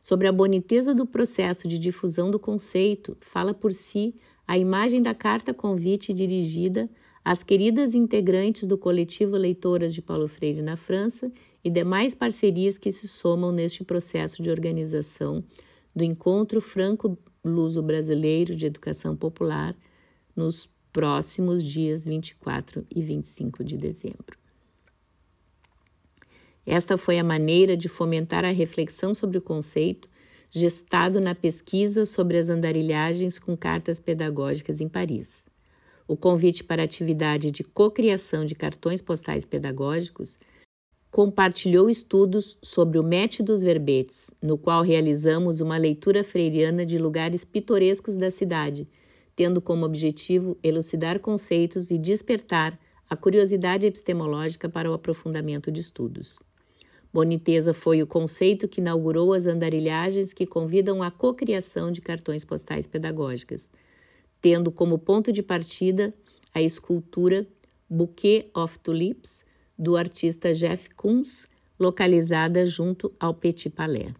Sobre a boniteza do processo de difusão do conceito, fala por si a imagem da carta convite dirigida às queridas integrantes do coletivo Leitoras de Paulo Freire na França e demais parcerias que se somam neste processo de organização do Encontro Franco-Luso Brasileiro de Educação Popular nos próximos dias 24 e 25 de dezembro. Esta foi a maneira de fomentar a reflexão sobre o conceito gestado na pesquisa sobre as andarilhagens com cartas pedagógicas em Paris. O convite para a atividade de cocriação de cartões postais pedagógicos compartilhou estudos sobre o Mete dos Verbetes, no qual realizamos uma leitura freiriana de lugares pitorescos da cidade, tendo como objetivo elucidar conceitos e despertar a curiosidade epistemológica para o aprofundamento de estudos. Boniteza foi o conceito que inaugurou as andarilhagens que convidam à cocriação de cartões postais pedagógicas, tendo como ponto de partida a escultura Bouquet of Tulips, do artista Jeff Koons, localizada junto ao Petit Palais.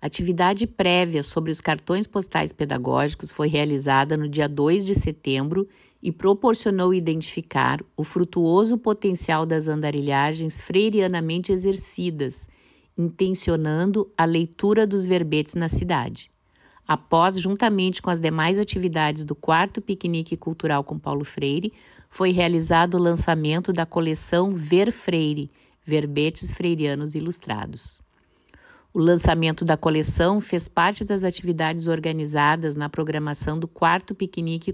Atividade prévia sobre os cartões postais pedagógicos foi realizada no dia 2 de setembro e proporcionou identificar o frutuoso potencial das andarilhagens freirianamente exercidas, intencionando a leitura dos verbetes na cidade. Após, juntamente com as demais atividades do quarto piquenique cultural com Paulo Freire, foi realizado o lançamento da coleção Ver Freire, Verbetes Freirianos Ilustrados. O lançamento da coleção fez parte das atividades organizadas na programação do quarto piquenique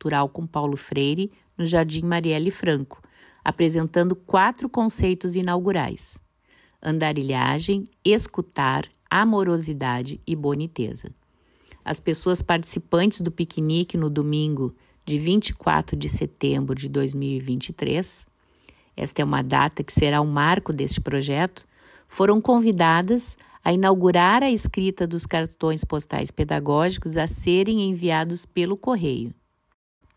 cultural com Paulo Freire, no Jardim Marielle Franco, apresentando quatro conceitos inaugurais: andarilhagem, escutar, amorosidade e boniteza. As pessoas participantes do piquenique no domingo, de 24 de setembro de 2023, esta é uma data que será o marco deste projeto, foram convidadas a inaugurar a escrita dos cartões postais pedagógicos a serem enviados pelo correio.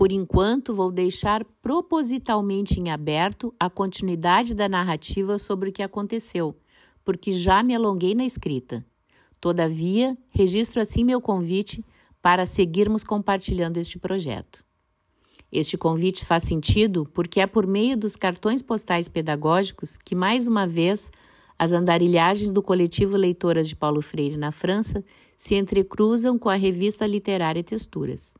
Por enquanto, vou deixar propositalmente em aberto a continuidade da narrativa sobre o que aconteceu, porque já me alonguei na escrita. Todavia, registro assim meu convite para seguirmos compartilhando este projeto. Este convite faz sentido porque é por meio dos cartões postais pedagógicos que, mais uma vez, as andarilhagens do coletivo Leitoras de Paulo Freire na França se entrecruzam com a revista literária Texturas.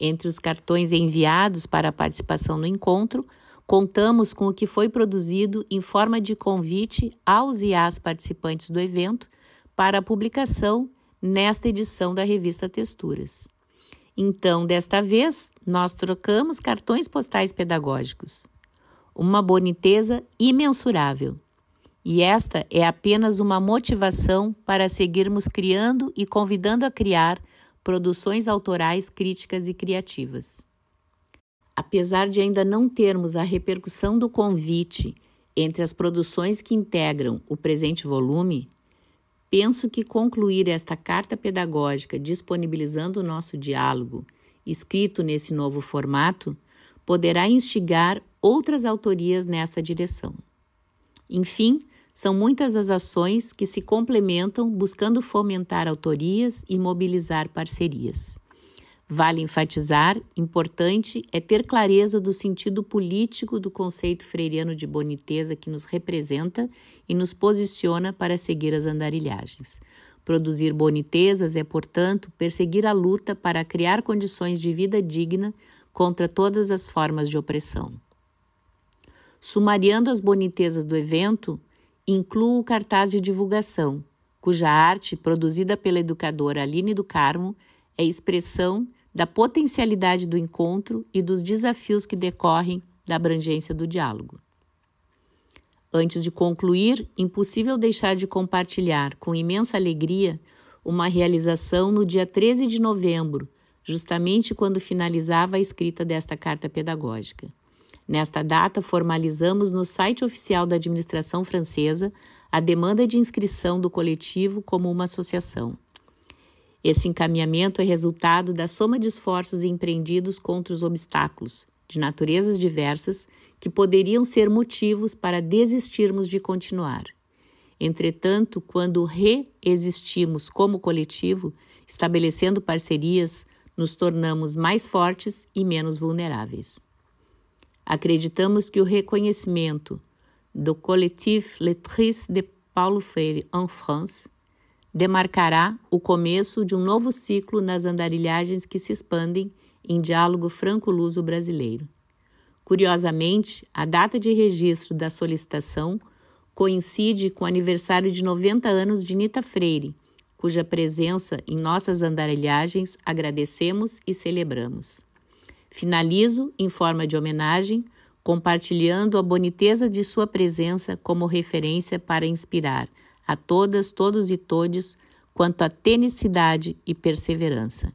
Entre os cartões enviados para a participação no encontro, contamos com o que foi produzido em forma de convite aos e às participantes do evento para a publicação nesta edição da revista Texturas. Então, desta vez, nós trocamos cartões postais pedagógicos. Uma boniteza imensurável. E esta é apenas uma motivação para seguirmos criando e convidando a criar produções autorais críticas e criativas. Apesar de ainda não termos a repercussão do convite entre as produções que integram o presente volume, Penso que concluir esta carta pedagógica disponibilizando o nosso diálogo, escrito nesse novo formato, poderá instigar outras autorias nesta direção. Enfim, são muitas as ações que se complementam buscando fomentar autorias e mobilizar parcerias. Vale enfatizar, importante é ter clareza do sentido político do conceito freiriano de boniteza que nos representa e nos posiciona para seguir as andarilhagens. Produzir bonitezas é, portanto, perseguir a luta para criar condições de vida digna contra todas as formas de opressão. Sumariando as bonitezas do evento, incluo o cartaz de divulgação, cuja arte, produzida pela educadora Aline do Carmo, é expressão da potencialidade do encontro e dos desafios que decorrem da abrangência do diálogo. Antes de concluir, impossível deixar de compartilhar com imensa alegria uma realização no dia 13 de novembro, justamente quando finalizava a escrita desta carta pedagógica. Nesta data, formalizamos no site oficial da administração francesa a demanda de inscrição do coletivo como uma associação. Esse encaminhamento é resultado da soma de esforços empreendidos contra os obstáculos, de naturezas diversas, que poderiam ser motivos para desistirmos de continuar. Entretanto, quando reexistimos como coletivo, estabelecendo parcerias, nos tornamos mais fortes e menos vulneráveis. Acreditamos que o reconhecimento do Collectif Lettres de Paulo Freire en France demarcará o começo de um novo ciclo nas andarilhagens que se expandem em diálogo franco-luso brasileiro. Curiosamente, a data de registro da solicitação coincide com o aniversário de 90 anos de Nita Freire, cuja presença em nossas andarilhagens agradecemos e celebramos. Finalizo, em forma de homenagem, compartilhando a boniteza de sua presença como referência para inspirar a todas, todos e todes quanto à tenacidade e perseverança.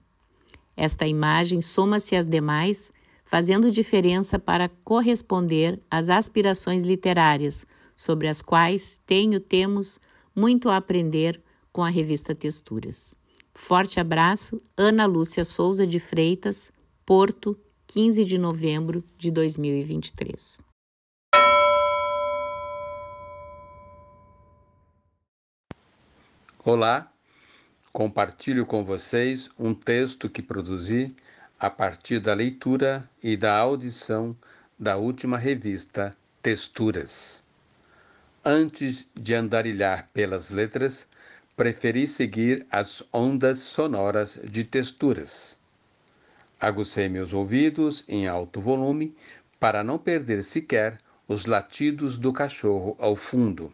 Esta imagem soma-se às demais, fazendo diferença para corresponder às aspirações literárias, sobre as quais tenho temos muito a aprender com a revista Texturas. Forte abraço, Ana Lúcia Souza de Freitas, Porto, 15 de novembro de 2023. Olá, compartilho com vocês um texto que produzi a partir da leitura e da audição da última revista Texturas. Antes de andarilhar pelas letras, preferi seguir as ondas sonoras de texturas. Agucei meus ouvidos em alto volume para não perder sequer os latidos do cachorro ao fundo.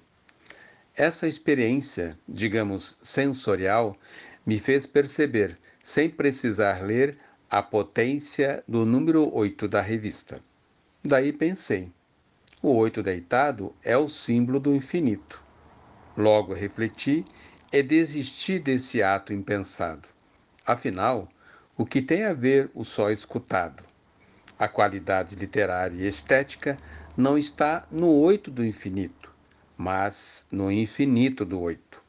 Essa experiência, digamos, sensorial, me fez perceber, sem precisar ler, a potência do número 8 da revista. Daí pensei: o oito deitado é o símbolo do infinito. Logo refleti e desisti desse ato impensado. Afinal, o que tem a ver o só escutado? A qualidade literária e estética não está no oito do infinito mas no infinito do oito.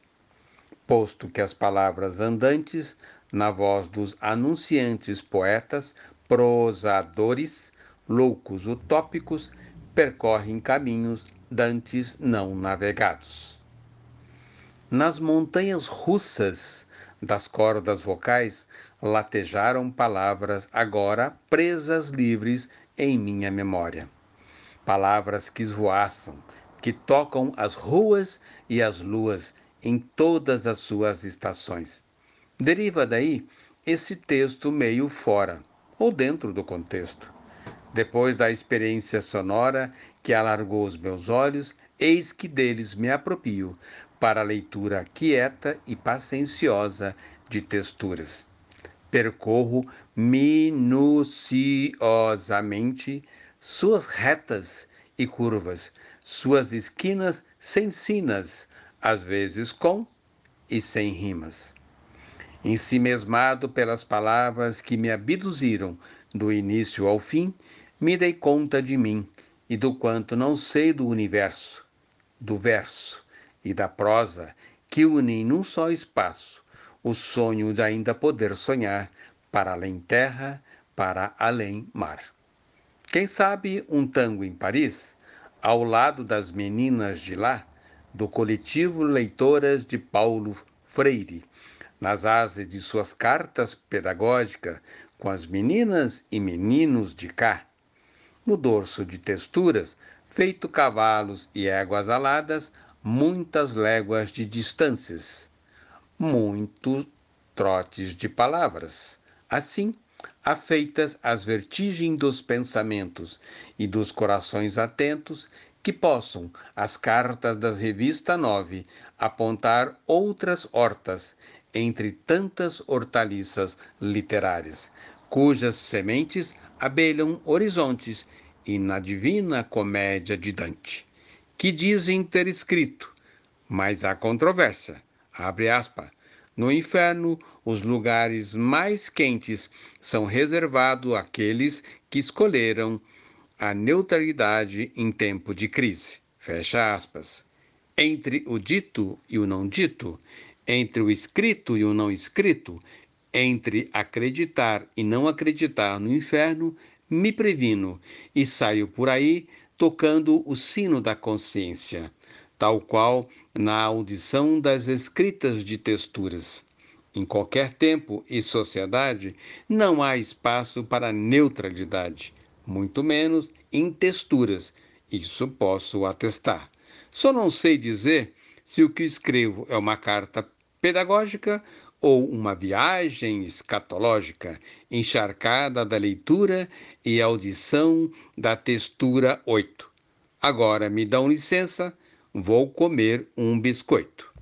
Posto que as palavras andantes, na voz dos anunciantes poetas, prosadores, loucos utópicos, percorrem caminhos dantes não navegados. Nas montanhas russas das cordas vocais latejaram palavras agora presas livres em minha memória. Palavras que esvoaçam, que tocam as ruas e as luas em todas as suas estações. Deriva daí esse texto meio fora ou dentro do contexto. Depois da experiência sonora que alargou os meus olhos, eis que deles me apropio para a leitura quieta e pacienciosa de texturas. Percorro minuciosamente suas retas e curvas, suas esquinas sem sinas, às vezes com e sem rimas. Ensimesmado pelas palavras que me abduziram do início ao fim, me dei conta de mim e do quanto não sei do universo, do verso e da prosa que unem num só espaço o sonho de ainda poder sonhar para além terra, para além mar. Quem sabe um tango em Paris? ao lado das meninas de lá, do coletivo Leitoras de Paulo Freire, nas asas de suas cartas pedagógicas com as meninas e meninos de cá. No dorso de texturas, feito cavalos e éguas aladas, muitas léguas de distâncias, muitos trotes de palavras. Assim, afeitas às vertigens dos pensamentos e dos corações atentos, que possam as cartas das revista 9 apontar outras hortas entre tantas hortaliças literárias, cujas sementes abelham horizontes e na divina comédia de Dante, que dizem ter escrito, mas há controvérsia. Abre aspas. No inferno, os lugares mais quentes são reservados àqueles que escolheram a neutralidade em tempo de crise. Fecha aspas. Entre o dito e o não dito, entre o escrito e o não escrito, entre acreditar e não acreditar no inferno, me previno e saio por aí tocando o sino da consciência, tal qual na audição das escritas de texturas. Em qualquer tempo e sociedade, não há espaço para neutralidade, muito menos em texturas. Isso posso atestar. Só não sei dizer se o que escrevo é uma carta pedagógica ou uma viagem escatológica, encharcada da leitura e audição da textura 8. Agora me dão licença, vou comer um biscoito.